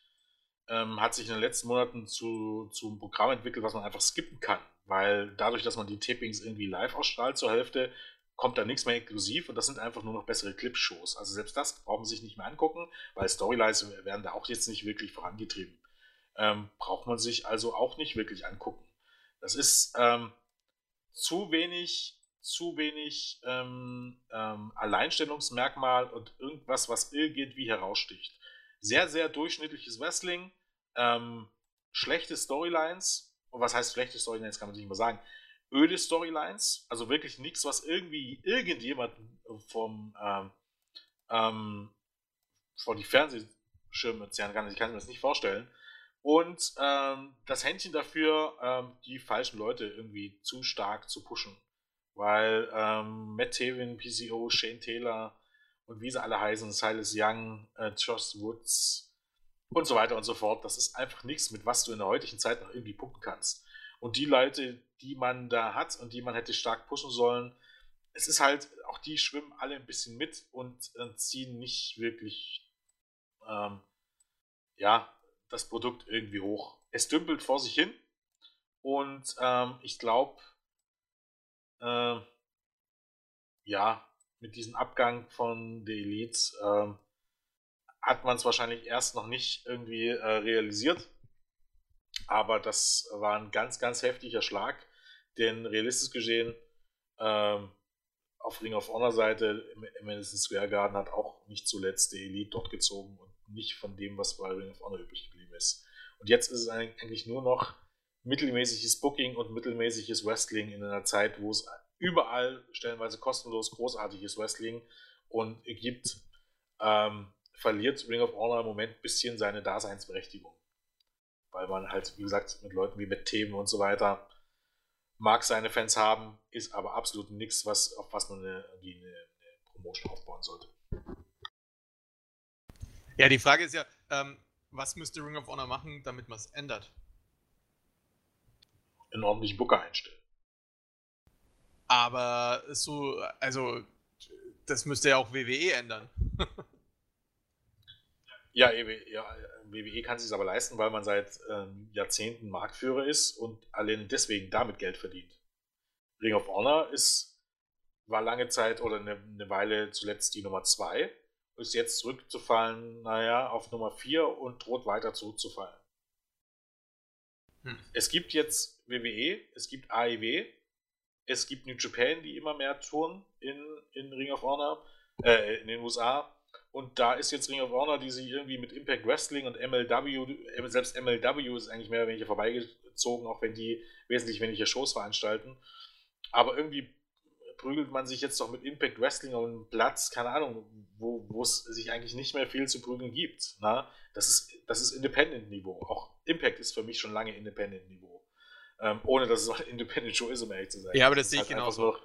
ähm, hat sich in den letzten Monaten zu, zu einem Programm entwickelt, was man einfach skippen kann. Weil dadurch, dass man die Tapings irgendwie live ausstrahlt zur Hälfte, kommt da nichts mehr exklusiv und das sind einfach nur noch bessere Clip-Shows. Also selbst das braucht man sich nicht mehr angucken, weil Storylines werden da auch jetzt nicht wirklich vorangetrieben. Ähm, braucht man sich also auch nicht wirklich angucken. Das ist ähm, zu wenig zu wenig ähm, ähm, Alleinstellungsmerkmal und irgendwas, was irgendwie heraussticht. Sehr, sehr durchschnittliches Wrestling, ähm, schlechte Storylines. Und was heißt schlechte Storylines, kann man nicht mal sagen. Öde Storylines, also wirklich nichts, was irgendwie irgendjemanden vom ähm, ähm, vor die Fernsehschirme zerren kann. Ich kann mir das nicht vorstellen. Und ähm, das Händchen dafür, die falschen Leute irgendwie zu stark zu pushen. Weil ähm, Matt Taven, PCO, Shane Taylor und wie sie alle heißen, Silas Young, äh, Josh Woods und so weiter und so fort, das ist einfach nichts, mit was du in der heutigen Zeit noch irgendwie punkten kannst. Und die Leute, die man da hat und die man hätte stark pushen sollen, es ist halt, auch die schwimmen alle ein bisschen mit und äh, ziehen nicht wirklich, ähm, ja, das Produkt irgendwie hoch. Es dümpelt vor sich hin und ähm, ich glaube, äh, ja, mit diesem Abgang von der Elite äh, hat man es wahrscheinlich erst noch nicht irgendwie äh, realisiert. Aber das war ein ganz, ganz heftiger Schlag, denn realistisch gesehen, ähm, auf Ring of Honor Seite im, Madison Square Garden hat auch nicht zuletzt die Elite dort gezogen und nicht von dem, was bei Ring of Honor übrig geblieben ist. Und jetzt ist es eigentlich nur noch mittelmäßiges Booking und mittelmäßiges Wrestling in einer Zeit, wo es überall stellenweise kostenlos großartiges Wrestling und gibt, ähm, verliert Ring of Honor im Moment ein bisschen seine Daseinsberechtigung. Weil man halt, wie gesagt, mit Leuten wie mit Themen und so weiter mag seine Fans haben, ist aber absolut nichts, was, auf was man eine, eine, eine Promotion aufbauen sollte. Ja, die Frage ist ja, ähm, was müsste Ring of Honor machen, damit man es ändert? Einen ordentlichen Booker einstellen. Aber so, also, das müsste ja auch WWE ändern. *laughs* ja, ja, WWE kann sich aber leisten, weil man seit ähm, Jahrzehnten Marktführer ist und allein deswegen damit Geld verdient. Ring of Honor ist, war lange Zeit oder eine, eine Weile zuletzt die Nummer 2, ist jetzt zurückzufallen, naja, auf Nummer 4 und droht weiter zurückzufallen. Hm. Es gibt jetzt WWE, es gibt AEW, es gibt New Japan, die immer mehr touren in, in Ring of Honor, äh, in den USA. Und da ist jetzt Ring of Honor, die sich irgendwie mit Impact Wrestling und MLW, selbst MLW ist eigentlich mehr oder weniger vorbeigezogen, auch wenn die wesentlich weniger Shows veranstalten. Aber irgendwie prügelt man sich jetzt doch mit Impact Wrestling auf einen Platz, keine Ahnung, wo es sich eigentlich nicht mehr viel zu prügeln gibt. Na? Das ist, das ist Independent-Niveau. Auch Impact ist für mich schon lange Independent-Niveau. Ähm, ohne dass es auch *laughs* Independent-Show ist, um ehrlich zu sein. Ja, aber das sehe ich halt genauso.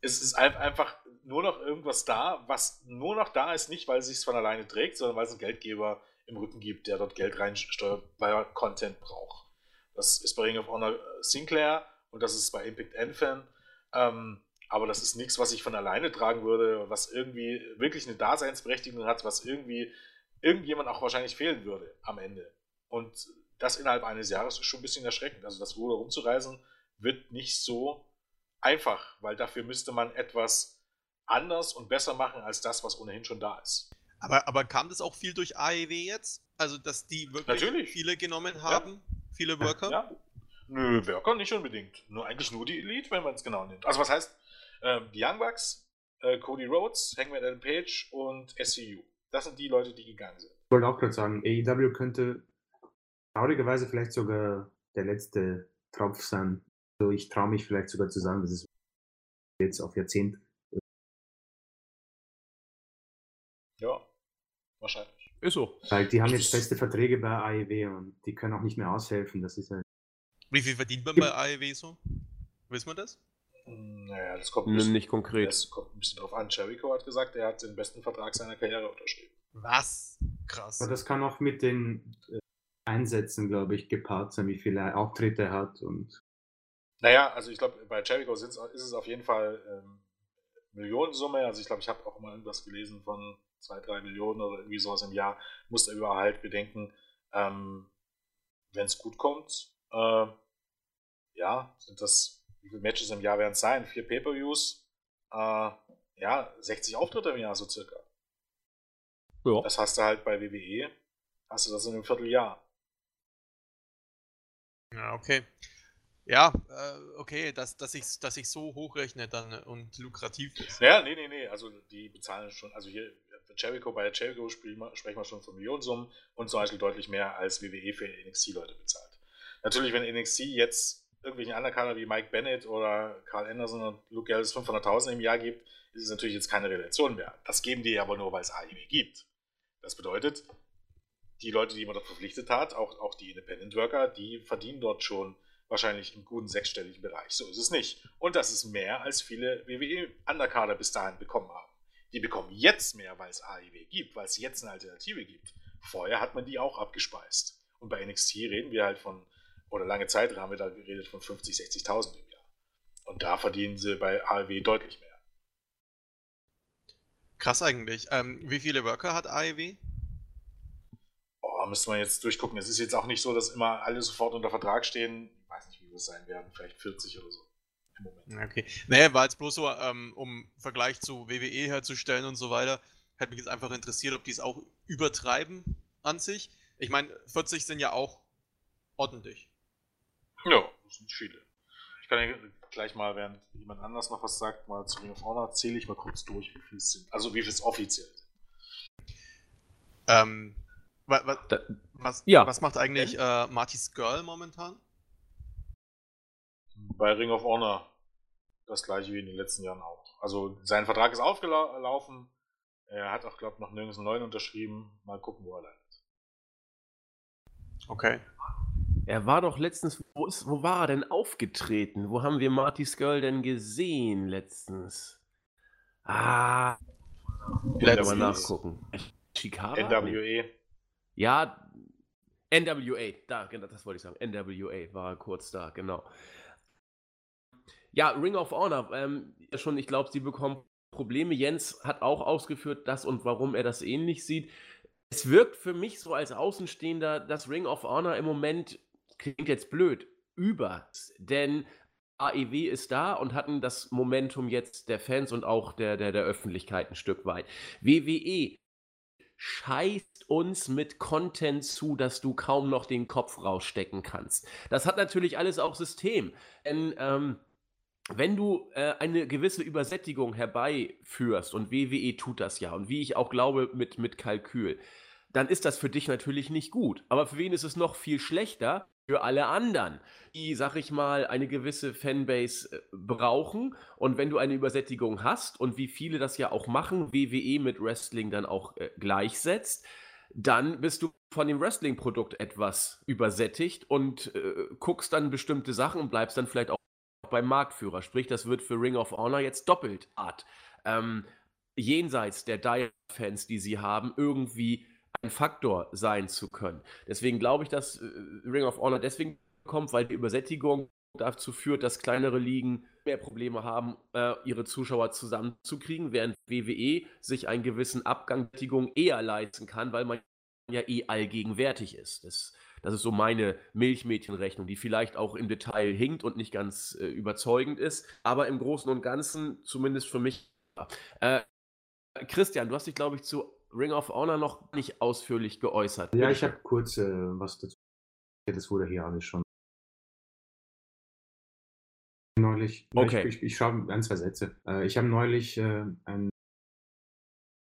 Es ist einfach nur noch irgendwas da, was nur noch da ist, nicht weil es sich von alleine trägt, sondern weil es einen Geldgeber im Rücken gibt, der dort Geld reinsteuert, weil er Content braucht. Das ist bei Ring of Honor Sinclair und das ist bei Impact Enfan. Ähm, aber das ist nichts, was ich von alleine tragen würde, was irgendwie wirklich eine Daseinsberechtigung hat, was irgendwie irgendjemand auch wahrscheinlich fehlen würde am Ende. Und das innerhalb eines Jahres ist schon ein bisschen erschreckend. Also das Ruder rumzureisen wird nicht so einfach, weil dafür müsste man etwas anders und besser machen als das, was ohnehin schon da ist. Aber, aber kam das auch viel durch AEW jetzt? Also, dass die wirklich Natürlich. viele genommen haben? Ja. Viele Worker? Ja. Nö, Worker nicht unbedingt. Nur eigentlich nur die Elite, wenn man es genau nimmt. Also was heißt, ähm, die Young Bucks, äh, Cody Rhodes, Hangman Adam Page und SCU. Das sind die Leute, die gegangen sind. Ich wollte auch gerade sagen, AEW könnte traurigerweise vielleicht sogar der letzte Tropf sein. Also ich traue mich vielleicht sogar zu sagen, dass es jetzt auf Jahrzehnt. Ja, wahrscheinlich. Ist so. Weil die haben jetzt feste Verträge bei AEW und die können auch nicht mehr aushelfen. Das ist halt Wie viel verdient man bei AEW so? Wissen wir das? Naja, das kommt ein bisschen, nicht konkret. Das kommt ein bisschen drauf an. Jericho hat gesagt, er hat den besten Vertrag seiner Karriere unterschrieben. Was? Krass. Aber das kann auch mit den äh, Einsätzen, glaube ich, gepaart sein, wie viele Auftritte er hat und. Naja, also ich glaube, bei Jericho ist es auf jeden Fall ähm, Millionensumme. Also ich glaube, ich habe auch mal irgendwas gelesen von zwei, drei Millionen oder irgendwie sowas im Jahr. Muss er überall halt bedenken, ähm, wenn es gut kommt, äh, ja, sind das, wie viele Matches im Jahr werden es sein? Vier Pay-Per-Views, äh, ja, 60 Auftritte im Jahr so circa. Ja. Das hast du halt bei WWE, hast du das in einem Vierteljahr. Ja, okay. Ja, äh, okay, dass, dass ich dass ich so hochrechne dann und lukrativ ist. Ja, nee, nee, nee, also die bezahlen schon, also hier Jericho, bei Jericho sprechen wir schon von Millionensummen und zum Beispiel deutlich mehr als WWE für NXT-Leute bezahlt. Natürlich, wenn NXT jetzt irgendwelchen anderen wie Mike Bennett oder Carl Anderson und Luke Gallows 500.000 im Jahr gibt, ist es natürlich jetzt keine Relation mehr. Das geben die aber nur, weil es AEW gibt. Das bedeutet, die Leute, die man dort verpflichtet hat, auch, auch die Independent Worker, die verdienen dort schon wahrscheinlich im guten sechsstelligen Bereich. So ist es nicht. Und das ist mehr, als viele WWE-Underkader bis dahin bekommen haben. Die bekommen jetzt mehr, weil es AEW gibt, weil es jetzt eine Alternative gibt. Vorher hat man die auch abgespeist. Und bei NXT reden wir halt von, oder lange Zeit haben wir da geredet von 50, 60.000 im Jahr. Und da verdienen sie bei AEW deutlich mehr. Krass eigentlich. Ähm, wie viele Worker hat AEW? Oh, müsste man jetzt durchgucken. Es ist jetzt auch nicht so, dass immer alle sofort unter Vertrag stehen. Ich weiß nicht, wie das sein werden. Vielleicht 40 oder so. Im Moment. Okay. Naja, war jetzt bloß so, ähm, um Vergleich zu WWE herzustellen und so weiter. Hätte mich jetzt einfach interessiert, ob die es auch übertreiben an sich. Ich meine, 40 sind ja auch ordentlich. Ja, das sind viele. Ich kann ja gleich mal, während jemand anders noch was sagt, mal zu Ring of Honor, zähle ich mal kurz durch, wie viel es sind. Also wie viel es offiziell sind. Ähm, was, was, ja. was macht eigentlich äh, Marty's Girl momentan? Bei Ring of Honor das gleiche wie in den letzten Jahren auch. Also sein Vertrag ist aufgelaufen. Er hat auch, glaube ich, noch nirgends einen neuen unterschrieben. Mal gucken, wo er landet. Okay. Er war doch letztens, wo, ist, wo war er denn aufgetreten? Wo haben wir Marty's Girl denn gesehen letztens? Ah, letztens. mal nachgucken. Chicago? NWE. Ja, NWA, da, genau, das wollte ich sagen. NWA war kurz da, genau. Ja, Ring of Honor, ähm, schon, ich glaube, sie bekommen Probleme. Jens hat auch ausgeführt, das und warum er das ähnlich sieht. Es wirkt für mich so als Außenstehender, dass Ring of Honor im Moment, klingt jetzt blöd, über. Denn AEW ist da und hatten das Momentum jetzt der Fans und auch der, der, der Öffentlichkeit ein Stück weit. WWE scheißt uns mit Content zu, dass du kaum noch den Kopf rausstecken kannst. Das hat natürlich alles auch System. Denn ähm, wenn du äh, eine gewisse Übersättigung herbeiführst, und WWE tut das ja, und wie ich auch glaube, mit, mit Kalkül, dann ist das für dich natürlich nicht gut. Aber für wen ist es noch viel schlechter? Für alle anderen, die, sag ich mal, eine gewisse Fanbase äh, brauchen. Und wenn du eine Übersättigung hast und wie viele das ja auch machen, WWE mit Wrestling dann auch äh, gleichsetzt, dann bist du von dem Wrestling-Produkt etwas übersättigt und äh, guckst dann bestimmte Sachen und bleibst dann vielleicht auch beim Marktführer. Sprich, das wird für Ring of Honor jetzt doppelt hart. Ähm, jenseits der Die-Fans, die sie haben, irgendwie ein Faktor sein zu können. Deswegen glaube ich, dass äh, Ring of Honor deswegen kommt, weil die Übersättigung dazu führt, dass kleinere Ligen mehr Probleme haben, äh, ihre Zuschauer zusammenzukriegen, während WWE sich einen gewissen Abgang eher leisten kann, weil man ja eh allgegenwärtig ist. Das das ist so meine Milchmädchenrechnung, die vielleicht auch im Detail hinkt und nicht ganz äh, überzeugend ist, aber im Großen und Ganzen zumindest für mich. Äh, Christian, du hast dich, glaube ich, zu Ring of Honor noch nicht ausführlich geäußert. Ja, ich habe kurz äh, was dazu. Das wurde hier alles schon. Neulich, okay. ich, ich, ich schaue ein, zwei Sätze. Äh, ich habe neulich äh, ein.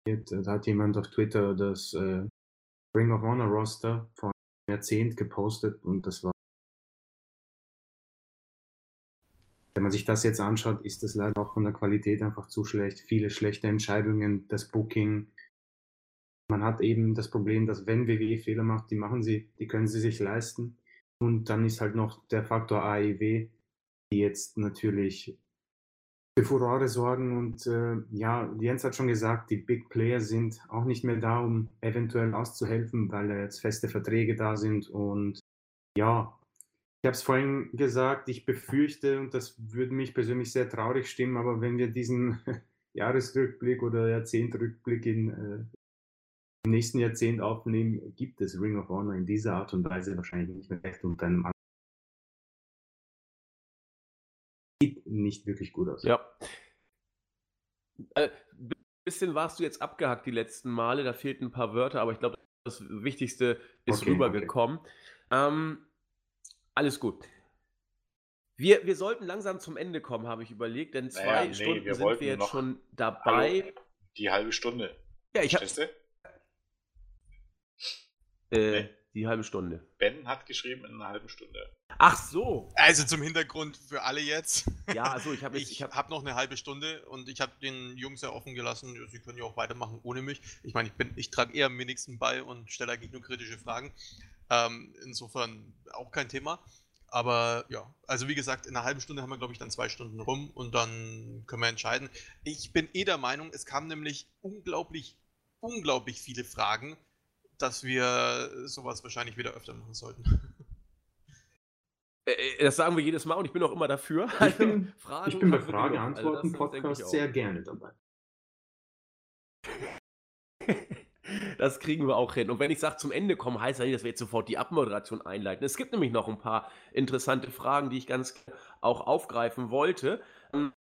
Da hat jemand auf Twitter das äh, Ring of Honor Roster von Jahrzehnt gepostet und das war wenn man sich das jetzt anschaut, ist das leider auch von der Qualität einfach zu schlecht. Viele schlechte Entscheidungen, das Booking. Man hat eben das Problem, dass wenn WWE Fehler macht, die machen sie, die können sie sich leisten. Und dann ist halt noch der Faktor AEW, die jetzt natürlich für Furore sorgen. Und äh, ja, Jens hat schon gesagt, die Big Player sind auch nicht mehr da, um eventuell auszuhelfen, weil jetzt feste Verträge da sind. Und ja, ich habe es vorhin gesagt, ich befürchte, und das würde mich persönlich sehr traurig stimmen, aber wenn wir diesen *laughs* Jahresrückblick oder Jahrzehntrückblick in, äh, im nächsten Jahrzehnt aufnehmen, gibt es Ring of Honor in dieser Art und Weise wahrscheinlich nicht mehr recht unter einem sieht nicht wirklich gut aus. Ja. Äh, bisschen warst du jetzt abgehackt die letzten Male, da fehlten ein paar Wörter, aber ich glaube, das Wichtigste ist okay, rübergekommen. Okay. Ähm, alles gut. Wir, wir sollten langsam zum Ende kommen, habe ich überlegt, denn zwei naja, nee, Stunden wir sind wir jetzt schon dabei. Hallo, die halbe Stunde. Ja, ich habe. Äh. Die halbe Stunde. Ben hat geschrieben in einer halben Stunde. Ach so. Also zum Hintergrund für alle jetzt. Ja, also ich habe *laughs* ich, ich habe hab noch eine halbe Stunde und ich habe den Jungs ja offen gelassen, sie können ja auch weitermachen ohne mich. Ich meine, ich bin, ich trage eher am wenigsten bei und stelle eigentlich nur kritische Fragen. Ähm, insofern auch kein Thema. Aber ja, also wie gesagt, in einer halben Stunde haben wir, glaube ich, dann zwei Stunden rum und dann können wir entscheiden. Ich bin eh der Meinung, es kamen nämlich unglaublich, unglaublich viele Fragen dass wir sowas wahrscheinlich wieder öfter machen sollten. *laughs* Äh, äh, das sagen wir jedes Mal und ich bin auch immer dafür. Ich bin, Fragen ich bin bei Frage-Antworten-Podcast also sehr gerne dabei. *laughs* Das kriegen wir auch hin. Und wenn ich sage, zum Ende kommen, heißt das nicht, dass wir jetzt sofort die Abmoderation einleiten. Es gibt nämlich noch ein paar interessante Fragen, die ich ganz auch aufgreifen wollte. Ähm,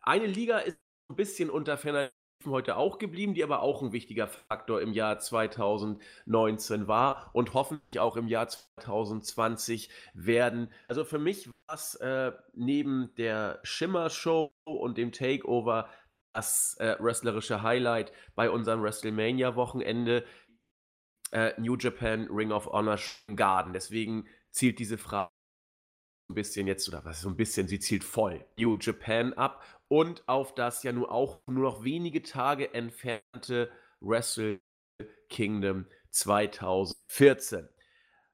eine Liga ist ein bisschen unter ferner heute auch geblieben, die aber auch ein wichtiger Faktor im Jahr 2019 war und hoffentlich auch im Jahr 2020 werden. Also für mich war es äh, neben der Schimmer-Show und dem Takeover das äh, wrestlerische Highlight bei unserem WrestleMania-Wochenende äh, New Japan Ring of Honor Garden. Deswegen zielt diese Frage ein bisschen jetzt, oder was so ein bisschen, sie zielt voll New Japan ab und auf das ja nur auch nur noch wenige Tage entfernte Wrestle Kingdom 2014.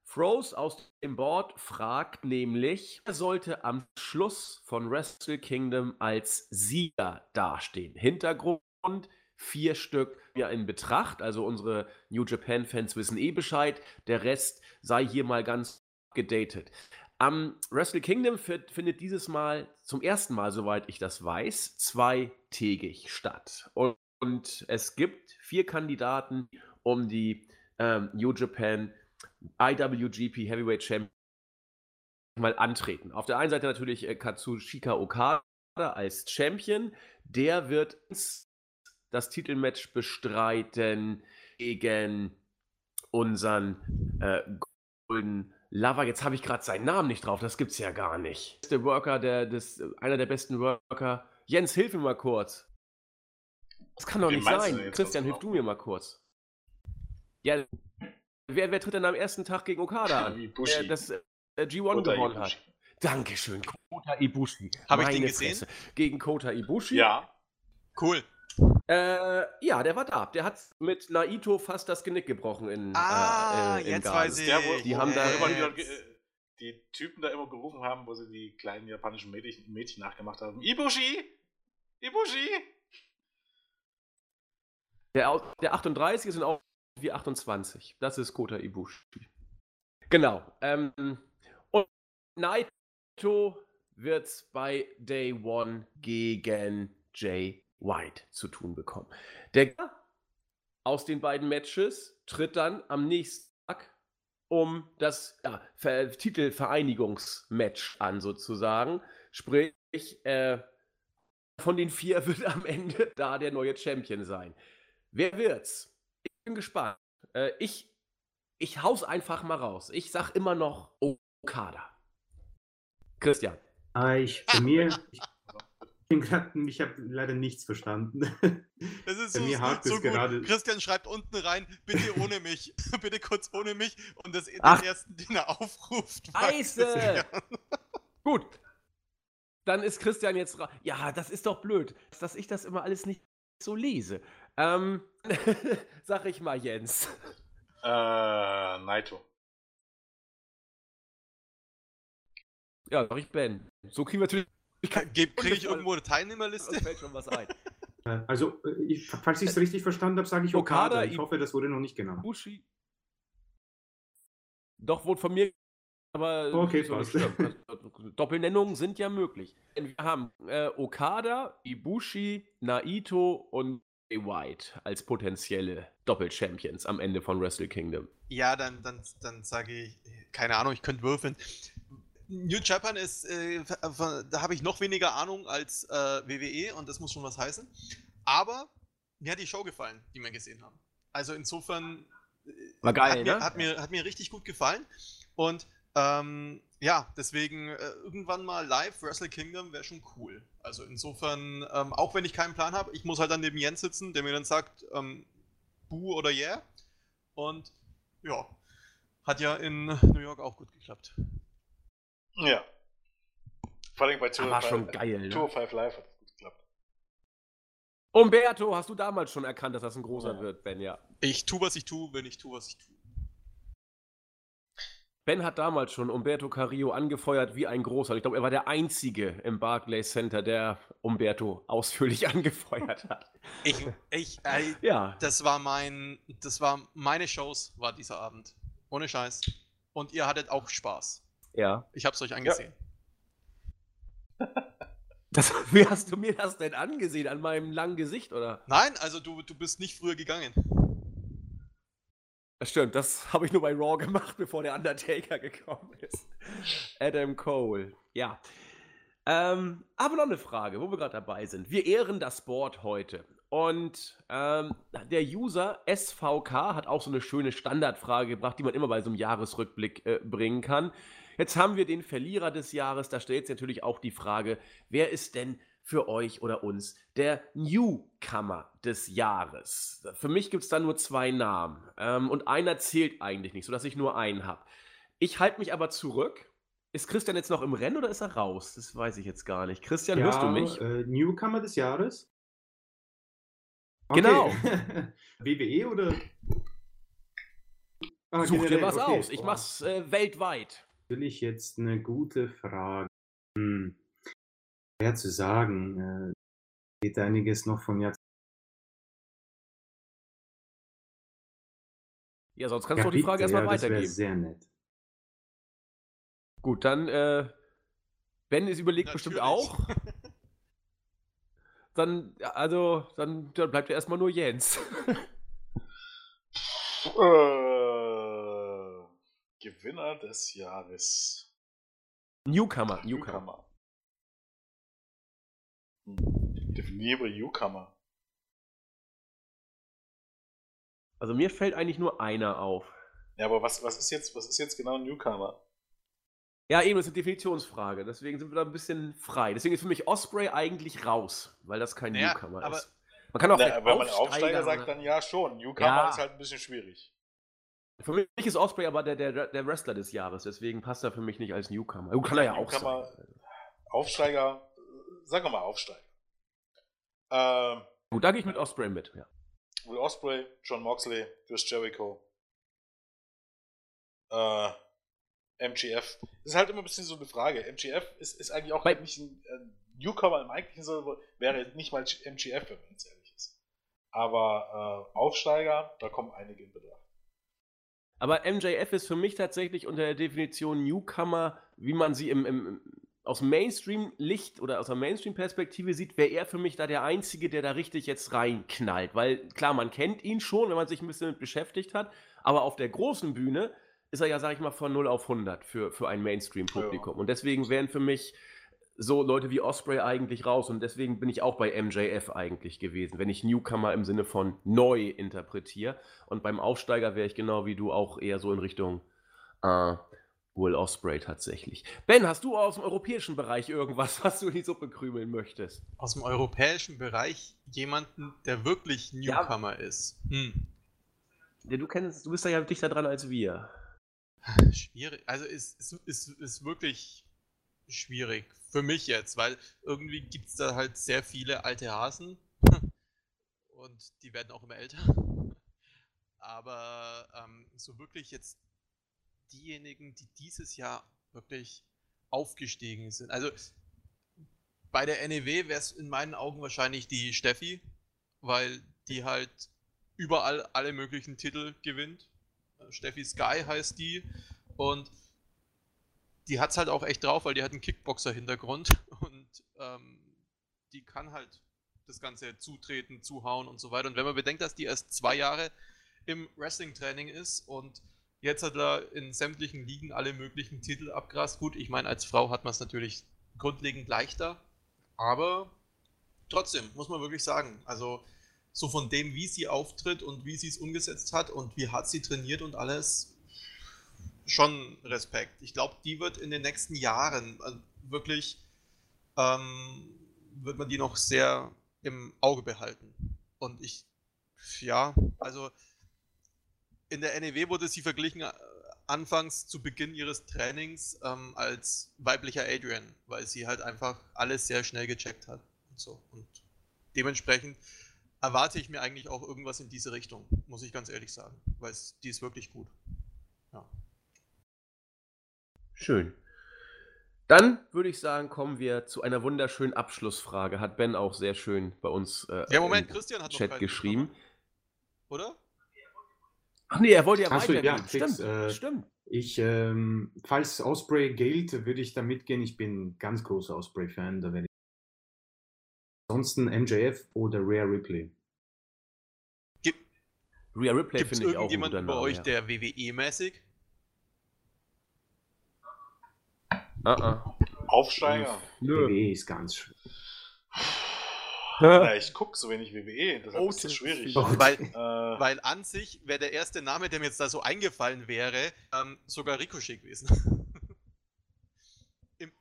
Froze aus dem Board fragt nämlich, wer sollte am Schluss von Wrestle Kingdom als Sieger dastehen? Hintergrund, vier Stück ja in Betracht, also unsere New Japan Fans wissen eh Bescheid, der Rest sei hier mal ganz gedatet. Am Wrestle Kingdom findet dieses Mal zum ersten Mal, soweit ich das weiß, zweitägig statt. Und, und es gibt vier Kandidaten um die ähm, New Japan IWGP Heavyweight Champion mal antreten. Auf der einen Seite natürlich äh, Katsushika Okada als Champion. Der wird das Titelmatch bestreiten gegen unseren äh, Golden Lover. Jetzt habe ich gerade seinen Namen nicht drauf. Das gibt's ja gar nicht. Der Worker, der, des, einer der besten Worker. Jens, hilf mir mal kurz. Das kann doch Wie nicht sein. Christian, hilf du mir mal kurz. Ja, wer, wer tritt denn am ersten Tag gegen Okada an? Der das äh, G1 Kota gewonnen Ibushi. hat. Dankeschön, Kota Ibushi. Habe ich den gesehen? Fresse. Gegen Kota Ibushi. Ja. Cool. Äh, ja, der war da. Der hat mit Naito fast das Genick gebrochen in Ah, äh, äh, jetzt Garden. weiß ich. Der, wo, die wo haben da die, die Typen da immer gerufen haben, wo sie die kleinen japanischen Mädchen, Mädchen nachgemacht haben. Ibushi! Ibushi! Der, der 38 sind auch wie 28. Das ist Kota Ibushi. Genau. Ähm, und Naito wird bei Day One gegen Jay White zu tun bekommen. Der aus den beiden Matches tritt dann am nächsten Tag um das ja, Titelvereinigungsmatch an, sozusagen. Sprich, äh, von den vier *laughs* wird am Ende da der neue Champion sein. Wer wird's? Ich bin gespannt. Äh, ich, ich hau's einfach mal raus. Ich sag immer noch Okada. Christian. Ah, ich, bei mir, ich ich habe leider nichts verstanden. *laughs* Das ist so, mir hakt so, gut. Gerade. Christian schreibt unten rein, bitte ohne mich. *laughs* bitte kurz ohne mich. Und das den ersten, den er aufruft. *laughs* Scheiße! gut. Dann ist Christian jetzt. Ja, das ist doch blöd, dass ich das immer alles nicht so lese. Ähm, sag ich mal, Jens. Äh, Naito. Ja, sag ich Ben. So kriegen wir natürlich Kriege ich irgendwo eine Teilnehmerliste? Es fällt schon was ein. Äh, also, äh, ich, falls ich es richtig verstanden habe, sage ich Okada. Okada. Ich hoffe, das wurde noch nicht genannt. Bushi. Doch, wurde von mir. Aber okay, so also, Doppelnennungen sind ja möglich. Wir haben äh, Okada, Ibushi, Naito und White als potenzielle Doppelchampions am Ende von Wrestle Kingdom. Ja, dann, dann, dann sage ich, keine Ahnung, ich könnte würfeln. New Japan ist, äh, da habe ich noch weniger Ahnung als äh, WWE und das muss schon was heißen. Aber mir hat die Show gefallen, die wir gesehen haben. Also insofern äh, war geil, hat, mir, ne? hat, mir, hat mir richtig gut gefallen. Und ähm, ja, deswegen äh, irgendwann mal live Wrestle Kingdom wäre schon cool. Also insofern, ähm, auch wenn ich keinen Plan habe, ich muss halt dann neben Jens sitzen, der mir dann sagt, ähm, Bu oder Yeah. Und ja, hat ja in New York auch gut geklappt. Ja. Vor allem bei Tour, war schon bei, geil, ne? Tour 5 Live hat es gut geklappt. Umberto, hast du damals schon erkannt, dass das ein großer ja. wird, Ben, ja? Ich tu, was ich tue, wenn ich tue, was ich tue. Ben hat damals schon Umberto Carrillo angefeuert wie ein großer. Ich glaube, er war der Einzige im Barclays Center, der Umberto ausführlich *laughs* angefeuert hat. Ich, ich, äh, ja. Das war mein, das war meine Shows, war dieser Abend. Ohne Scheiß. Und ihr hattet auch Spaß. Ja. Ich hab's euch angesehen. Ja. *laughs* Das, wie hast du mir das denn angesehen? An meinem langen Gesicht, oder? Nein, also du, du bist nicht früher gegangen. Das stimmt, das habe ich nur bei Raw gemacht, bevor der Undertaker *laughs* gekommen ist. Adam Cole. Ja. Ähm, aber noch eine Frage, wo wir gerade dabei sind. Wir ehren das Board heute. Und ähm, der User SVK hat auch so eine schöne Standardfrage gebracht, die man immer bei so einem Jahresrückblick äh, bringen kann. Jetzt haben wir den Verlierer des Jahres. Da stellt sich natürlich auch die Frage, wer ist denn für euch oder uns der Newcomer des Jahres? Für mich gibt es da nur zwei Namen. Ähm, und einer zählt eigentlich nicht, sodass ich nur einen habe. Ich halte mich aber zurück. Ist Christian jetzt noch im Rennen oder ist er raus? Das weiß ich jetzt gar nicht. Christian, ja, hörst du mich? Äh, Newcomer des Jahres? Okay. Genau. *laughs* WWE oder? Ah, Such dir was okay. aus. Ich mach's äh, weltweit natürlich jetzt eine gute Frage. Hm. Schwer zu sagen. Äh, geht einiges noch von Jahrzehnten. Ja, sonst kannst du doch die Frage erstmal ja, weitergeben. Das sehr nett. Gut, dann, äh, Ben ist überlegt bestimmt Natürlich. auch. *laughs* Dann, ja, also, dann, dann bleibt ja erstmal nur Jens. Äh, Gewinner des Jahres. Newcomer, Newcomer. Hm, Definiere Newcomer. Also mir fällt eigentlich nur einer auf. Ja, aber was, was, ist jetzt, was ist jetzt genau ein Newcomer? Ja, eben, das ist eine Definitionsfrage. Deswegen sind wir da ein bisschen frei. Deswegen ist für mich Osprey eigentlich raus, weil das kein Naja, Newcomer aber- ist. Man kann auch Na, wenn man Aufsteiger sagt, dann ja schon. Newcomer Ja. ist halt ein bisschen schwierig. Für mich ist Osprey aber der, der, der Wrestler des Jahres, deswegen passt er für mich nicht als Newcomer. Gut, kann er ja auch Newcomer- sein. Aufsteiger, sagen wir mal Aufsteiger. Ähm, Gut, da gehe ich mit Osprey mit. Ja. Will Osprey, John Moxley, Chris Jericho, äh, MGF. Das ist halt immer ein bisschen so eine Frage. MGF ist, ist eigentlich auch Bei- nicht ein Newcomer im eigentlichen Sinne, wäre nicht mal MGF, wenn man jetzt ehrlich ist. Aber äh, Aufsteiger, da kommen einige in Betracht. Aber MJF ist für mich tatsächlich unter der Definition Newcomer, wie man sie im, im, aus Mainstream-Licht oder aus der Mainstream-Perspektive sieht, wäre er für mich da der Einzige, der da richtig jetzt reinknallt. Weil klar, man kennt ihn schon, wenn man sich ein bisschen mit beschäftigt hat, aber auf der großen Bühne ist er ja, sag ich mal, von 0 auf 100 für, für ein Mainstream-Publikum. Und deswegen wären für mich so Leute wie Osprey eigentlich raus. Und deswegen bin ich auch bei MJF eigentlich gewesen, wenn ich Newcomer im Sinne von neu interpretiere. Und beim Aufsteiger wäre ich genau wie du auch eher so in Richtung äh, Will Osprey tatsächlich. Ben, hast du aus dem europäischen Bereich irgendwas, *laughs* was du in die Suppe krümeln möchtest? Aus dem europäischen Bereich jemanden, der wirklich Ja. Newcomer ist. Hm. Ja, du kennst, du bist da ja dichter dran als wir. *laughs* Schwierig. Also ist, ist, ist, ist wirklich schwierig. Für mich jetzt, weil irgendwie gibt es da halt sehr viele alte Hasen. *laughs* Und die werden auch immer älter. Aber ähm, so wirklich jetzt diejenigen, die dieses Jahr wirklich aufgestiegen sind. Also bei der NEW wäre es in meinen Augen wahrscheinlich die Steffi, weil die halt überall alle möglichen Titel gewinnt. Äh, Steffi Sky heißt die. Und die hat es halt auch echt drauf, weil die hat einen Kickboxer-Hintergrund *laughs* und ähm, die kann halt das Ganze zutreten, zuhauen und so weiter. Und wenn man bedenkt, dass die erst zwei Jahre im Wrestling-Training ist und jetzt hat er in sämtlichen Ligen alle möglichen Titel abgrast. Gut, ich meine, als Frau hat man es natürlich grundlegend leichter, aber trotzdem muss man wirklich sagen, also so von dem, wie sie auftritt und wie sie es umgesetzt hat und wie hart sie trainiert und alles, schon Respekt. Ich glaube, die wird in den nächsten Jahren äh, wirklich, ähm, wird man die noch sehr im Auge behalten. Und ich, ja, also in der NEW wurde sie verglichen äh, anfangs zu Beginn ihres Trainings ähm, als weiblicher Adrian, weil sie halt einfach alles sehr schnell gecheckt hat und so. Und dementsprechend erwarte ich mir eigentlich auch irgendwas in diese Richtung, muss ich ganz ehrlich sagen, weil die ist wirklich gut. Schön. Dann würde ich sagen, kommen wir zu einer wunderschönen Abschlussfrage. Hat Ben auch sehr schön bei uns äh, Ja, Moment, im Christian hat Chat geschrieben. Oder? Ach nee, er wollte ja so, ja, stimmt, äh, stimmt. Ich, ähm, falls Osprey gilt, würde ich da mitgehen. Ich bin ganz großer Osprey-Fan. Da werde ich. Ansonsten MJF oder Rare Ripley. Gibt Rhea Ripley es finde ich auch ein irgendjemanden guter bei euch, ja. der WWE-mäßig? Ah, ah. Aufsteiger. Nö. WWE ist ganz schön. Na, ich gucke so wenig WWE, deshalb Oh, ist das schwierig. Weil, Äh, weil an sich wäre der erste Name, der mir jetzt da so eingefallen wäre, ähm, sogar Ricochet gewesen. *laughs* Im,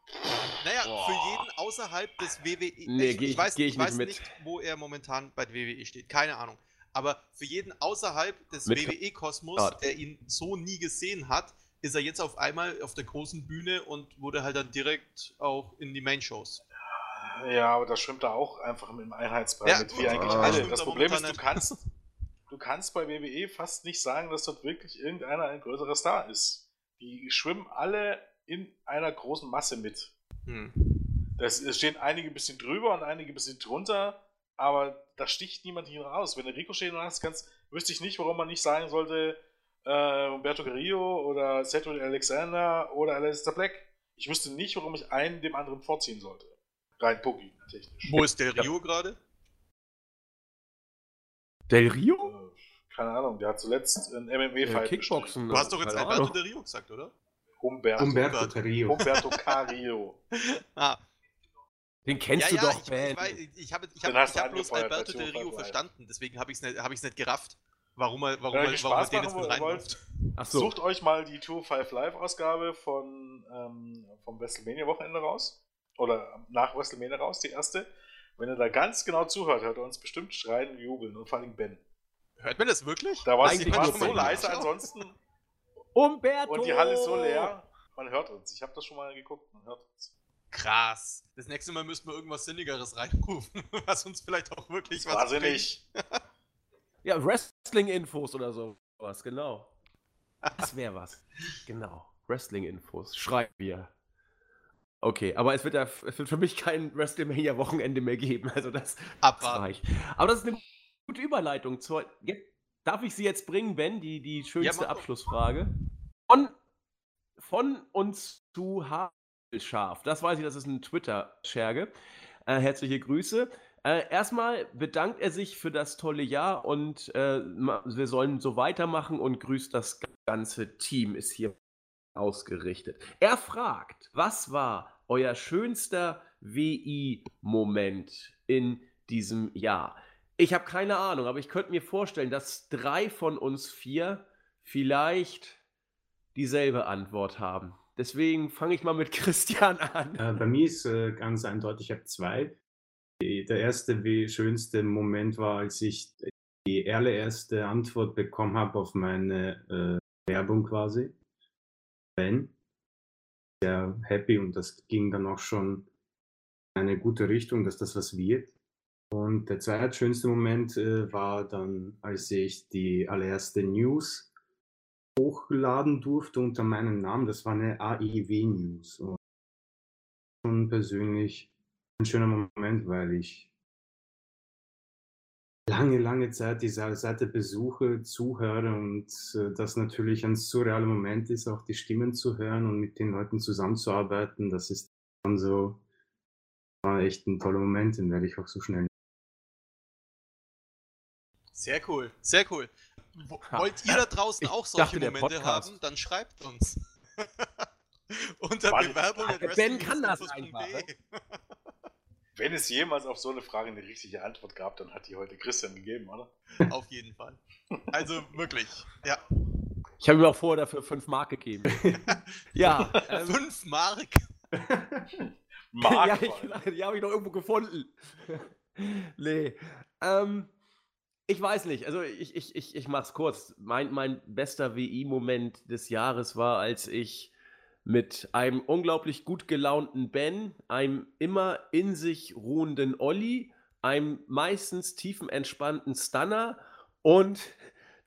naja, Boah. für jeden außerhalb des WWE. Nee, ich, geh ich weiß, geh ich ich nicht weiß mit. nicht, wo er momentan bei der WWE steht. Keine Ahnung. Aber für jeden außerhalb des WWE-Kosmos, Ah. der ihn so nie gesehen hat, ist er jetzt auf einmal auf der großen Bühne und wurde halt dann direkt auch in die Main-Shows. ja, aber das schwimmt da auch einfach im Einheitsbrei Ja, mit, wie eigentlich aber alle. stimmt Das da Problem ist, du kannst, *laughs* du kannst bei WWE fast nicht sagen, dass dort wirklich irgendeiner ein größerer Star ist. Die schwimmen alle in einer großen Masse mit. Hm. Das, es stehen einige ein bisschen drüber und einige ein bisschen drunter, aber da sticht niemand hier raus. Wenn du Ricochet hast, kannst, wüsste ich nicht, warum man nicht sagen sollte, äh, Umberto Carrillo oder Cedric Alexander oder Alistair Black. Ich wüsste nicht, warum ich einen dem anderen vorziehen sollte. Rein Boogie technisch. Wo ist der Rio gerade? Del Rio? Äh, keine Ahnung, der hat zuletzt ein Äh, MMA-Fight Kickboxen. Du hast doch jetzt Alberto. Del Rio gesagt, oder? Humberto, Umberto Umberto. Carrillo. Humberto Carrillo. *laughs* Ah, Den kennst ja, du ja, doch, ich, Ben. ich, weiß, ich habe ich hab, ich hab bloß Alberto Del Rio 255. verstanden, deswegen habe ich es nicht, hab ich's nicht gerafft, warum er, warum Wenn er, ihr warum er den jetzt mit reinwirft. Ach so. Sucht euch mal die 2-5 Live-Ausgabe von ähm, vom WrestleMania-Wochenende raus. Oder nach WrestleMania raus, die erste. Wenn ihr da ganz genau zuhört, hört ihr uns bestimmt schreien und jubeln. Und vor allem Ben. Hört man das wirklich? Da war es so leise ansonsten. Umberto! Und die Halle ist so leer. Man hört uns. Ich habe das schon mal geguckt. Man hört uns. Krass. Das nächste Mal müssten wir irgendwas Sinnigeres reinrufen, *laughs* was uns vielleicht auch wirklich was Wahnsinnig. *laughs* Ja, Wrestling-Infos oder sowas, genau. Das wäre was. Genau. Wrestling-Infos. Schreiben wir. Okay, aber es wird, ja, es wird für mich kein WrestleMania-Wochenende mehr geben. Also das, bringt. das Abwarten. reicht. Aber das ist eine gute Überleitung zur. Jetzt, darf ich sie jetzt bringen, Ben? Die, die schönste doch. Abschlussfrage. Von, von uns zu Haarscharf. Das weiß ich, das ist ein Twitter-Scherge. Äh, herzliche Grüße. Äh, erstmal bedankt er sich für das tolle Jahr und äh, wir sollen so weitermachen und grüßt das ganze Team, ist hier ausgerichtet. Er fragt, was war euer schönster WI-Moment in diesem Jahr? Ich habe keine Ahnung, aber ich könnte mir vorstellen, dass drei von uns vier vielleicht dieselbe Antwort haben. Deswegen fange ich mal mit *laughs* Christian an. Äh, bei mir ist äh, ganz eindeutig, ich habe zwei. Der erste wie schönste Moment war, als ich die allererste Antwort bekommen habe auf meine äh, Werbung quasi. Ben. Sehr happy und das ging dann auch schon in eine gute Richtung, dass das was wird. Und der zweitschönste Moment äh, war dann, als ich die allererste News hochladen durfte unter meinem Namen. Das war eine AIW News. Und schon persönlich ein schöner Moment, weil ich lange, lange Zeit diese Seite besuche, zuhöre und äh, das natürlich ein surrealer Moment ist, auch die Stimmen zu hören und mit den Leuten zusammenzuarbeiten. Das ist dann so, war echt ein toller Moment, den werde ich auch so schnell. Sehr cool, sehr cool. Wollt ihr da draußen Ich auch solche dachte, Momente haben? Dann schreibt uns. *laughs* Unter. Bewerbung Ben kann das einfach. *laughs* Wenn es jemals auf so eine Frage eine richtige Antwort gab, dann hat die heute Christian gegeben, oder? Auf jeden Fall. Also wirklich. Ja. Ich habe ihm auch vorher dafür 5 Mark gegeben. *laughs* ja, ähm, Fünf Mark. *laughs* Mark ja, ich, *laughs* die habe ich noch irgendwo gefunden. nee. Ähm, ich weiß nicht, also ich, ich, ich, ich mach's kurz. Mein, mein bester WI-Moment des Jahres war, als ich mit einem unglaublich gut gelaunten Ben, einem immer in sich ruhenden Olli, einem meistens tiefenentspannten Stunner und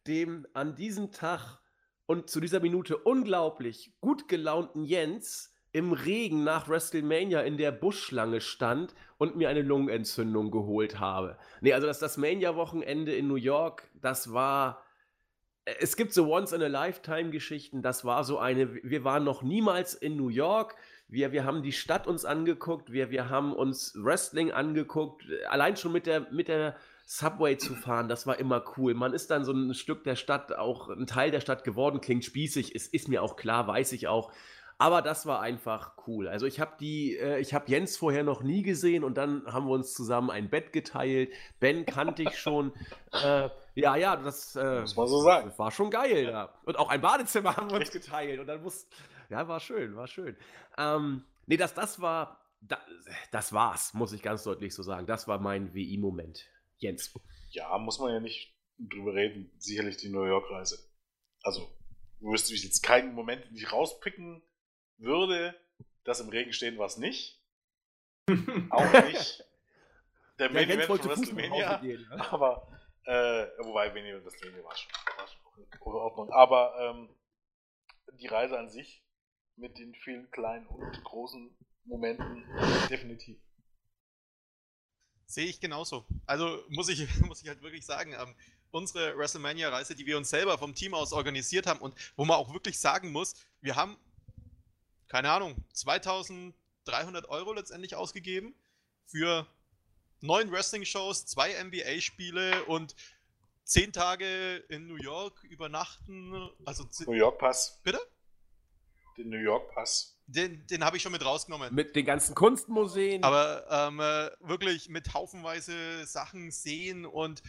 dem an diesem Tag und zu dieser Minute unglaublich gut gelaunten Jens im Regen nach WrestleMania in der Buschschlange stand und mir eine Lungenentzündung geholt habe. Nee, also das, das Mania-Wochenende in New York, das war. Es gibt so Once-in-a-Lifetime-Geschichten, das war so eine. Wir waren noch niemals in New York. Wir, wir haben die Stadt uns angeguckt, wir, wir haben uns Wrestling angeguckt. Allein schon mit der, mit der Subway zu fahren, das war immer cool. Man ist dann so ein Stück der Stadt, auch ein Teil der Stadt geworden, klingt spießig, ist, ist mir auch klar, weiß ich auch. Aber das war einfach cool. Also ich habe die, äh, ich habe Jens vorher noch nie gesehen und dann haben wir uns zusammen ein Bett geteilt. Ben kannte ich schon. Äh, ja, ja, das, äh, Muss man so sagen. das war schon geil da. Und auch ein Badezimmer haben wir uns geteilt und dann muss, ja, war schön, war schön. Ähm, nee, das, das war, da, das war's, muss ich ganz deutlich so sagen. Das war mein WI-Moment. Jens. Ja, muss man ja nicht drüber reden. Sicherlich die New York-Reise. Also, wüsste ich jetzt keinen Moment, den ich rauspicken würde. Das im Regen stehen war es nicht. *laughs* Auch nicht. Der Ja, Main Jens Event von WrestleMania. Gehen, ne? Aber, äh, wobei, Main Event WrestleMania war schon, war schon in Ordnung. Aber ähm, die Reise an sich mit den vielen kleinen und großen Momenten definitiv. Sehe ich genauso. Also muss ich, *laughs* muss ich halt wirklich sagen, ähm, unsere WrestleMania-Reise, die wir uns selber vom Team aus organisiert haben und wo man auch wirklich sagen muss, wir haben keine Ahnung, 2300 Euro letztendlich ausgegeben für neun Wrestling-Shows, zwei NBA-Spiele und zehn Tage in New York übernachten. Also New York Pass. Bitte? Den New York Pass. Den, den habe ich schon mit rausgenommen. Mit den ganzen Kunstmuseen. Aber ähm, äh, wirklich mit haufenweise Sachen sehen und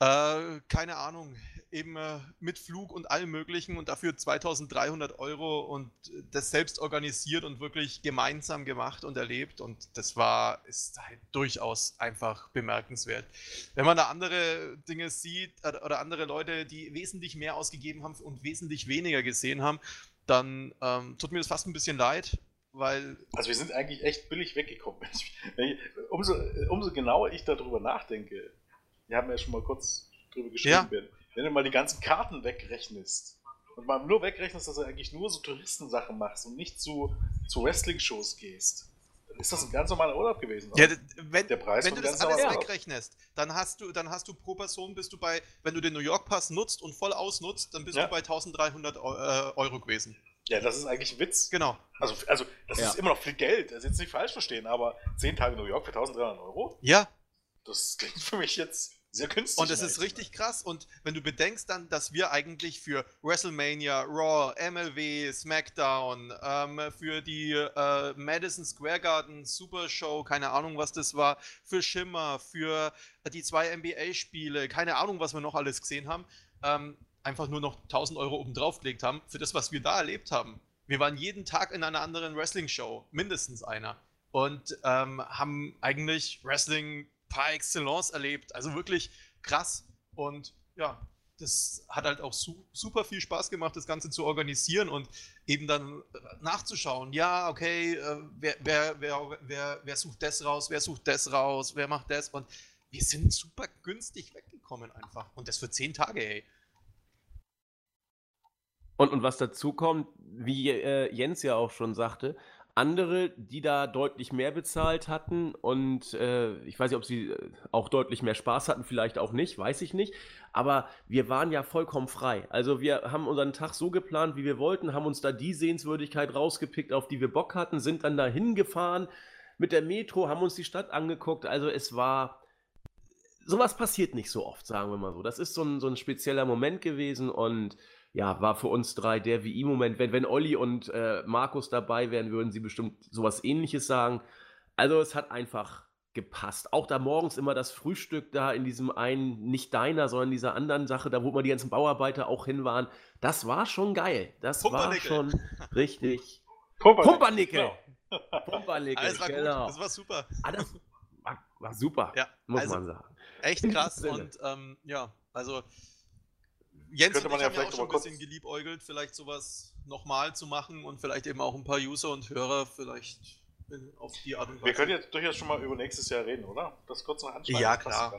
äh, keine Ahnung, eben äh, mit Flug und allem Möglichen und dafür 2300 Euro und das selbst organisiert und wirklich gemeinsam gemacht und erlebt und das war, ist halt durchaus einfach bemerkenswert. Wenn man da andere Dinge sieht oder andere Leute, die wesentlich mehr ausgegeben haben und wesentlich weniger gesehen haben, dann ähm, tut mir das fast ein bisschen leid, weil. Also wir sind eigentlich echt billig weggekommen. *laughs* umso, umso genauer ich darüber nachdenke, wir haben ja schon mal kurz drüber geschrieben, ja. Ben, wenn du mal die ganzen Karten wegrechnest und mal nur wegrechnest, dass du eigentlich nur so Touristensachen machst und nicht zu, zu Wrestling-Shows gehst, dann ist das ein ganz normaler Urlaub gewesen. Ja, wenn, der Preis wenn du das alles wegrechnest, dann hast du, dann hast du pro Person bist du bei, wenn du den New York Pass nutzt und voll ausnutzt, dann bist ja. du bei 1300 äh, Euro gewesen. Ja, das ist eigentlich ein Witz. Genau. Also, also das ja. ist immer noch viel Geld. Das ist jetzt nicht falsch verstehen, aber 10 Tage New York für 1300 Euro? Ja. Das klingt für mich jetzt sehr künstlich. Und es ist richtig krass. Und wenn du bedenkst dann, dass wir eigentlich für WrestleMania, Raw, MLW, SmackDown, ähm, für die äh, Madison Square Garden Super Show, keine Ahnung, was das war, für Shimmer, für die zwei NBA-Spiele, keine Ahnung, was wir noch alles gesehen haben, ähm, einfach nur noch 1000 Euro oben drauf gelegt haben, für das, was wir da erlebt haben. Wir waren jeden Tag in einer anderen Wrestling-Show, mindestens einer. Und ähm, haben eigentlich Wrestling par excellence erlebt. Also wirklich krass. Und ja, das hat halt auch su super viel Spaß gemacht, das Ganze zu organisieren und eben dann nachzuschauen. Ja, okay, äh, wer, wer, wer, wer, wer sucht das raus, wer sucht das raus, wer macht das? Und wir sind super günstig weggekommen einfach. Und das für zehn Tage, ey. Und, und was dazu kommt, wie äh, Jens ja auch schon sagte, andere, die da deutlich mehr bezahlt hatten und äh, ich weiß nicht, ob sie äh, auch deutlich mehr Spaß hatten, vielleicht auch nicht, weiß ich nicht. Aber wir waren ja vollkommen frei. Also wir haben unseren Tag so geplant, wie wir wollten, haben uns da die Sehenswürdigkeit rausgepickt, auf die wir Bock hatten, sind dann da hingefahren mit der Metro, haben uns die Stadt angeguckt. Also es war, sowas passiert nicht so oft, sagen wir mal so. Das ist so ein, so ein spezieller Moment gewesen und ja, war für uns drei der WI-Moment. Wenn, wenn Olli und äh, Markus dabei wären, würden sie bestimmt sowas ähnliches sagen. Also es hat einfach gepasst. Auch da morgens immer das Frühstück da in diesem einen, nicht deiner, sondern dieser anderen Sache, da wo mal die ganzen Bauarbeiter auch hin waren. Das war schon geil. Das war schon richtig. *laughs* Pumpernickel. Genau. Pumpernickel. Alles war genau. gut. Das war super. Ah, das war, war super, ja, muss also man sagen. Echt krass. und ähm, ja, also Jens und ich ja ja auch schon ein bisschen geliebäugelt, vielleicht sowas nochmal zu machen und vielleicht eben auch ein paar User und Hörer vielleicht auf die Art und Weise. Wir können jetzt durchaus schon mal über nächstes Jahr reden, oder? Das kurz noch anschneiden. Ja, klar.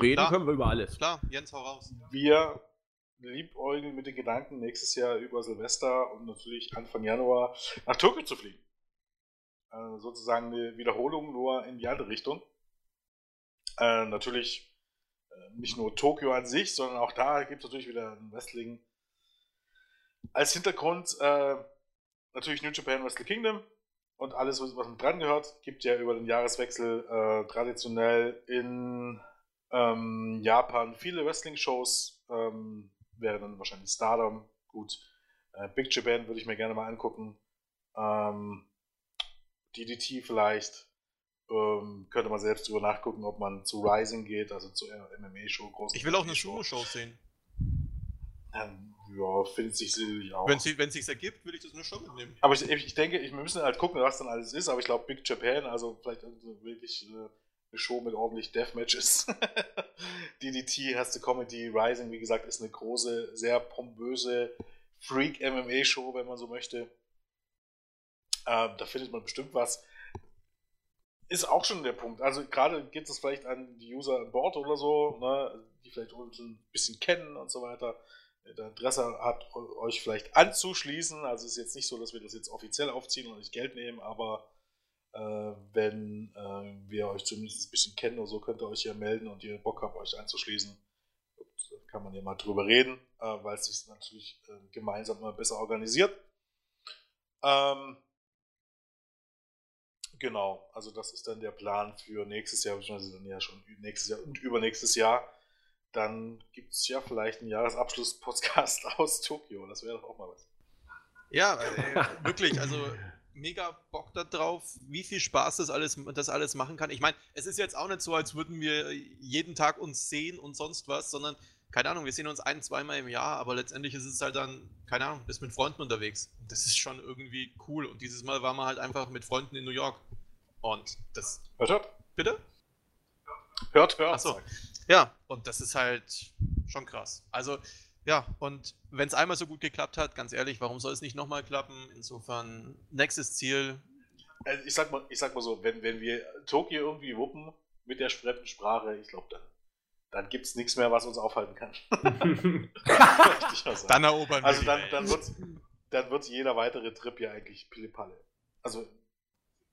Reden klar. können wir über alles. Klar, Jens, hau raus. Wir liebäugeln mit den Gedanken, nächstes Jahr über Silvester und natürlich Anfang Januar nach Tokio zu fliegen. Äh, sozusagen eine Wiederholung, nur in die andere Richtung. Äh, natürlich nicht nur Tokio an sich, sondern auch da gibt es natürlich wieder ein Wrestling. Als Hintergrund äh, natürlich New Japan Wrestle Kingdom und alles, was, dran gehört. Gibt ja über den Jahreswechsel äh, traditionell in ähm, Japan viele Wrestling-Shows. Ähm, wäre dann wahrscheinlich Stardom. Gut. Äh, Big Japan würde ich mir gerne mal angucken. Ähm, DDT vielleicht. Ähm, könnte man selbst drüber nachgucken, ob man zu Rising geht, also zur MMA-Show. Ich will auch eine Sumo-Show sehen. Ähm, ja, findet sich sicherlich auch. Wenn es sich ergibt, würde ich das nur schon mitnehmen. Aber ich, ich denke, wir müssen halt gucken, was dann alles ist. Aber ich glaube, Big Japan, also vielleicht wirklich äh, eine Show mit ordentlich Deathmatches. *laughs* DDT, hast du Comedy, Rising, wie gesagt, ist eine große, sehr pompöse Freak-MMA-Show, wenn man so möchte. Ähm, da findet man bestimmt was ist auch schon der Punkt. Also gerade geht es vielleicht an die User an Bord oder so, ne, die vielleicht uns ein bisschen kennen und so weiter. Der Interesse hat, euch vielleicht anzuschließen. Also es ist jetzt nicht so, dass wir das jetzt offiziell aufziehen und euch Geld nehmen, aber äh, wenn äh, wir euch zumindest ein bisschen kennen oder so, könnt ihr euch ja melden und ihr Bock habt, euch anzuschließen. kann man ja mal drüber reden, äh, weil es sich natürlich äh, gemeinsam immer besser organisiert. Ähm, genau, also das ist dann der Plan für nächstes Jahr, beziehungsweise dann ja schon nächstes Jahr und übernächstes Jahr. Dann gibt es ja vielleicht einen Jahresabschluss-Podcast *laughs* aus Tokio. Das wäre doch auch mal was. Ja, äh, wirklich, also mega Bock darauf, wie viel Spaß das alles, das alles machen kann. Ich meine, es ist jetzt auch nicht so, als würden wir jeden Tag uns sehen und sonst was, sondern, keine Ahnung, wir sehen uns ein, zweimal im Jahr, aber letztendlich ist es halt dann, keine Ahnung, bist mit Freunden unterwegs. Das ist schon irgendwie cool. Und dieses Mal waren wir halt einfach mit Freunden in New York. Und das. Hört, hört. Bitte? Hört, hört. Achso. Ja, und das ist halt schon krass. Also, ja, und wenn es einmal so gut geklappt hat, ganz ehrlich, warum soll es nicht nochmal klappen? Insofern, nächstes Ziel. Also ich sag mal, ich sag mal so, wenn, wenn wir Tokio irgendwie wuppen mit der fremden Sprache, ich glaube, dann, dann gibt es nichts mehr, was uns aufhalten kann. *laughs* dann erobern wir. Also dann, dann wird dann wird jeder weitere Trip ja eigentlich Pillepalle. Also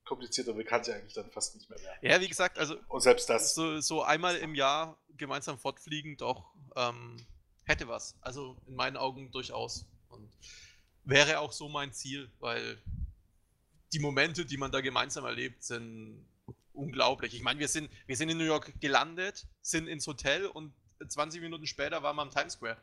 komplizierter kann es ja eigentlich dann fast nicht mehr werden. Ja, wie gesagt, also und selbst das. So, so einmal im Jahr gemeinsam fortfliegen, doch ähm, hätte was. Also in meinen Augen durchaus. Und wäre auch so mein Ziel, weil die Momente, die man da gemeinsam erlebt, sind unglaublich. Ich meine, wir sind, wir sind in New York gelandet, sind ins Hotel und 20 Minuten später waren wir am Times Square.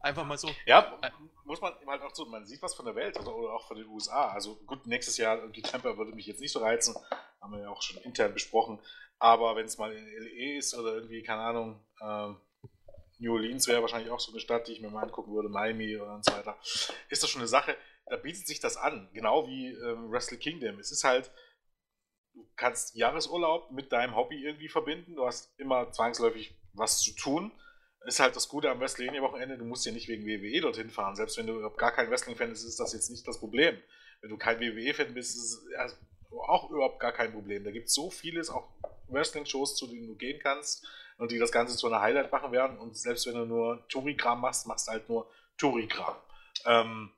Einfach mal so. Ja, muss man halt auch so, man sieht was von der Welt oder, oder auch von den USA. Also gut, nächstes Jahr, die Tampa würde mich jetzt nicht so reizen, haben wir ja auch schon intern besprochen. Aber wenn es mal in LE ist oder irgendwie, keine Ahnung, ähm, New Orleans wäre wahrscheinlich auch so eine Stadt, die ich mir mal angucken würde, Miami und so weiter. Ist das schon eine Sache, da bietet sich das an, genau wie ähm, Wrestle Kingdom. Es ist halt, du kannst Jahresurlaub mit deinem Hobby irgendwie verbinden, du hast immer zwangsläufig was zu tun. Ist halt das Gute am WrestleMania-Wochenende, du musst ja nicht wegen WWE dorthin fahren. Selbst wenn du gar kein Wrestling-Fan bist, ist das jetzt nicht das Problem. Wenn du kein WWE-Fan bist, ist es auch überhaupt gar kein Problem. Da gibt es so vieles, auch Wrestling-Shows, zu denen du gehen kannst und die das Ganze zu einer Highlight machen werden. Und selbst wenn du nur Touri-Kram machst, machst du halt nur Touri-Kram. Ähm,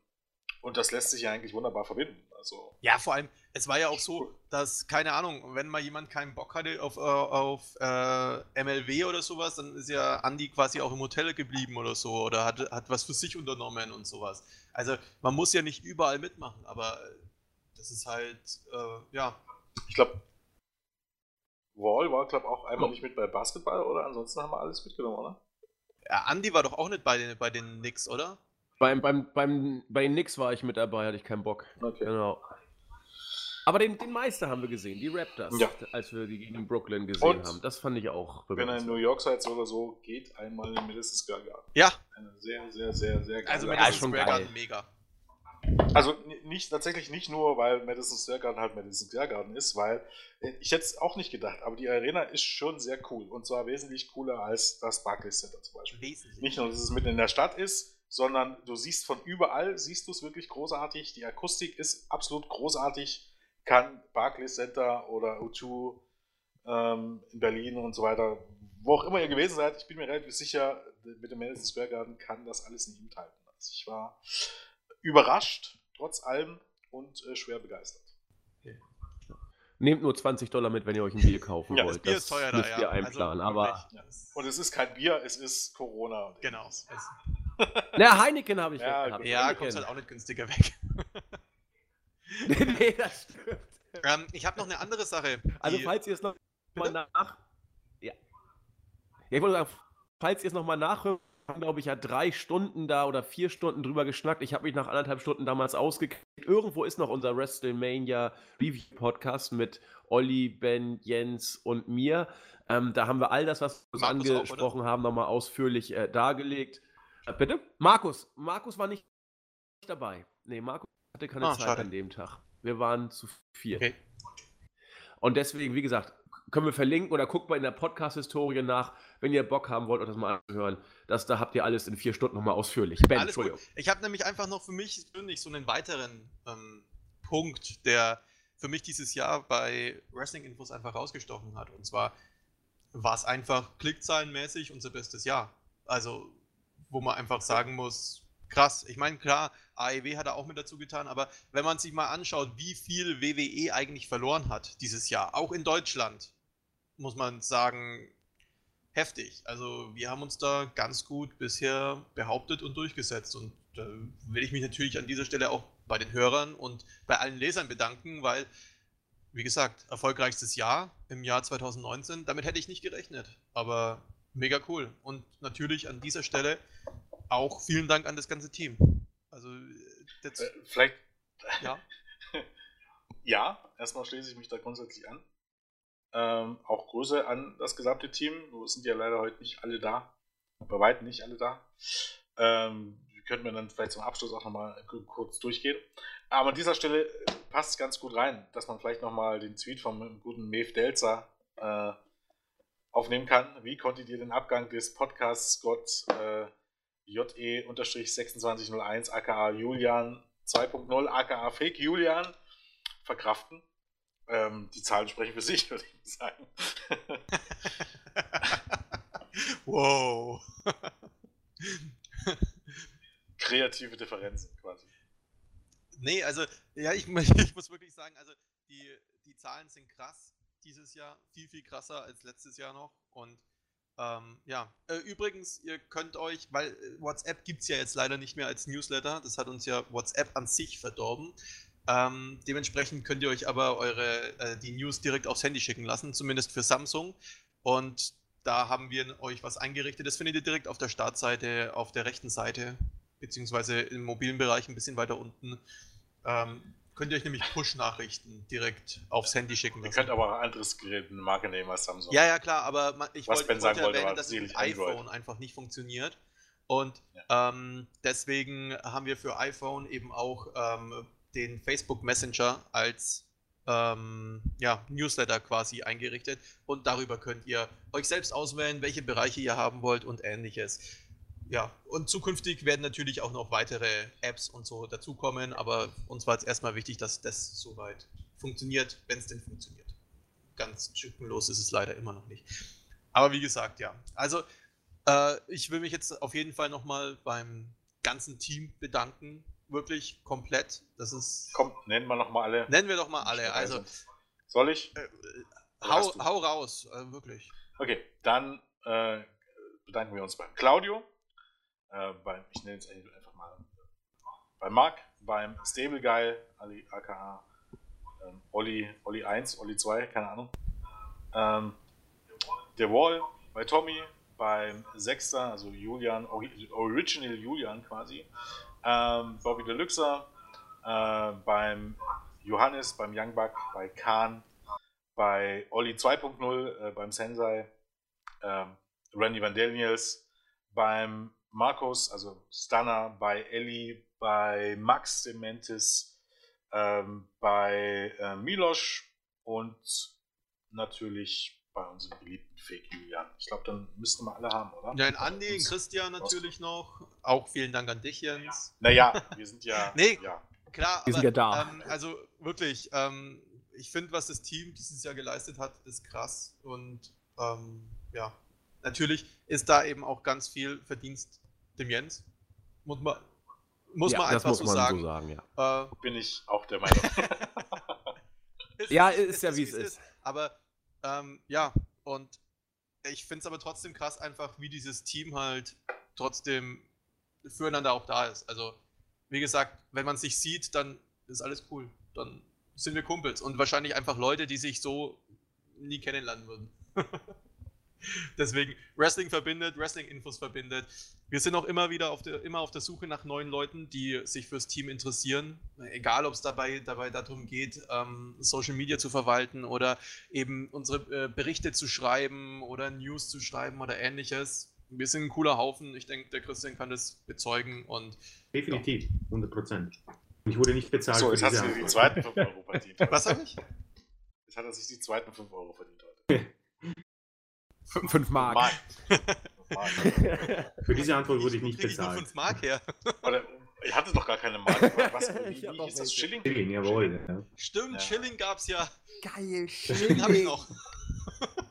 und das lässt sich ja eigentlich wunderbar verbinden. Also, ja, vor allem, es war ja auch so, dass, keine Ahnung, wenn mal jemand keinen Bock hatte auf, äh, auf äh, MLW oder sowas, dann ist ja Andy quasi auch im Hotel geblieben oder so oder hat, hat was für sich unternommen und sowas. Also man muss ja nicht überall mitmachen, aber das ist halt, äh, ja. Ich glaube, Wall war, glaube ich, auch einmal oh. nicht mit bei Basketball, oder? Ansonsten haben wir alles mitgenommen, oder? Ja, Andy war doch auch nicht bei den, bei den Knicks, oder? Beim, beim, beim, bei den Knicks war ich mit dabei, hatte ich keinen Bock. Okay. Genau. Aber den, den Meister haben wir gesehen, die Raptors, ja. als wir die gegen Brooklyn gesehen Und haben. Das fand ich auch. Wenn ihr in New York seid oder so, geht einmal in Madison Square Garden. Ja. Eine sehr, sehr, sehr, sehr geile Also Madison Square Garden mega. Also nicht, tatsächlich nicht nur, weil Madison Square Garden halt Madison Square Garden ist, weil äh, ich hätte es auch nicht gedacht, aber die Arena ist schon sehr cool und zwar wesentlich cooler als das Barclays Center zum Beispiel. Wesentlich. Nicht nur, dass es mitten in der Stadt ist, sondern du siehst von überall, siehst du es wirklich großartig. Die Akustik ist absolut großartig. Kann Barclays Center oder O2 ähm, in Berlin und so weiter, wo auch immer ihr gewesen seid, ich bin mir relativ sicher, mit dem Madison Square Garden kann das alles nicht mithalten. Also ich war überrascht, trotz allem, und äh, schwer begeistert. Okay. Nehmt nur 20 Dollar mit, wenn ihr euch ein Bier kaufen ja, wollt. Das Bier ist teuer müsst da, ihr ja. einplanen. Also, aber ja. Und es ist kein Bier, es ist Corona. Genau. Na, Heineken habe ich ja, gehabt. Ja, kommt halt auch nicht günstiger weg. *laughs* *laughs* nee, das stimmt. Ähm, ich habe noch eine andere Sache. Also, falls ihr es noch mal nach. Ja. ja. Ich wollte sagen, falls ihr es nochmal nachhört, haben, glaube ich, ja drei Stunden da oder vier Stunden drüber geschnackt. Ich habe mich nach anderthalb Stunden damals ausgekriegt. Irgendwo ist noch unser WrestleMania Review Podcast mit Olli, Ben, Jens und mir. Ähm, da haben wir all das, was wir Markus angesprochen auch, haben, nochmal ausführlich äh, dargelegt. Äh, bitte? Markus. Markus war nicht dabei. Nee, Markus hatte keine ah, Zeit schade. an dem Tag. Wir waren zu vier. Okay. Und deswegen, wie gesagt, können wir verlinken oder guckt mal in der Podcast-Historie nach, wenn ihr Bock haben wollt, euch das mal anzuhören. Das, da habt ihr alles in vier Stunden nochmal ausführlich. Ben, alles Entschuldigung. Gut. Ich habe nämlich einfach noch für mich persönlich so einen weiteren ähm, Punkt, der für mich dieses Jahr bei Wrestling-Infos einfach rausgestochen hat. Und zwar war es einfach klickzahlenmäßig unser bestes Jahr. Also, wo man einfach sagen muss, krass. Ich meine, klar, AEW hat er auch mit dazu getan, aber wenn man sich mal anschaut, wie viel WWE eigentlich verloren hat dieses Jahr, auch in Deutschland, muss man sagen, heftig. Also wir haben uns da ganz gut bisher behauptet und durchgesetzt. Und da will ich mich natürlich an dieser Stelle auch bei den Hörern und bei allen Lesern bedanken, weil, wie gesagt, erfolgreichstes Jahr im Jahr 2019. Damit hätte ich nicht gerechnet, aber mega cool. Und natürlich an dieser Stelle auch vielen Dank an das ganze Team. Also, äh, vielleicht. *laughs* Ja. ja, erstmal schließe ich mich da grundsätzlich an. Ähm, auch Grüße an das gesamte Team. Nur sind ja leider heute nicht alle da. Bei weitem nicht alle da. Ähm, könnten wir dann vielleicht zum Abschluss auch nochmal kurz durchgehen. Aber an dieser Stelle passt es ganz gut rein, dass man vielleicht nochmal den Tweet vom guten Mev Delzer äh, aufnehmen kann. Wie konntet ihr den Abgang des Podcasts Gott äh, JE-2601 aka Julian 2.0 aka Fake Julian verkraften? Ähm, die Zahlen sprechen für sich, *laughs* würde ich sagen. wow. Kreative Differenzen quasi. Nee, also, ja, ich, *laughs* ich muss wirklich sagen, also die, die Zahlen sind krass dieses Jahr, viel, viel krasser als letztes Jahr noch. Und ähm, ja, äh, übrigens, ihr könnt euch, weil äh, WhatsApp gibt es ja jetzt leider nicht mehr als Newsletter, das hat uns ja WhatsApp an sich verdorben. Ähm, dementsprechend könnt ihr euch aber eure äh, die News direkt aufs Handy schicken lassen, zumindest für Samsung. Und da haben wir euch was eingerichtet. Das findet ihr direkt auf der Startseite, auf der rechten Seite, beziehungsweise im mobilen Bereich ein bisschen weiter unten. Ähm, könnt ihr euch nämlich Push-Nachrichten direkt aufs Handy schicken lassen. Ihr könnt aber auch ein anderes Gerät, eine Marke nehmen als Samsung. Ja, ja, klar, aber ich wollte, wollte erwähnen, dass das iPhone einfach nicht funktioniert. Und ja. ähm, deswegen haben wir für iPhone eben auch ähm, den Facebook Messenger als ähm, ja, Newsletter quasi eingerichtet und darüber könnt ihr euch selbst auswählen, welche Bereiche ihr haben wollt und ähnliches. Ja, und zukünftig werden natürlich auch noch weitere Apps und so dazukommen, aber uns war jetzt erstmal wichtig, dass das soweit funktioniert, wenn es denn funktioniert. Ganz schickenlos ist es leider immer noch nicht. Aber wie gesagt, ja. Also, äh, ich will mich jetzt auf jeden Fall nochmal beim ganzen Team bedanken wirklich komplett. Das ist. Komm, nennen wir noch mal alle. Nennen wir doch mal alle. Also. Soll ich? Äh, hau, hau raus, äh, wirklich. Okay, dann äh, bedanken wir uns beim Claudio, äh, beim, ich nenne es einfach mal, beim Marc, beim Stable Guy, Ali, aka ähm, Olli, Olli 1, Olli 2, keine Ahnung. Ähm, der Wall, bei Tommy, beim Sechster, also Julian, Original Julian quasi, ähm, Bobby Deluxe, äh, beim Johannes, beim Youngbuck, bei Khan, bei Olli 2.0, äh, beim Sensei, äh, Randy Van Daniels, beim Markus, also Stunner, bei Ellie, bei Max Dementis, ähm, bei äh, Milosch und natürlich bei unserem beliebten Fake Julian. Ich glaube, dann müssten wir alle haben, oder? Ja, in Andi, in Christian natürlich noch. Auch vielen Dank an dich, Jens. Naja, wir sind ja. *laughs* nee, ja. klar. Wir aber, sind ja da. Ähm, also wirklich, ähm, ich finde, was das Team dieses Jahr geleistet hat, ist krass. Und ähm, ja, natürlich ist da eben auch ganz viel Verdienst dem Jens. Muss man, muss ja, man einfach muss so, man sagen. so sagen. ja. Äh, Bin ich auch der Meinung. *laughs* *laughs* ja, ist, ist ja wie es ist. ist. Aber ähm, ja, und ich finde es aber trotzdem krass, einfach wie dieses Team halt trotzdem füreinander auch da ist. Also, wie gesagt, wenn man sich sieht, dann ist alles cool. Dann sind wir Kumpels und wahrscheinlich einfach Leute, die sich so nie kennenlernen würden. *laughs* Deswegen, Wrestling verbindet, Wrestling-Infos verbindet. Wir sind auch immer wieder auf der, immer auf der Suche nach neuen Leuten, die sich fürs Team interessieren. Egal, ob es dabei, dabei darum geht, ähm, Social Media zu verwalten oder eben unsere äh, Berichte zu schreiben oder News zu schreiben oder ähnliches. Wir sind ein cooler Haufen. Ich denke, der Christian kann das bezeugen und. Definitiv, ja. 100 Prozent. Ich wurde nicht bezahlt. So, jetzt hast du die zweiten 5 Euro verdient. Was habe ich? Jetzt hat er sich die zweiten 5 Euro verdient heute. *laughs* 5 Mark. Mark. Für diese Antwort wurde ich nicht bezahlt. Ich 5 Mark her. Oder, ich hatte doch gar keine Mark. *laughs* Was, wie, wie hieß das? Schilling? Schilling, jawohl. Ja. Stimmt, ja. Schilling gab's ja. Geil, Schilling habe ich noch.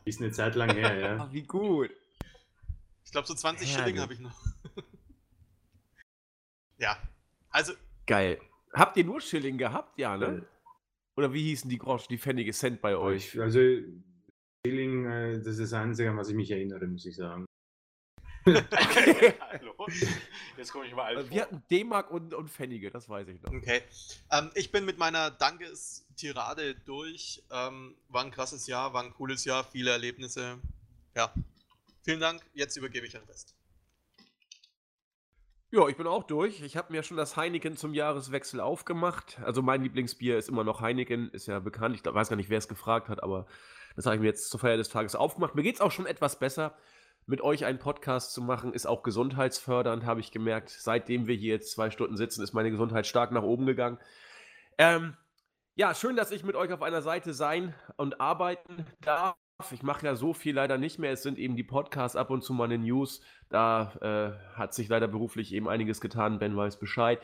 Ist eine Zeit lang her, ja. Ach, *laughs* wie gut. Ich glaube, so 20 Herrlich. Schilling habe ich noch. *laughs* ja, also. Geil. Habt ihr nur Schilling gehabt? Ja, ne? Oder wie hießen die Groschen, die Pfennige Cent bei euch? Also, Schilling, äh, das ist das Einzige, an was ich mich erinnere, muss ich sagen. Hallo? Jetzt komme ich mal alt Wir vor. hatten D-Mark und, und Pfennige, das weiß ich noch. Okay. Ähm, ich bin mit meiner Dankes-Tirade durch. Ähm, war ein krasses Jahr, war ein cooles Jahr, viele Erlebnisse. Ja. Vielen Dank. Jetzt übergebe ich an Rest. Ja, ich bin auch durch. Ich habe mir schon das Heineken zum Jahreswechsel aufgemacht. Also mein Lieblingsbier ist immer noch Heineken, ist ja bekannt. Ich weiß gar nicht, wer es gefragt hat, aber das habe ich mir jetzt zur Feier des Tages aufgemacht. Mir geht es auch schon etwas besser. Mit euch einen Podcast zu machen, ist auch gesundheitsfördernd, habe ich gemerkt. Seitdem wir hier jetzt zwei Stunden sitzen, ist meine Gesundheit stark nach oben gegangen. Ähm, ja, schön, dass ich mit euch auf einer Seite sein und arbeiten darf. Ich mache ja so viel leider nicht mehr. Es sind eben die Podcasts, ab und zu meine News. Da äh, hat sich leider beruflich eben einiges getan. Ben weiß Bescheid.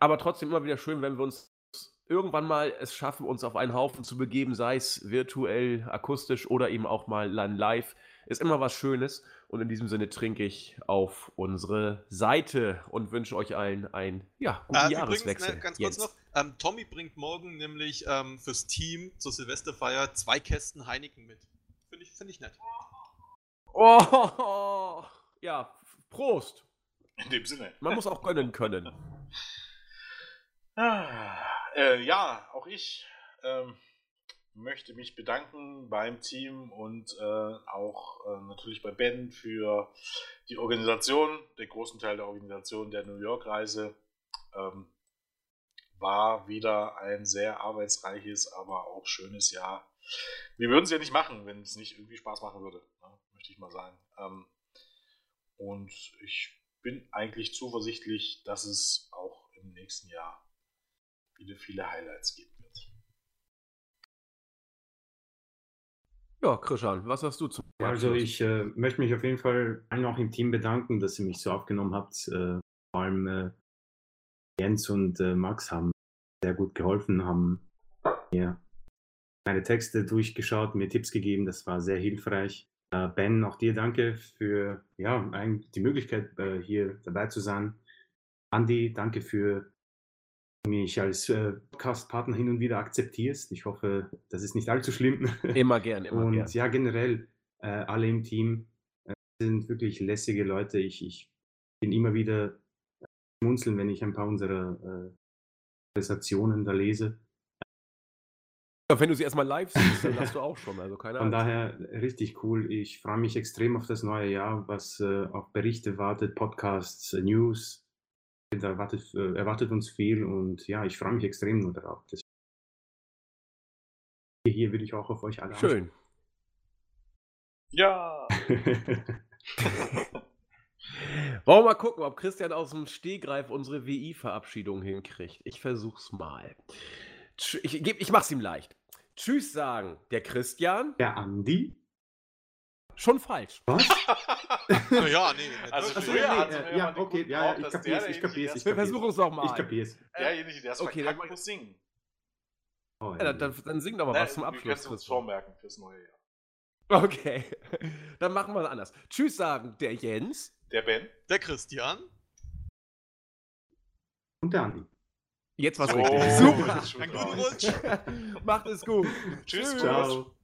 Aber trotzdem immer wieder schön, wenn wir uns irgendwann mal es schaffen, uns auf einen Haufen zu begeben, sei es virtuell, akustisch oder eben auch mal live. Ist immer was Schönes. Und in diesem Sinne trinke ich auf unsere Seite und wünsche euch allen einen ja, guten Äh, übrigens, Jahreswechsel. ne, ganz kurz Jetzt. noch. Ähm, Tommy bringt morgen nämlich ähm, fürs Team zur Silvesterfeier zwei Kästen Heineken mit. Finde ich, find ich nett. Oh, *laughs* ja, Prost. In dem Sinne. Man muss auch gönnen können. Ah, äh, ja, auch ich ähm, möchte mich bedanken beim Team und äh, auch äh, natürlich bei Ben für die Organisation, den großen Teil der Organisation der New York-Reise. Ähm, war wieder ein sehr arbeitsreiches, aber auch schönes Jahr. Wir würden es ja nicht machen, wenn es nicht irgendwie Spaß machen würde, ne? möchte ich mal sagen. Ähm, und ich bin eigentlich zuversichtlich, dass es auch im nächsten Jahr viele, viele Highlights geben wird. Ja, Christian, was hast du zu Ja, also ich äh, möchte mich auf jeden Fall allen auch im Team bedanken, dass ihr mich so aufgenommen habt. Äh, vor allem äh, Jens und äh, Max haben sehr gut geholfen, haben mir meine Texte durchgeschaut, mir Tipps gegeben. Das war sehr hilfreich. Äh, ben, auch dir danke für ja, ein, die Möglichkeit, äh, hier dabei zu sein. Andi, danke für mich als äh, Podcast-Partner hin und wieder akzeptierst. Ich hoffe, das ist nicht allzu schlimm. *laughs* Immer gern, immer Und gern. ja, generell, äh, alle im Team äh, sind wirklich lässige Leute. Ich, ich bin immer wieder schmunzeln, wenn ich ein paar unserer äh, Konversationen da lese. Ja, Wenn du sie erstmal live siehst, dann hast du auch schon, also keine Von Ahnung. daher äh, richtig cool. Ich freue mich extrem auf das neue Jahr, was äh, auf Berichte wartet, Podcasts, äh, News. Da erwartet, äh, erwartet uns viel und ja, ich freue mich extrem nur darauf. Das hier würde ich auch auf euch alle Schön. Ja! *laughs* Wollen wir mal gucken, ob Christian aus dem Stehgreif unsere WI-Verabschiedung hinkriegt. Ich versuch's mal. Ich, geb- ich mach's ihm leicht. Tschüss sagen der Christian. Der Andi? Schon falsch. Was? *laughs* Naja, nee. Also Ach so, früher nee, man ja, okay, ja, ja, ich kapier's, ich kapier's, Wir versuchen es nochmal. Ich kapier's. Derjenige, der es Okay, verkackt, dann- muss singen. Oh, Ja, dann, dann, dann sing doch mal Na, was zum wir Abschluss. können es uns vormerken fürs neue Jahr. Okay, *laughs* dann machen wir es anders. Tschüss sagen der Jens. Der Ben. Der Christian. Und der Andi. Jetzt was So, richtig. *laughs* Super. Einen guten Rutsch. Macht es gut. Tschüss, Tschüss. Ciao.